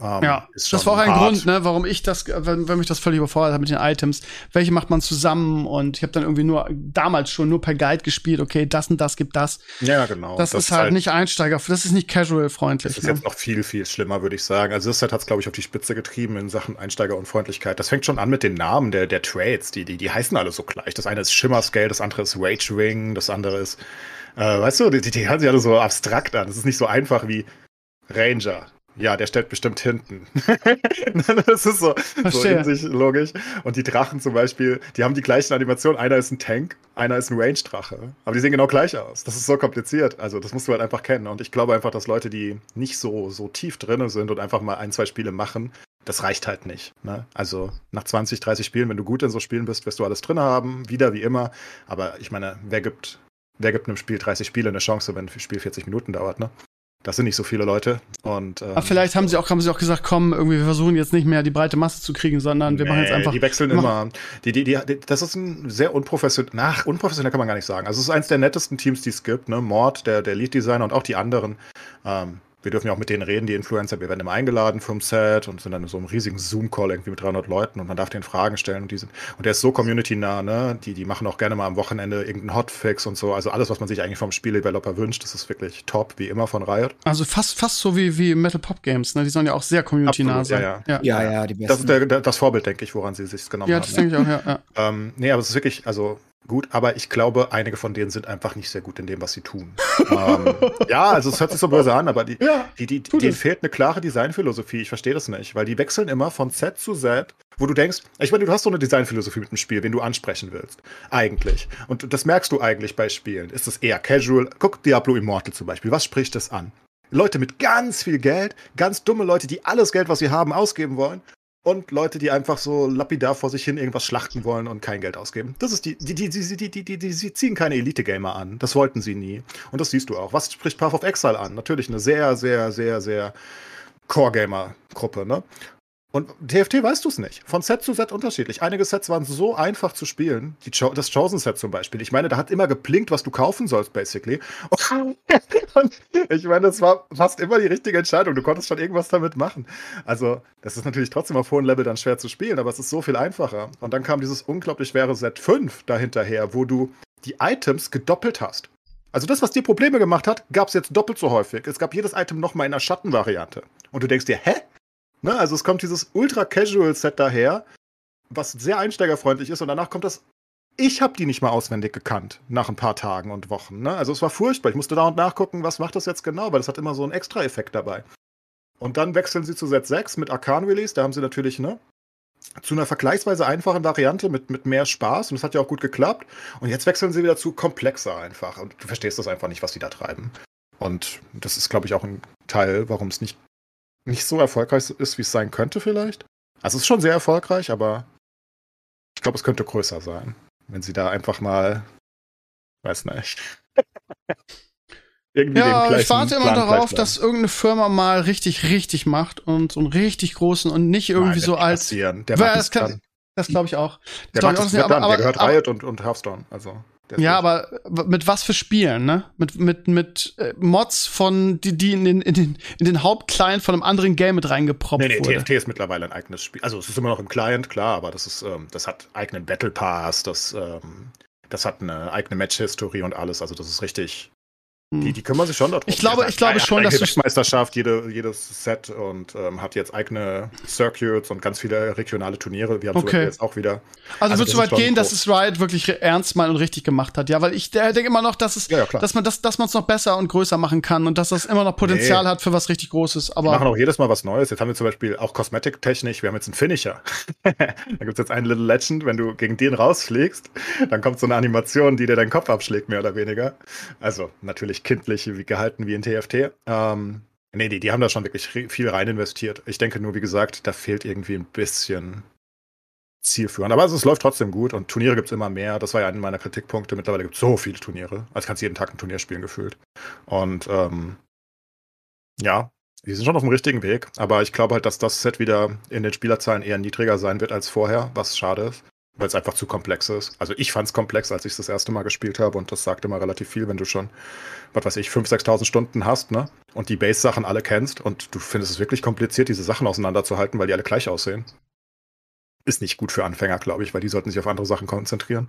S3: Ähm,
S1: Ja,
S3: ist
S1: das war auch ein
S3: hart.
S1: Grund, ne, warum ich das, wenn, wenn mich das völlig überfordert hat mit den Items. Welche macht man zusammen? Und ich habe dann irgendwie nur damals schon nur per Guide gespielt. Okay, das und das gibt das.
S3: Ja, genau.
S1: Das, ist halt, nicht Einsteiger, das ist nicht casual-freundlich.
S3: Das ist
S1: ne?
S3: jetzt noch viel, viel schlimmer, würde ich sagen. Also das hat es, glaube ich, auf die Spitze getrieben in Sachen Einsteigerunfreundlichkeit. Das fängt schon an mit den Namen der, der Trades. Die, die, die heißen alle so gleich. Das eine ist Shimmer Scale, das andere ist Rage Ring, das andere ist, äh, weißt du, die, die hören sich alle so abstrakt an. Das ist nicht so einfach wie Ranger. Ja, der stellt bestimmt hinten. das ist so, so in sich logisch. Und die Drachen zum Beispiel, die haben die gleichen Animationen. Einer ist ein Tank, einer ist ein Range-Drache. Aber die sehen genau gleich aus. Das ist so kompliziert. Also, das musst du halt einfach kennen. Und ich glaube einfach, dass Leute, die nicht so, so tief drin sind und einfach mal ein, zwei Spiele machen, das reicht halt nicht. Ne? Also, nach 20, 30 Spielen, wenn du gut in so Spielen bist, wirst du alles drin haben. Wieder wie immer. Aber ich meine, wer gibt, wer gibt einem Spiel 30 Spiele eine Chance, wenn ein Spiel 40 Minuten dauert, ne? Das sind nicht so viele Leute. Und, ähm,
S1: Aber vielleicht haben sie auch, haben sie auch gesagt, komm, irgendwie, wir versuchen jetzt nicht mehr die breite Masse zu kriegen, sondern wir machen jetzt
S3: Nee,
S1: einfach.
S3: Die wechseln immer. Die, die, die, das ist ein sehr unprofessionell. Nach, unprofessionell kann man gar nicht sagen. Also, es ist eins der nettesten Teams, die es gibt. Ne? Mord, der, der Lead-Designer und auch die anderen. Ähm, wir dürfen ja auch mit denen reden, die Influencer. Wir werden immer eingeladen vom Set und sind dann in so einem riesigen Zoom-Call irgendwie mit 300 Leuten und man darf denen Fragen stellen. Und, die sind, und der ist so community-nah. Ne? Die, die machen auch gerne mal am Wochenende irgendeinen Hotfix und so. Also, alles, was man sich eigentlich vom Spieldeveloper wünscht, das ist wirklich top, wie immer von Riot.
S1: Also fast, fast so wie, wie Metal Pop Games, ne? Die sollen ja auch sehr community-nah
S3: Absolut,
S1: sein.
S3: ja,
S2: Ja, ja, die
S3: Das
S2: besten.
S3: ist der, der, das Vorbild, denke ich, woran sie sich genommen
S1: Ja,
S3: haben.
S1: das
S3: ne?
S1: denke ich auch, ja. ja.
S3: Ähm, nee, aber es ist wirklich, also gut, aber ich glaube, einige von denen sind einfach nicht sehr gut in dem, was sie tun. ähm, ja, also es hört sich so böse an, aber die,
S1: Ja,
S3: die, die, denen
S1: es.
S3: fehlt eine klare Designphilosophie. Ich verstehe das nicht, weil die wechseln immer von Set zu Set, wo du denkst, ich meine, du hast so eine Designphilosophie mit dem Spiel, wen du ansprechen willst. Eigentlich. Und das merkst du eigentlich bei Spielen. Ist es eher casual? Guck Diablo Immortal zum Beispiel. Was spricht das an? Leute mit ganz viel Geld, ganz dumme Leute, die alles Geld, was sie haben, ausgeben wollen. Und Leute, die einfach so lapidar vor sich hin irgendwas schlachten wollen und kein Geld ausgeben. Das ist die, die, die, die, die, die, die, die sie ziehen keine Elite-Gamer an. Das wollten sie nie. Und das siehst du auch. Was spricht Path of Exile an? Natürlich eine sehr, sehr, sehr, sehr Core-Gamer-Gruppe, ne? Und TFT weißt du es nicht. Von Set zu Set unterschiedlich. Einige Sets waren so einfach zu spielen. Cho das Chosen Set zum Beispiel. Ich meine, da hat immer geblinkt, was du kaufen sollst, basically. Und ich meine, das war fast immer die richtige Entscheidung. Du konntest schon irgendwas damit machen. Also, das ist natürlich trotzdem auf hohem Level dann schwer zu spielen, aber es ist so viel einfacher. Und dann kam dieses unglaublich schwere Set 5 dahinterher, wo du die Items gedoppelt hast. Also das, was dir Probleme gemacht hat, gab es jetzt doppelt so häufig. Es gab jedes Item nochmal in einer Schattenvariante. Und du denkst dir, hä? Ne? Also es kommt dieses Ultra-Casual-Set daher, was sehr einsteigerfreundlich ist und danach kommt das. Ich habe die nicht mal auswendig gekannt nach ein paar Tagen und Wochen. Ne? Also es war furchtbar. Ich musste da und nachgucken, was macht das jetzt genau, weil das hat immer so einen Extra-Effekt dabei. Und dann wechseln sie zu Set 6 mit Arcan Release. Da haben sie natürlich, ne, zu einer vergleichsweise einfachen Variante mit, mit mehr Spaß und das hat ja auch gut geklappt. Und jetzt wechseln sie wieder zu komplexer einfach. Und du verstehst das einfach nicht, was die da treiben. Und das ist, glaube ich, auch ein Teil, warum es nicht nicht so erfolgreich ist, wie es sein könnte vielleicht. Also es ist schon sehr erfolgreich, aber ich glaube, es könnte größer sein, wenn sie da einfach mal, weiß nicht.
S1: Irgendwie ja, ich warte immer darauf, dass irgendeine Firma mal richtig, richtig macht und so einen richtig großen und nicht irgendwie Nein, so als.
S3: Der das,
S1: das glaube ich auch.
S3: Das der, ich auch nicht, aber, aber, der gehört aber, Riot und, und Hearthstone. Also.
S1: Ja, aber mit was für Spielen, ne? Mit, mit, mit äh, Mods von, die, die in den, in den, in den Hauptclient von einem anderen Game mit reingeproppt nee, nee,
S3: wurde. TFT ist mittlerweile ein eigenes Spiel. Also es ist immer noch im Client, klar, aber das ist, ähm, das hat eigenen Battle Pass, das, ähm, das hat eine eigene Match-History und alles. Also das ist richtig, die, hm. die kümmern sich schon darum.
S1: Ich glaube, ich glaube schon, dass
S3: du Meisterschaft, jede, jedes Set und ähm, hat jetzt eigene Circuits und ganz viele regionale Turniere. Wir haben
S1: okay.
S3: jetzt auch wieder.
S1: Also, also wird so weit gehen, dass es Riot wirklich ernst mal und richtig gemacht hat, ja, weil ich denke immer noch, dass es, ja, ja, dass man das, dass man es noch besser und größer machen kann und dass das immer noch Potenzial nee. hat für was richtig Großes. Aber
S3: wir machen auch jedes Mal was Neues. Jetzt haben wir zum Beispiel auch Kosmetiktechnisch. Wir haben jetzt einen Finisher. da gibt es jetzt einen Little Legend. Wenn du gegen den rausfliegst, dann kommt so eine Animation, die dir deinen Kopf abschlägt, mehr oder weniger. Also natürlich kindlich gehalten wie in TFT. Ähm, nee, die, die haben da schon wirklich viel rein investiert. Ich denke nur, wie gesagt, da fehlt irgendwie ein bisschen zielführend. Aber also, es läuft trotzdem gut und Turniere gibt es immer mehr. Das war ja einer meiner Kritikpunkte. Mittlerweile gibt es so viele Turniere. Also kannst jeden Tag ein Turnier spielen gefühlt. Und ähm, ja, die sind schon auf dem richtigen Weg. Aber ich glaube halt, dass das Set wieder in den Spielerzahlen eher niedriger sein wird als vorher, was schade ist weil es einfach zu komplex ist. Also ich fand es komplex, als ich es das erste Mal gespielt habe und das sagt immer relativ viel, wenn du schon, was weiß ich, 5.000, 6.000 Stunden hast, ne? Und die Base-Sachen alle kennst und du findest es wirklich kompliziert, diese Sachen auseinanderzuhalten, weil die alle gleich aussehen. Ist nicht gut für Anfänger, glaube ich, weil die sollten sich auf andere Sachen konzentrieren.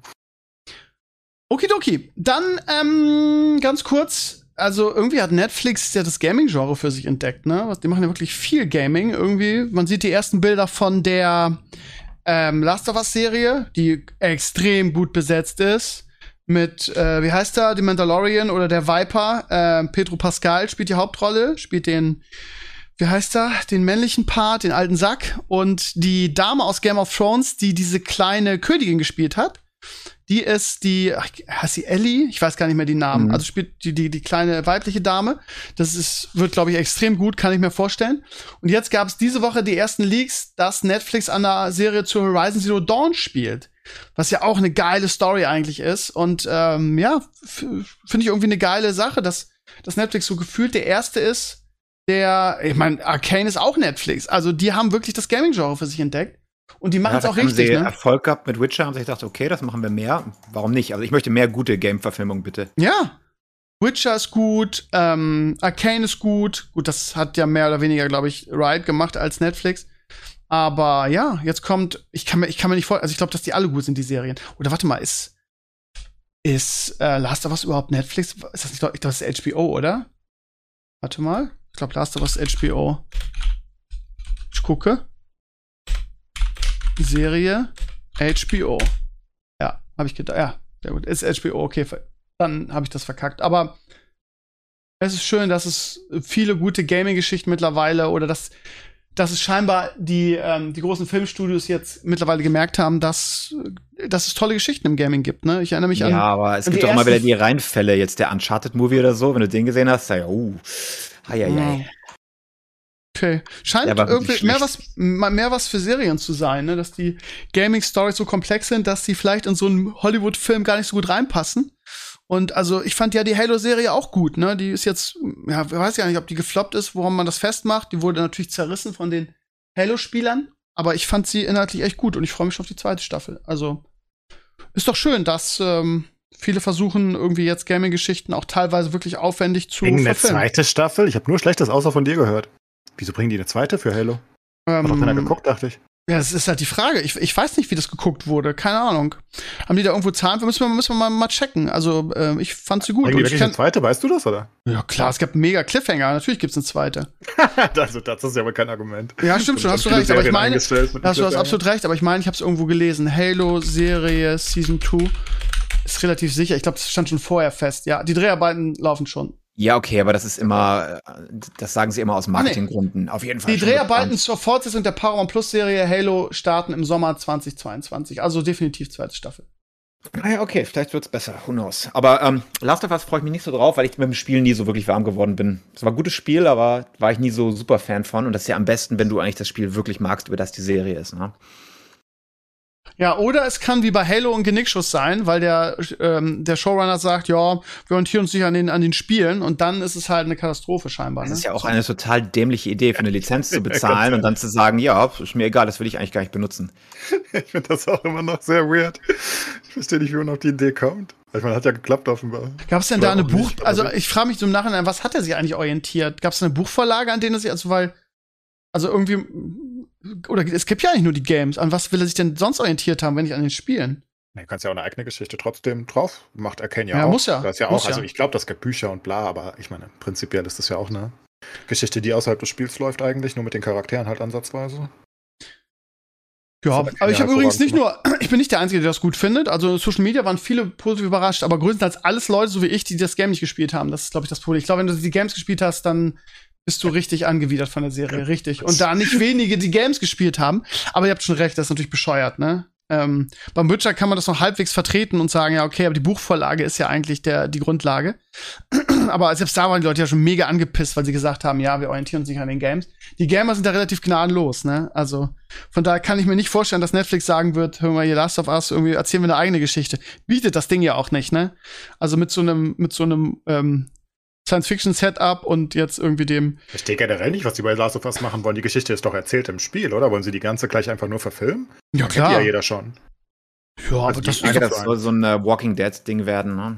S1: Okidoki. Dann ähm, ganz kurz, also irgendwie hat Netflix ja das Gaming-Genre für sich entdeckt, ne? Die machen ja wirklich viel Gaming. Irgendwie, man sieht die ersten Bilder von der ähm, Last of Us Serie, die extrem gut besetzt ist. Mit, äh, wie heißt er, The Mandalorian oder der Viper. Äh, Pedro Pascal spielt die Hauptrolle, spielt den, wie heißt er, den männlichen Part, den alten Sack. Und die Dame aus Game of Thrones, die diese kleine Königin gespielt hat, die ist die, heißt sie Ellie? Ich weiß gar nicht mehr die Namen. Mhm. Also spielt die, die, die kleine weibliche Dame. Das ist, wird, glaube ich, extrem gut, kann ich mir vorstellen. Und jetzt gab es diese Woche die ersten Leaks, dass Netflix an der Serie zu Horizon Zero Dawn spielt. Was ja auch eine geile Story eigentlich ist. Und ähm, ja, finde ich irgendwie eine geile Sache, dass, dass Netflix so gefühlt der erste ist, der, ich meine, Arcane ist auch Netflix. Also die haben wirklich das Gaming-Genre für sich entdeckt. Und die machen es ja, auch richtig.
S2: Haben
S1: sie
S2: ne? Erfolg gehabt mit Witcher haben sich gedacht, okay, das machen wir mehr. Warum nicht? Also ich möchte mehr gute Game-Verfilmungen, bitte.
S1: Ja. Witcher ist gut, ähm, Arcane ist gut. Gut, das hat ja mehr oder weniger, glaube ich, Riot gemacht als Netflix. Aber ja, jetzt kommt, ich kann mir, ich kann mir nicht vorstellen, also ich glaube, dass die alle gut sind, die Serien. Oder warte mal, ist, ist äh, Last of Us überhaupt Netflix? Ist das nicht, ich glaube, das ist HBO, oder? Warte mal. Ich glaube, Last of Us HBO. Ich gucke. Serie HBO. Ja, habe ich gedacht. Ja, sehr gut. Ist HBO, okay. Dann habe ich das verkackt. Aber es ist schön, dass es viele gute Gaming-Geschichten mittlerweile oder dass, dass es scheinbar die, ähm, die großen Filmstudios jetzt mittlerweile gemerkt haben, dass, dass es tolle Geschichten im Gaming gibt. Ne? Ich erinnere mich
S2: ja,
S1: an.
S2: Ja, aber es gibt doch immer wieder die Reihenfälle. Jetzt der Uncharted-Movie oder so, wenn du den gesehen hast, ja, uh, hei, hei, hei.
S1: Okay. Scheint irgendwie mehr was, mehr was für Serien zu sein, ne? dass die Gaming-Stories so komplex sind, dass sie vielleicht in so einen Hollywood-Film gar nicht so gut reinpassen. Und also ich fand ja die Halo-Serie auch gut, ne? Die ist jetzt, ja, ich weiß ja nicht, ob die gefloppt ist, woran man das festmacht. Die wurde natürlich zerrissen von den Halo-Spielern, aber ich fand sie inhaltlich echt gut und ich freue mich schon auf die zweite Staffel. Also ist doch schön, dass ähm, viele versuchen, irgendwie jetzt Gaming-Geschichten auch teilweise wirklich aufwendig zu
S3: eine
S1: verfilmen.
S3: zweite Staffel? Ich habe nur Schlechtes außer von dir gehört. Wieso bringen die eine zweite für Halo? Hat doch keiner
S1: Ähm,
S3: geguckt, dachte ich.
S1: Ja, das ist halt die Frage. Ich, ich weiß nicht, wie das geguckt wurde. Keine Ahnung. Haben die da irgendwo Zahlen? Müssen wir, müssen wir mal, mal checken. Also, ähm, ich fand sie gut.
S3: Bringen die wirklich eine zweite? Weißt du das, oder?
S1: ja, klar, es gab einen mega Cliffhanger. Natürlich gibt's eine zweite.
S3: also, das ist ja aber kein Argument.
S1: Ja, stimmt schon, hast du recht. Aber ich meine, hast du
S3: Cliffhanger.
S1: absolut recht. Aber ich meine, ich habe es irgendwo gelesen. Halo-Serie Season 2 ist relativ sicher. Ich glaube, das stand schon vorher fest. Ja, die Dreharbeiten laufen schon.
S2: Ja, okay, aber das ist immer, äh, das sagen sie immer aus Marketinggründen. Auf jeden Fall.
S1: Die Dreharbeiten zur Fortsetzung der Paramount Plus Serie Halo starten im Sommer 2022. Also definitiv zweite Staffel.
S2: Ah ja, okay, vielleicht wird's besser. Who knows? Aber ähm, Last of Us freue ich mich nicht so drauf, weil ich mit dem Spiel nie so wirklich warm geworden bin. Es war ein gutes Spiel, aber war ich nie so super Fan von. Und das ist ja am besten, wenn du eigentlich das Spiel wirklich magst, über das die Serie ist. Ne?
S1: Ja, oder es kann wie bei Halo ein Genickschuss sein, weil der, ähm, der Showrunner sagt, ja, wir orientieren uns nicht an den, an den Spielen und dann ist es halt eine Katastrophe scheinbar.
S2: Das
S1: Ne?
S2: ist ja auch eine total dämliche Idee, für eine Lizenz zu bezahlen und dann zu sagen, ja, ist mir egal, das will ich eigentlich gar nicht benutzen.
S3: Ich finde das auch immer noch sehr weird. Ich verstehe nicht, wie man auf die Idee kommt. Ich meine, hat ja geklappt offenbar.
S1: Gab es denn da eine Buch,
S3: nicht,
S1: also ich frage mich so im Nachhinein, was hat er sich eigentlich orientiert? Gab es eine Buchvorlage, an denen er sich, also weil, also irgendwie, oder es gibt ja eigentlich nur die Games, an was will er sich denn sonst orientiert haben, wenn nicht an den Spielen?
S3: Du kannst ja auch eine eigene Geschichte trotzdem drauf. Macht Arcane ja,
S1: Ja,
S3: auch.
S1: muss ja.
S3: Das ja auch, also ich glaube, das gibt Bücher und bla, aber ich meine, prinzipiell ist das ja auch eine Geschichte, die außerhalb des Spiels läuft eigentlich, nur mit den Charakteren halt ansatzweise.
S1: Ja, aber ich habe übrigens nicht nur, ich bin nicht der Einzige, der das gut findet. Also in Social Media waren viele positiv überrascht, aber größtenteils alles Leute, so wie ich, die das Game nicht gespielt haben. Das ist, glaube ich, das Problem. Ich glaube, wenn du die Games gespielt hast, dann bist du richtig angewidert von der Serie, richtig. Und da nicht wenige die Games gespielt haben, aber ihr habt schon recht, das ist natürlich bescheuert, ne? Ähm, beim Witcher kann man das noch halbwegs vertreten und sagen, ja, okay, aber die Buchvorlage ist ja eigentlich der, die Grundlage. aber selbst da waren die Leute ja schon mega angepisst, weil sie gesagt haben, ja, wir orientieren uns nicht an den Games. Die Gamer sind da relativ gnadenlos, ne? Also, von daher kann ich mir nicht vorstellen, dass Netflix sagen wird, hör mal, hier Last of Us, irgendwie erzählen wir eine eigene Geschichte. Bietet das Ding ja auch nicht, ne? Also mit so einem, mit so einem ähm, Science-Fiction-Setup und jetzt irgendwie dem.
S3: Ich verstehe generell nicht, was die bei Last of Us machen wollen. Die Geschichte ist doch erzählt im Spiel, oder? Wollen sie die ganze gleich einfach nur verfilmen?
S1: Ja,
S3: Kennt die ja jeder schon.
S1: Ja, aber
S3: Also
S1: das
S3: die
S1: ist
S2: das soll so ein äh, Walking Dead-Ding werden. Ne?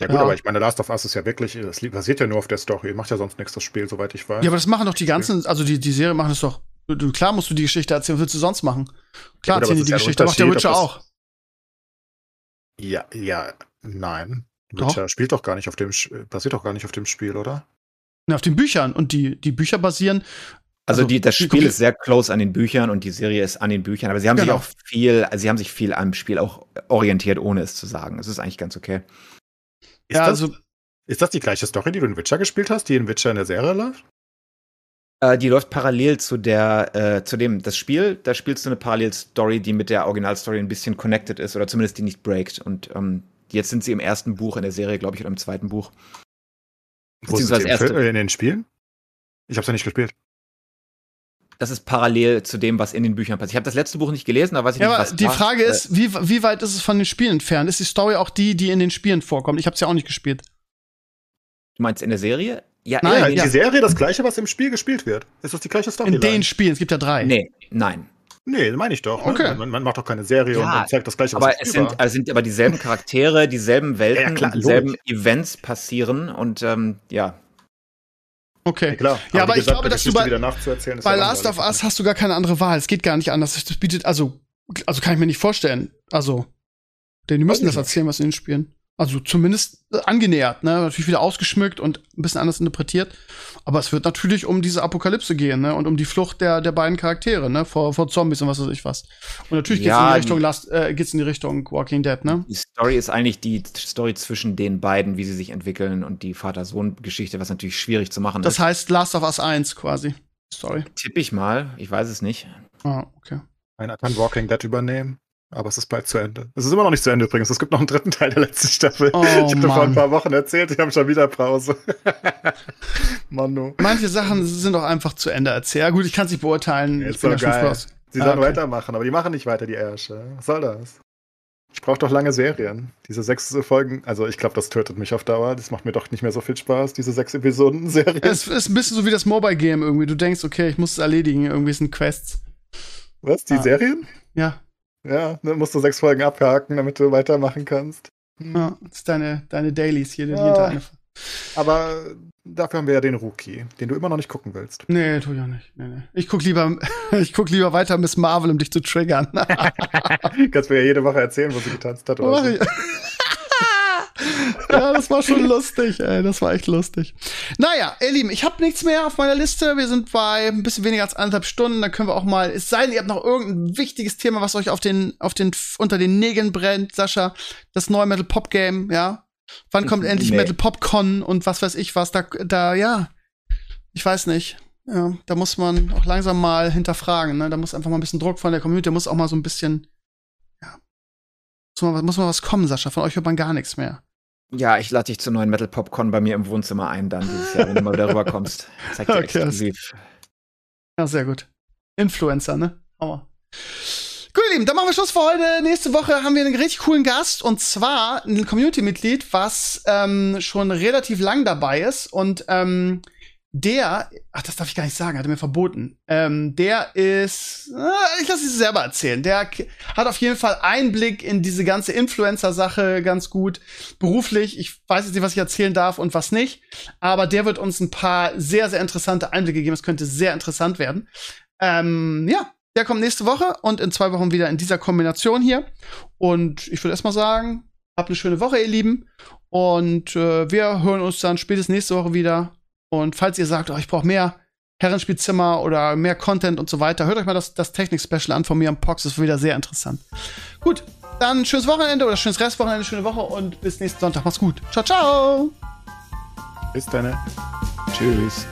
S3: Ja gut,
S1: Ja.
S3: aber ich meine, Last of Us ist ja wirklich, das basiert ja nur auf der Story. Macht ja sonst nichts, das Spiel, soweit ich weiß.
S1: ja, aber das machen doch die ganzen, also die, die Serie machen das doch. Du, klar musst du die Geschichte erzählen, was willst du sonst machen? Klar
S3: Ja, gut, aber
S1: erzählen die die
S3: ja
S1: Geschichte, macht der Witcher
S3: das-
S1: auch.
S3: ja, ja, nein.
S1: Doch.
S3: Witcher spielt doch gar nicht auf dem, Sch- basiert doch gar nicht auf dem Spiel, oder?
S1: Ja, auf den Büchern. Und die, die Bücher basieren.
S2: Also, die, das
S1: die
S2: Spiel ist sehr close an den Büchern und die Serie ist an den Büchern, aber sie haben
S1: Genau.
S2: sich auch viel, also sie haben sich viel am Spiel auch orientiert, ohne es zu sagen. Es ist eigentlich ganz okay.
S3: Ist,
S1: ja,
S3: das,
S1: also,
S3: ist das die gleiche Story, die du in Witcher gespielt hast, die in Witcher in der Serie läuft?
S2: Äh, die läuft parallel zu der, äh, zu dem, das Spiel, da spielst du eine Parallelstory, die mit der Originalstory ein bisschen connected ist oder zumindest die nicht breakt. Und ähm, jetzt sind sie im ersten Buch in der Serie, glaube ich, oder im zweiten Buch.
S3: Wo sind
S2: Beziehungsweise
S3: sie im
S2: erste.
S3: Film, äh, in den Spielen? Ich hab's ja nicht gespielt.
S2: Das ist parallel zu dem, was in den Büchern passiert. Ich habe das letzte Buch nicht gelesen, da weiß ich
S1: ja,
S2: nicht,
S1: aber
S2: was
S1: die Frage
S2: äh,
S1: ist, wie, wie weit ist es von den Spielen entfernt? Ist die Story auch die, die in den Spielen vorkommt? Ich habe ja auch nicht gespielt.
S2: Du meinst in der Serie? Ja,
S1: Nein,
S2: ja,
S3: Ja,
S2: in
S3: die
S2: den-
S3: Serie das gleiche, was im Spiel gespielt wird. Ist das die gleiche Story?
S1: In den Spielen, es gibt ja drei.
S2: Nee, nein.
S3: Nee, meine ich doch.
S1: Okay.
S3: Ne? Man, man macht doch keine Serie
S2: Ja,
S3: und man zeigt das gleiche,
S2: Aber es sind, also sind aber dieselben Charaktere, dieselben Welten,
S3: Ja, klar,
S2: und dieselben
S3: logisch.
S2: Events passieren und ähm, ja.
S1: Okay.
S3: Ja, klar.
S1: Ja, aber
S3: die
S1: ich glaube, dass du bei-
S3: wieder nachzuerzählen ist
S1: Bei
S3: ja
S1: Last of. Us hast du gar keine andere Wahl. Es geht gar nicht anders. Das bietet, also, also kann ich mir nicht vorstellen. Also, denn die müssen das erzählen, was in den Spielen. Also zumindest äh, angenähert, ne? Natürlich wieder ausgeschmückt und ein bisschen anders interpretiert. Aber es wird natürlich um diese Apokalypse gehen, ne? Und um die Flucht der, der beiden Charaktere, ne? Vor, vor Zombies und was weiß ich was. Und natürlich geht's
S2: Ja,
S1: in die Richtung
S2: die-
S1: Last, äh, geht's in die Richtung Walking Dead, ne?
S2: Die Story ist eigentlich die Story zwischen den beiden, wie sie sich entwickeln und die Vater-Sohn-Geschichte, was natürlich schwierig zu machen
S1: Das
S2: ist.
S1: heißt Last of Us 1 quasi. Sorry.
S2: Tipp ich mal, ich weiß es nicht.
S1: Ah, okay.
S3: Einer kann Walking Dead übernehmen, aber es ist bald zu Ende. Es ist immer noch nicht zu Ende übrigens. Es gibt noch einen dritten Teil der letzten Staffel.
S1: Oh,
S3: ich habe vor ein paar Wochen erzählt, die haben schon wieder Pause. Manu.
S1: Manche Sachen sind auch einfach zu Ende erzählt. Ja, gut, ich kann es nicht beurteilen.
S3: Ist
S1: ich bin
S3: doch geil. Sie
S1: Ah,
S3: sollen
S1: okay.
S3: weitermachen, aber die machen nicht weiter, die Ärsche. Was soll das? Ich brauche doch lange Serien. Diese sechs Folgen, also ich glaube, das tötet mich auf Dauer. Das macht mir doch nicht mehr so viel Spaß, diese sechs Episoden-Serie.
S1: Es ist ein bisschen so wie das Mobile-Game irgendwie. Du denkst, okay, ich muss es erledigen. Irgendwie sind Quests.
S3: Was? Die
S1: Ah.
S3: Serien?
S1: Ja,
S3: Ja, dann musst du sechs Folgen abhaken, damit du weitermachen kannst.
S1: Ja das ist deine, deine Dailies hier.
S3: Ja.
S1: Eine.
S3: Aber dafür haben wir ja den Rookie, den du immer noch nicht gucken willst.
S1: Nee, tu ich auch nicht. Nee, nee. Ich guck lieber, ich guck lieber weiter Miss Marvel, um dich zu triggern.
S3: Kannst mir ja jede Woche erzählen, wo sie getanzt hat. Oder so.
S1: Ja, das war schon lustig, ey. Das war echt lustig. Naja, ihr Lieben, ich habe nichts mehr auf meiner Liste. Wir sind bei ein bisschen weniger als anderthalb Stunden. Da können wir auch mal, es sei denn, ihr habt noch irgendein wichtiges Thema, was euch auf den, auf den, unter den Nägeln brennt, Sascha. Das neue Metal Pop Game, ja. Wann kommt endlich
S2: Nee.
S1: Metal Popcon und was weiß ich was? Da, da, ja. Ich weiß nicht. Ja, da muss man auch langsam mal hinterfragen, ne? Da muss einfach mal ein bisschen Druck von der Community, da muss auch mal so ein bisschen, ja. Muss mal, muss mal was kommen, Sascha. Von euch hört man gar nichts mehr.
S2: Ja, ich lade dich zur neuen Metal Popcorn bei mir im Wohnzimmer ein, dann dieses Jahr, wenn du mal wieder rüberkommst. Zeig dir
S1: Okay,
S2: exklusiv.
S1: Ja, sehr gut. Influencer, ne? Hammer. Gut, ihr Lieben, dann machen wir Schluss für heute. Nächste Woche haben wir einen richtig coolen Gast und zwar ein Community-Mitglied, was ähm, schon relativ lang dabei ist und ähm, der, ach, das darf ich gar nicht sagen, hat er mir verboten. Ähm, der ist, äh, ich lasse es selber erzählen. Der hat auf jeden Fall Einblick in diese ganze Influencer-Sache ganz gut beruflich. Ich weiß jetzt nicht, was ich erzählen darf und was nicht, aber der wird uns ein paar sehr, sehr interessante Einblicke geben. Es könnte sehr interessant werden. Ähm, ja, der kommt nächste Woche und in zwei Wochen wieder in dieser Kombination hier. Und ich würde erstmal sagen, habt eine schöne Woche, ihr Lieben. Und äh, wir hören uns dann spätestens nächste Woche wieder. Und falls ihr sagt, oh, ich brauche mehr Herrenspielzimmer oder mehr Content und so weiter, hört euch mal das, das Technik-Special an von mir am Pox. Das ist wieder sehr interessant. Gut, dann schönes Wochenende oder schönes Restwochenende, schöne Woche und bis nächsten Sonntag. Macht's gut. Ciao, ciao.
S3: Bis dann.
S2: Tschüss.